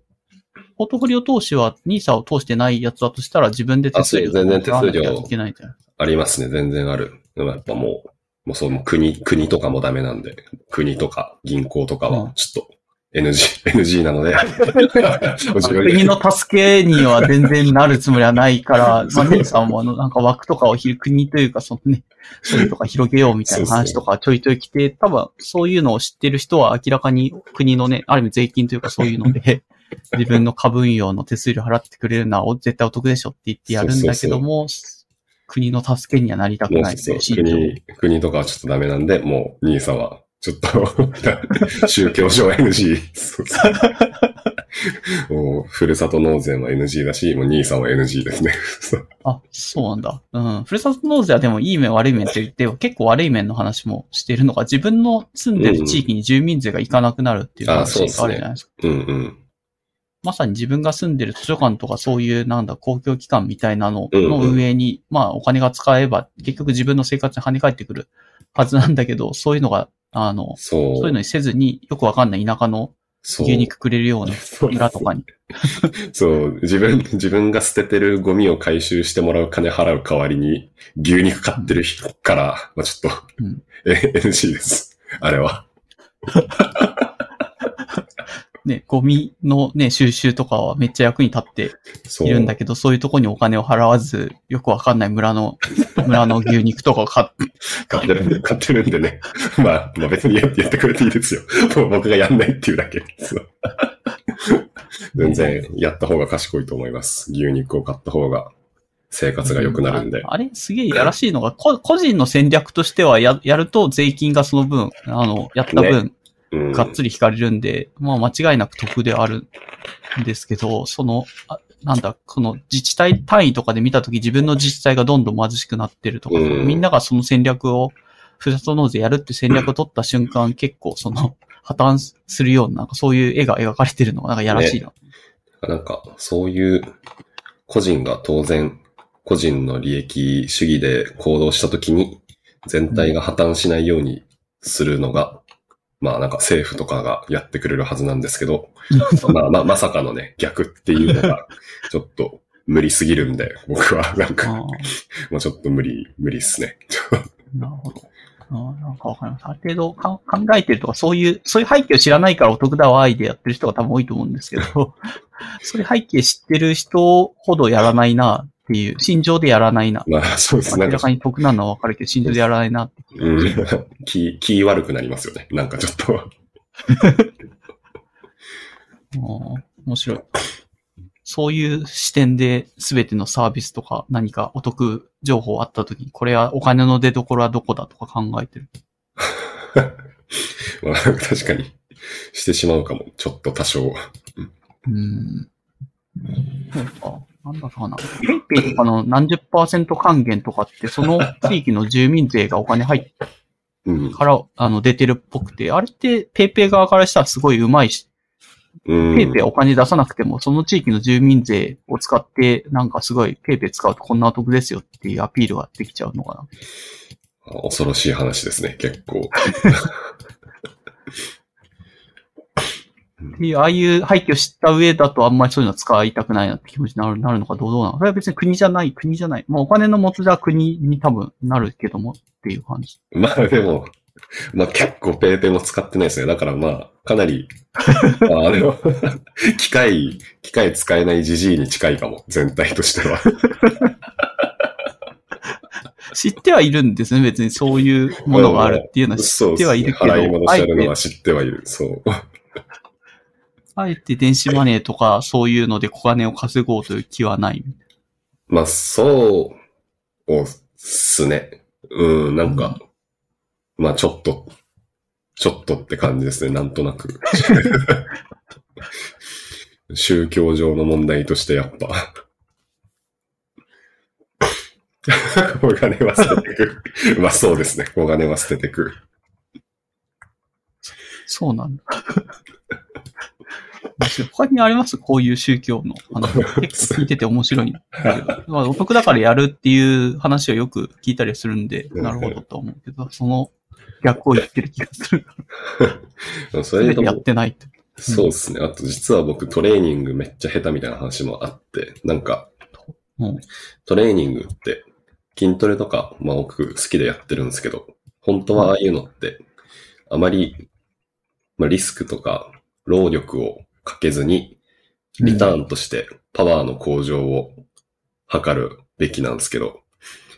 ポートフォリオ投資はニーサを通してないやつだとしたら自分で手数料全然手数料払わなきゃいけないんじゃないありますね。全然ある。でもやっぱもう、もうその国、国とかもダメなんで、国とか銀行とかうんはちょっと NG、NG なの で、国の助けには全然なるつもりはないから、まあ、ニーサもあの、なんか枠とかをひ国というか、そのね、そういうとか広げようみたいな話とかちょいちょい来て、多分そういうのを知ってる人は明らかに国のね、ある意味税金というかそういうので、自分の株運用の手数料払ってくれるのは絶対お得でしょって言ってやるんだけども、国の助けにはなりたくないとそいうう心情。国、国とかはちょっとダメなんで、もう、ニーサは、ちょっと、宗教上 NG。もう、ふるさと納税も NG だし、もうニーサも NG ですね。あ、そうなんだ。うん。ふるさと納税はでもいい面悪い面って言って、結構悪い面の話もしてるのが、自分の住んでる地域に住民税が行かなくなるっていう話があるじゃないですか。うんうん。まさに自分が住んでる図書館とかそういうなんだ公共機関みたいなのうんうんの運営に、まあお金が使えば結局自分の生活に跳ね返ってくるはずなんだけど、そういうのが、あの、そう。そういうのにせずによくわかんない田舎のそう牛肉くれるような村とかに。そう、自分、自分が捨ててるゴミを回収してもらう金払う代わりに、牛肉買ってる人から、まあちょっと、うん え NG です。あれは。ね、ゴミのね、収集とかはめっちゃ役に立って。いるんだけど、そういうとこにお金を払わず、よくわかんない村の、村の牛肉とかを買って、買ってるんで、買ってるんでね。まあ、まあ別にやってやってくれていいですよ。も う僕がやんないっていうだけ。全然やった方が賢いと思います。牛肉を買った方が生活が良くなるんで。ああれ、すげえやらしいのが、こ個人の戦略としてはや、やると税金がその分、あの、やった分、うん。がっつり引かれるんで、まあ間違いなく得であるんですけど、その、あなんだ、この自治体単位とかで見たとき自分の自治体がどんどん貧しくなってるとか、うん。みんながその戦略を、ふるさと納税やるって戦略を取った瞬間、結構その、破綻するような、なんかそういう絵が描かれてるのがなんかやらしいな。なんか、そういう個人が当然、個人の利益主義で行動したときに、全体が破綻しないようにするのが、まあなんか政府とかがやってくれるはずなんですけど、まあまあまさかのね、逆っていうのが、ちょっと無理すぎるんで、僕はなんか、あもうちょっと無理、無理っすね。あ なるほど。なんかわかります。ある程度か考えてるとか、そういう、そういう背景を知らないからお得だわ、愛でやってる人が多分多いと思うんですけど、そういう背景知ってる人ほどやらないなっていう、心情でやらないな。まあそうです。なんか明らか、に得なのはわかるけど、心情でやらないなって気がうん、気、気悪くなりますよね。なんかちょっと。面白い。そういう視点で全てのサービスとか何かお得情報あった時に、これはお金の出所はどこだとか考えてる。まあ、確かに、してしまうかも。ちょっと多少。うーん。そうか。なんだかな。 PayPay とかの何十パーセント還元とかって、その地域の住民税がお金入ってうん。から、あの、出てるっぽくて、あれって PayPay 側からしたらすごい上手いし、うん。 PayPay お金出さなくても、その地域の住民税を使って、なんかすごい PayPay 使うとこんなお得ですよっていうアピールができちゃうのかな。恐ろしい話ですね、結構。っていう、ああいう背景を知った上だとあんまりそういうの使いたくないなって気持ちになるなるのかどうどうなの？それは別に国じゃない、国じゃない。まあお金の持つじゃ国に多分なるけどもっていう感じ。まあでも、まあ結構ペイペイも使ってないですね。だからまあ、かなり、まああれは、機械、機械使えないジジイに近いかも、全体としては。知ってはいるんですね。別にそういうものがあるっていうのは 知ってはいるけど、払い戻しあるのは、知ってはいる。そう。あえて電子マネーとかそういうので小金を稼ごうという気はない。まあ、そう、おっすね。うん、なんか、まあちょっと、ちょっとって感じですね、なんとなく。宗教上の問題としてやっぱ。お金は捨ててく。まあそうですね、お金は捨ててく。そうなんだ。面白い他にありますこういう宗教の話。結構聞いてて面白いんだけど。まあ、お得だからやるっていう話をよく聞いたりするんで、なるほどと思うけど、その逆を言ってる気がする。それとやっも、てないって。そうですね。あと実は僕トレーニングめっちゃ下手みたいな話もあって、なんか、うん。トレーニングって筋トレとか、まあ僕好きでやってるんですけど、本当はああいうのって、あまり、まあリスクとか労力をかけずに、リターンとしてパワーの向上を図るべきなんですけど、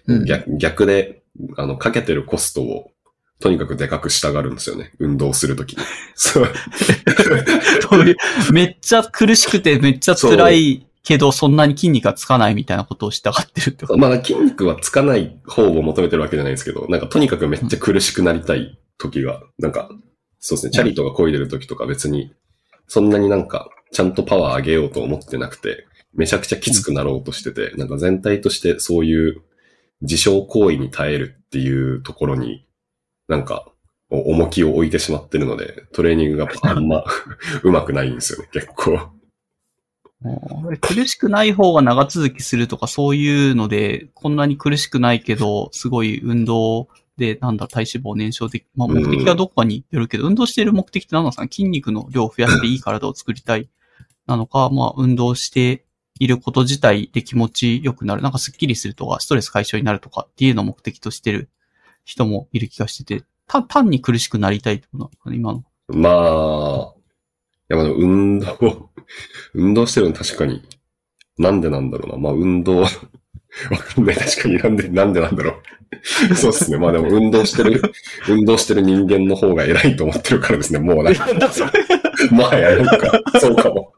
うん。逆逆で、あの、かけてるコストを、とにかくでかくしたがるんですよね。運動するときに。そう。めっちゃ苦しくてめっちゃ辛いけど、そんなに筋肉がつかないみたいなことをしたがってるってこと。まあ筋肉はつかない方を求めてるわけじゃないですけど、なんかとにかくめっちゃ苦しくなりたい時が、なんか、そうですね、チャリとか漕いでる時とか別に、そんなになんか、ちゃんとパワー上げようと思ってなくて、めちゃくちゃきつくなろうとしてて、なんか全体としてそういう自傷行為に耐えるっていうところに、なんか、お重きを置いてしまってるので、トレーニングがあんま うまくないんですよね、結構。うん苦しくない方が長続きするとかそういうので、こんなに苦しくないけど、すごい運動で、なんだ、体脂肪燃焼でき、まあ目的がどこかによるけど、運動している目的って何なんですかね筋肉の量を増やしていい体を作りたいなのか、まあ運動していること自体で気持ち良くなる、なんかスッキリするとか、ストレス解消になるとかっていうのを目的としてる人もいる気がしてて、た単に苦しくなりたいってことなのかな今の。まあ、いや、まあ運動、運動してるの確かに、なんでなんだろうな。まあ運動、わかんない。確かになんで、なんでなんだろう。そうですね。まあでも運動してる、運動してる人間の方が偉いと思ってるからですね。もうなんか、まあやるか。そうかも。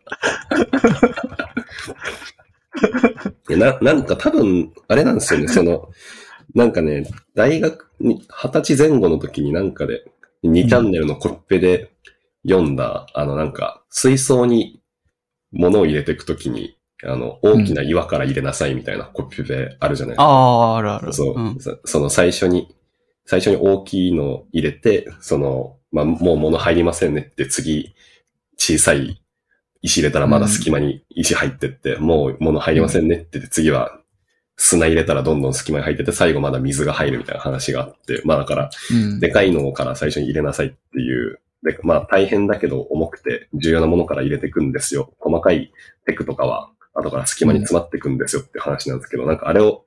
な、なんか多分、あれなんですよね。その、なんかね、大学に、二十歳前後の時になんかで、2チャンネルのコッペで読んだ、あのなんか、水槽に物を入れていくときに、あの、大きな岩から入れなさいみたいなコッペあるじゃないですか。ああ、あるある。そう、ん。そその最初に、最初に大きいのを入れて、その、まあ、もう物入りませんねって次、小さい石入れたらまだ隙間に石入ってって、もう物入りませんねって言って、次は砂入れたらどんどん隙間に入ってて、最後まだ水が入るみたいな話があって、まあだから、うん。でかいのから最初に入れなさいっていう、で、まあ大変だけど重くて重要なものから入れていくんですよ。細かいテクとかは後から隙間に詰まっていくんですよって話なんですけど、なんかあれを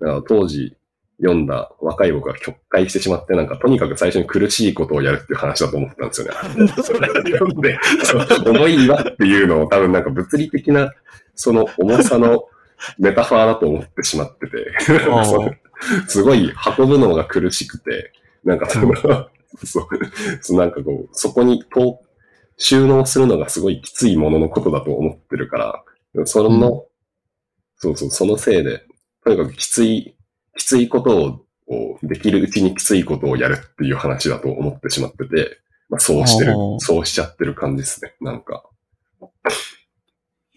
うん。当時読んだ若い僕が曲解してしまって、なんかとにかく最初に苦しいことをやるっていう話だと思ってたんですよね。それ読んで、重い岩っていうのを多分なんか物理的なその重さのメタファーだと思ってしまってて、すごい運ぶのが苦しくて、なんかその、そう、そうなんかこう、そこにと収納するのがすごいきついもののことだと思ってるから、その、そうそう、そのせいで、とにかくきつい、きついことを、をできるうちにきついことをやるっていう話だと思ってしまってて、まあ、そうしてるそうしちゃってる感じですね、なんか。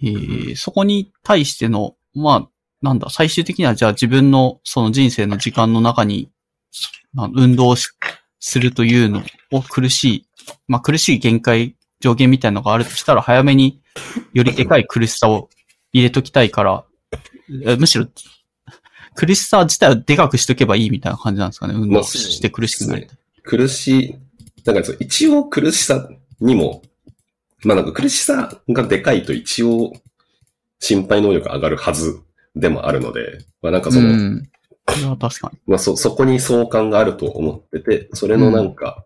えーそこに対しての、まあ、なんだ、最終的にはじゃあ自分のその人生の時間の中に、そまあ運動しするというのを苦しい、まあ苦しい限界、上限みたいなのがあるとしたら早めによりでかい苦しさを入れときたいから、えむしろ苦しさ自体をでかくしとけばいいみたいな感じなんですかね？運動して苦しくなりたい。苦しい、だからそう一応苦しさにも、まあなんか苦しさがでかいと一応心配能力上がるはずでもあるので、まあなんかその、確かに。まあそ、そこに相関があると思ってて、それのなんか、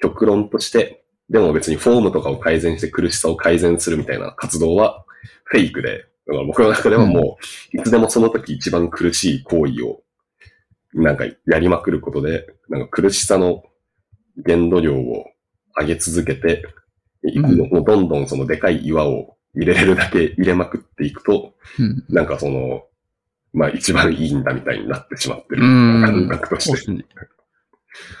極論として、でも別にフォームとかを改善して苦しさを改善するみたいな活動はフェイクで、だから僕の中ではもう、いつでもその時一番苦しい行為を、なんかやりまくることで、なんか苦しさの限度量を上げ続けて、いうん。もうどんどんそのでかい岩を入れれるだけ入れまくっていくと、うん。なんかその、まあ一番いいんだみたいになってしまってるうん。感覚として。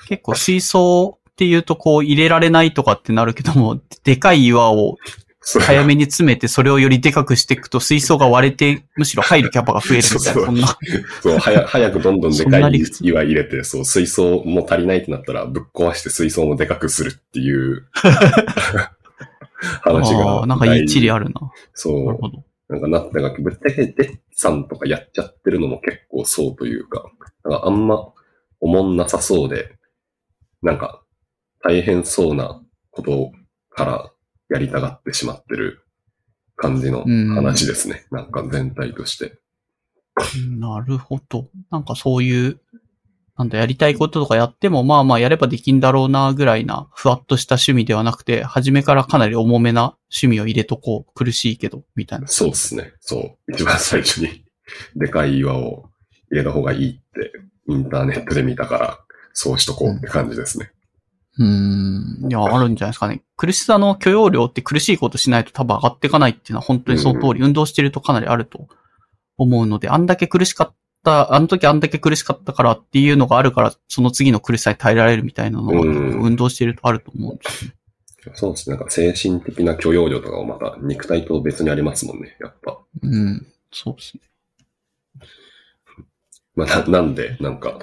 結構水槽っていうとこう入れられないとかってなるけども、でかい岩を早めに詰めてそれをよりでかくしていくと水槽が割れて、むしろ入るキャパが増えるみたいな、そんな。そう、早早くどんどんでかない岩入れて、そう、水槽も足りないってなったら、ぶっ壊して水槽もでかくするっていう 話が。ああ、なんか一理あるな。そう。なるほど。なんかな、なんかぶっちゃけデッサンとかやっちゃってるのも結構そうというか、なんかあんま思んなさそうで、なんか大変そうなことからやりたがってしまってる感じの話ですね。なんか全体として。なるほど。なんかそういう、なんだ、やりたいこととかやっても、まあまあやればできんだろうな、ぐらいな、ふわっとした趣味ではなくて、初めからかなり重めな趣味を入れとこう。苦しいけど、みたいな。そうですね。そう。一番最初に でかい岩を入れた方がいいってインターネットで見たから、そうしとこうって感じですね。うーん。いや、あるんじゃないですかね。苦しさの許容量って苦しいことしないと多分上がっていかないっていうのは本当にその通り、運動してるとかなりあると思うので、あんだけ苦しかった、あの時あんだけ苦しかったからっていうのがあるから、その次の苦しさに耐えられるみたいなのが、うん運動してるとあると思うんですよね。そうですね。なんか精神的な許容量とかもまた肉体と別にありますもんね。やっぱ。うん。そうですね。まあ、ななんで、なんか、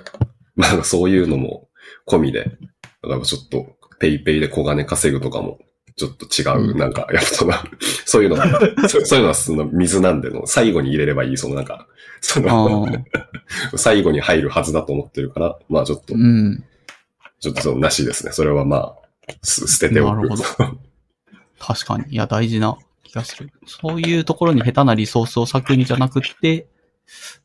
まあ、そういうのも込みで、だからちょっと、ペイペイで小金稼ぐとかも、ちょっと違う、うんなんか、やっぱその、そういうのが、そそういうのはその水なんでの、最後に入れればいい、そのなんか、そあの、あ。最後に入るはずだと思ってるから、まあちょっとう、ん。ちょっとその、なしですね。それはまあ、す捨てておく。なるほど確かに。いや、大事な気がする。そういうところに下手なリソースを割くにじゃなくって、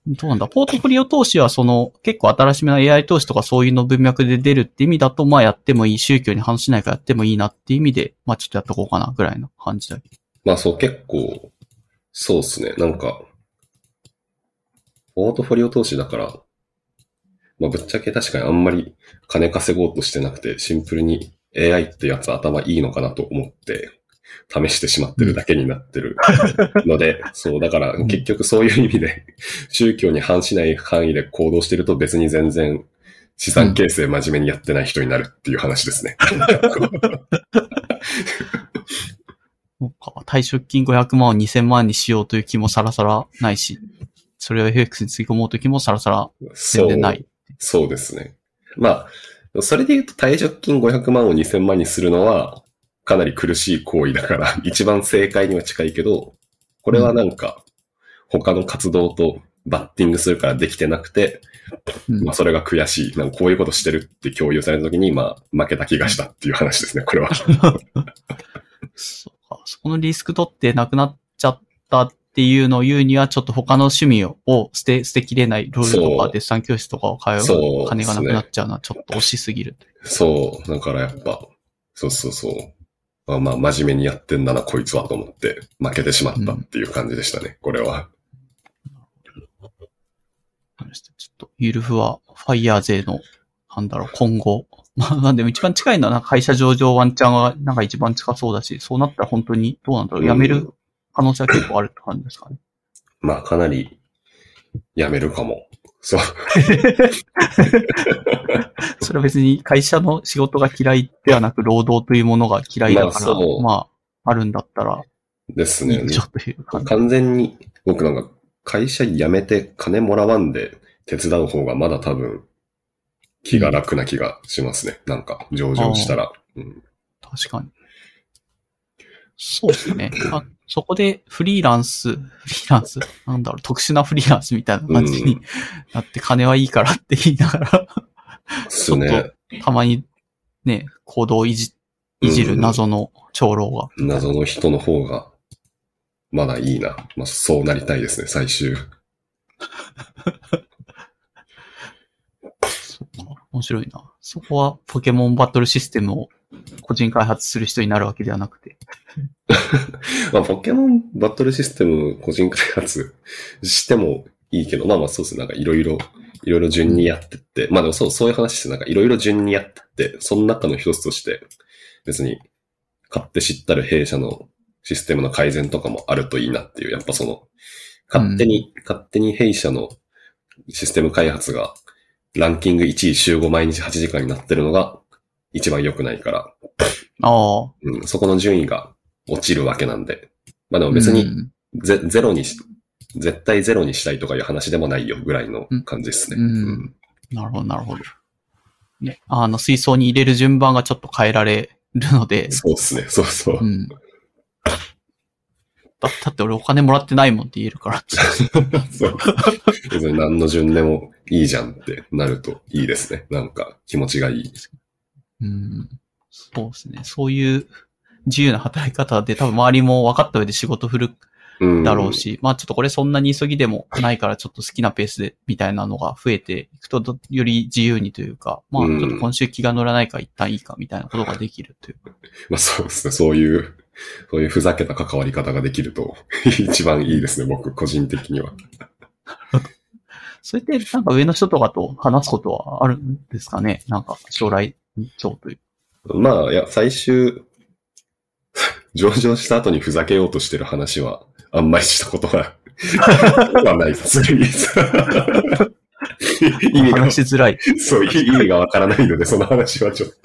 どうなんだポートフォリオ投資はその、結構新しめの AI 投資とかそういうの文脈で出るって意味だと、まあやってもいい、宗教に反しないからやってもいいなって意味で、まあちょっとやっとこうかな、ぐらいの感じだけど。まあそう、結構、そうですね。なんか、ポートフォリオ投資だから、まあぶっちゃけ確かにあんまり金稼ごうとしてなくて、シンプルに AI ってやつ頭いいのかなと思って、試してしまってるだけになってる ので、そう、だから結局そういう意味で、宗教に反しない範囲で行動してると別に全然資産形成真面目にやってない人になるっていう話ですね。そうか退職金500万を2000万にしようという気もさらさらないし、それを FX につぎ込もうという気もさらさら全然ない。そうですね。まあ、それで言うと退職金500万を2000万にするのは、かなり苦しい行為だから、一番正解には近いけど、これはなんか、他の活動とバッティングするからできてなくて、うんまあそれが悔しい。なんかこういうことしてるって共有された時に、まあ負けた気がしたっていう話ですね、これは。そうか。そこのリスク取ってなくなっちゃったっていうのを言うには、ちょっと他の趣味をを捨て、捨てきれない、ロールとかデッサン教室とかを通う金がなくなっちゃうのはちょっと惜しすぎる。そう。だからやっぱ、そうそうそう。まあまあ真面目にやってんだな、こいつはと思って、負けてしまったっていう感じでしたね、これは。ちょっと、ゆるふは、ファイヤー勢の、なんだろう、今後。まあ、なんでも一番近いのは、なんか会社上場ワンチャンが、なんか一番近そうだし、そうなったら本当に、どうなんだろう、うん辞める可能性は結構あるって感じですかね。まあかなり、やめるかも。そう。それは別に会社の仕事が嫌いではなく、労働というものが嫌いだから、まあまあ、あるんだったら、ですねという。完全に、僕なんか、会社辞めて金もらわんで手伝う方がまだ多分、気が楽な気がしますね。なんか、上場したら。うん、確かに。そうですね。あそこでフリーランス、フリーランス、なんだろう、特殊なフリーランスみたいな感じになって、金はいいからって言いながら、ですね。たまにね、行動をいじ、いじる謎の長老が。謎の人の方が、まだいいな。まあ、そうなりたいですね、最終。面白いな。そこはポケモンバトルシステムを個人開発する人になるわけではなくて。まあ、ポケモンバトルシステム個人開発してもいいけど、まあまあそうですね。なんかいろいろ、いろいろ順にやってって、まあでもそう、そういう話ですなんかいろいろ順にやってって、その中の一つとして、別に買って知ったる弊社のシステムの改善とかもあるといいなっていう、やっぱその、勝手に、勝手に弊社のシステム開発がランキング1位週5毎日8時間になってるのが一番良くないから、ああ。うん、そこの順位が落ちるわけなんで。まあでも別にうんゼゼロにし、絶対ゼロにしたいとかいう話でもないよぐらいの感じですね。うん。なるほど、なるほど。ね、あの、水槽に入れる順番がちょっと変えられるので、そうですね。そうそう。うん。だだって俺お金もらってないもんって言えるから。そう。別に何の順でもいいじゃんってなるといいですね。なんか気持ちがいい。うん。そうですね。そういう自由な働き方で多分周りも分かった上で仕事振るうん。だろうし、まあちょっとこれそんなに急ぎでもないからちょっと好きなペースでみたいなのが増えていくとどより自由にというか、まあちうんょっと今週気が乗らないから一旦いいかみたいなことができるという。まあそうですね。そういう、そういうふざけた関わり方ができると 一番いいですね。僕個人的には。それってなんか上の人とかと話すことはあるんですかね？なんか将来長という。まあ、いや、最終、上場した後にふざけようとしてる話は、あんまりしたことは、はないです。意味が、話しづらい。そう、意味がわからないので、その話はちょっと。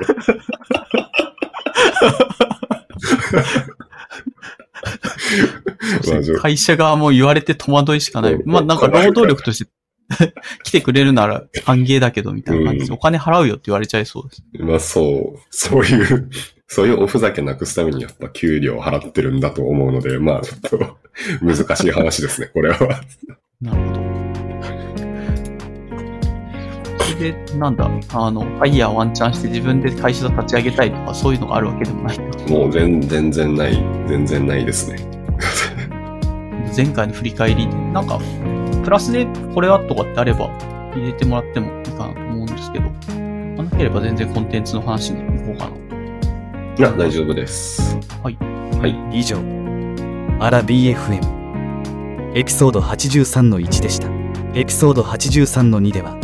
会社側も言われて戸惑いしかない。うんまあなんか労働力として 来てくれるなら歓迎だけどみたいな感じで、うんお金払うよって言われちゃいそうです。まあそう、そういう、そういうおふざけなくすためにやっぱ給料を払ってるんだと思うので、まあちょっと難しい話ですね、これは。なるほど。それで、なんだ、あの、ファイヤーワンチャンして自分で会社を立ち上げたいとか、そういうのがあるわけでもない。もう全全然ない、全然ないですね。前回の振り返りで、なんか、プラスでこれはとかってあれば入れてもらってもいいかなと思うんですけど、まあなければ全然コンテンツの話に行こうかな。いや、大丈夫です。はい。はい。以上、アラ BFM、エピソード83の1でした。エピソード83の2では、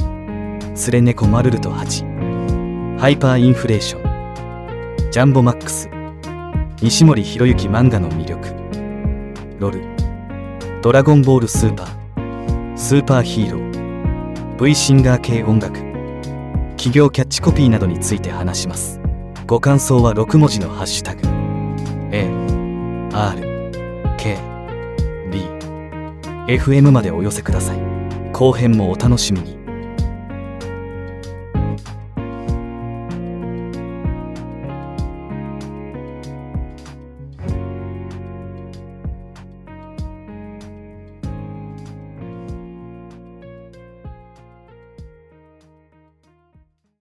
スレネコマルルト8、ハイパーインフレーション、ジャンボマックス、西森博之漫画の魅力、ロル、ドラゴンボールスーパー、スーパーヒーロー、V シンガー系音楽、企業キャッチコピーなどについて話します。ご感想は6文字のハッシュタグ、A、R、K、B、FM までお寄せください。後編もお楽しみに。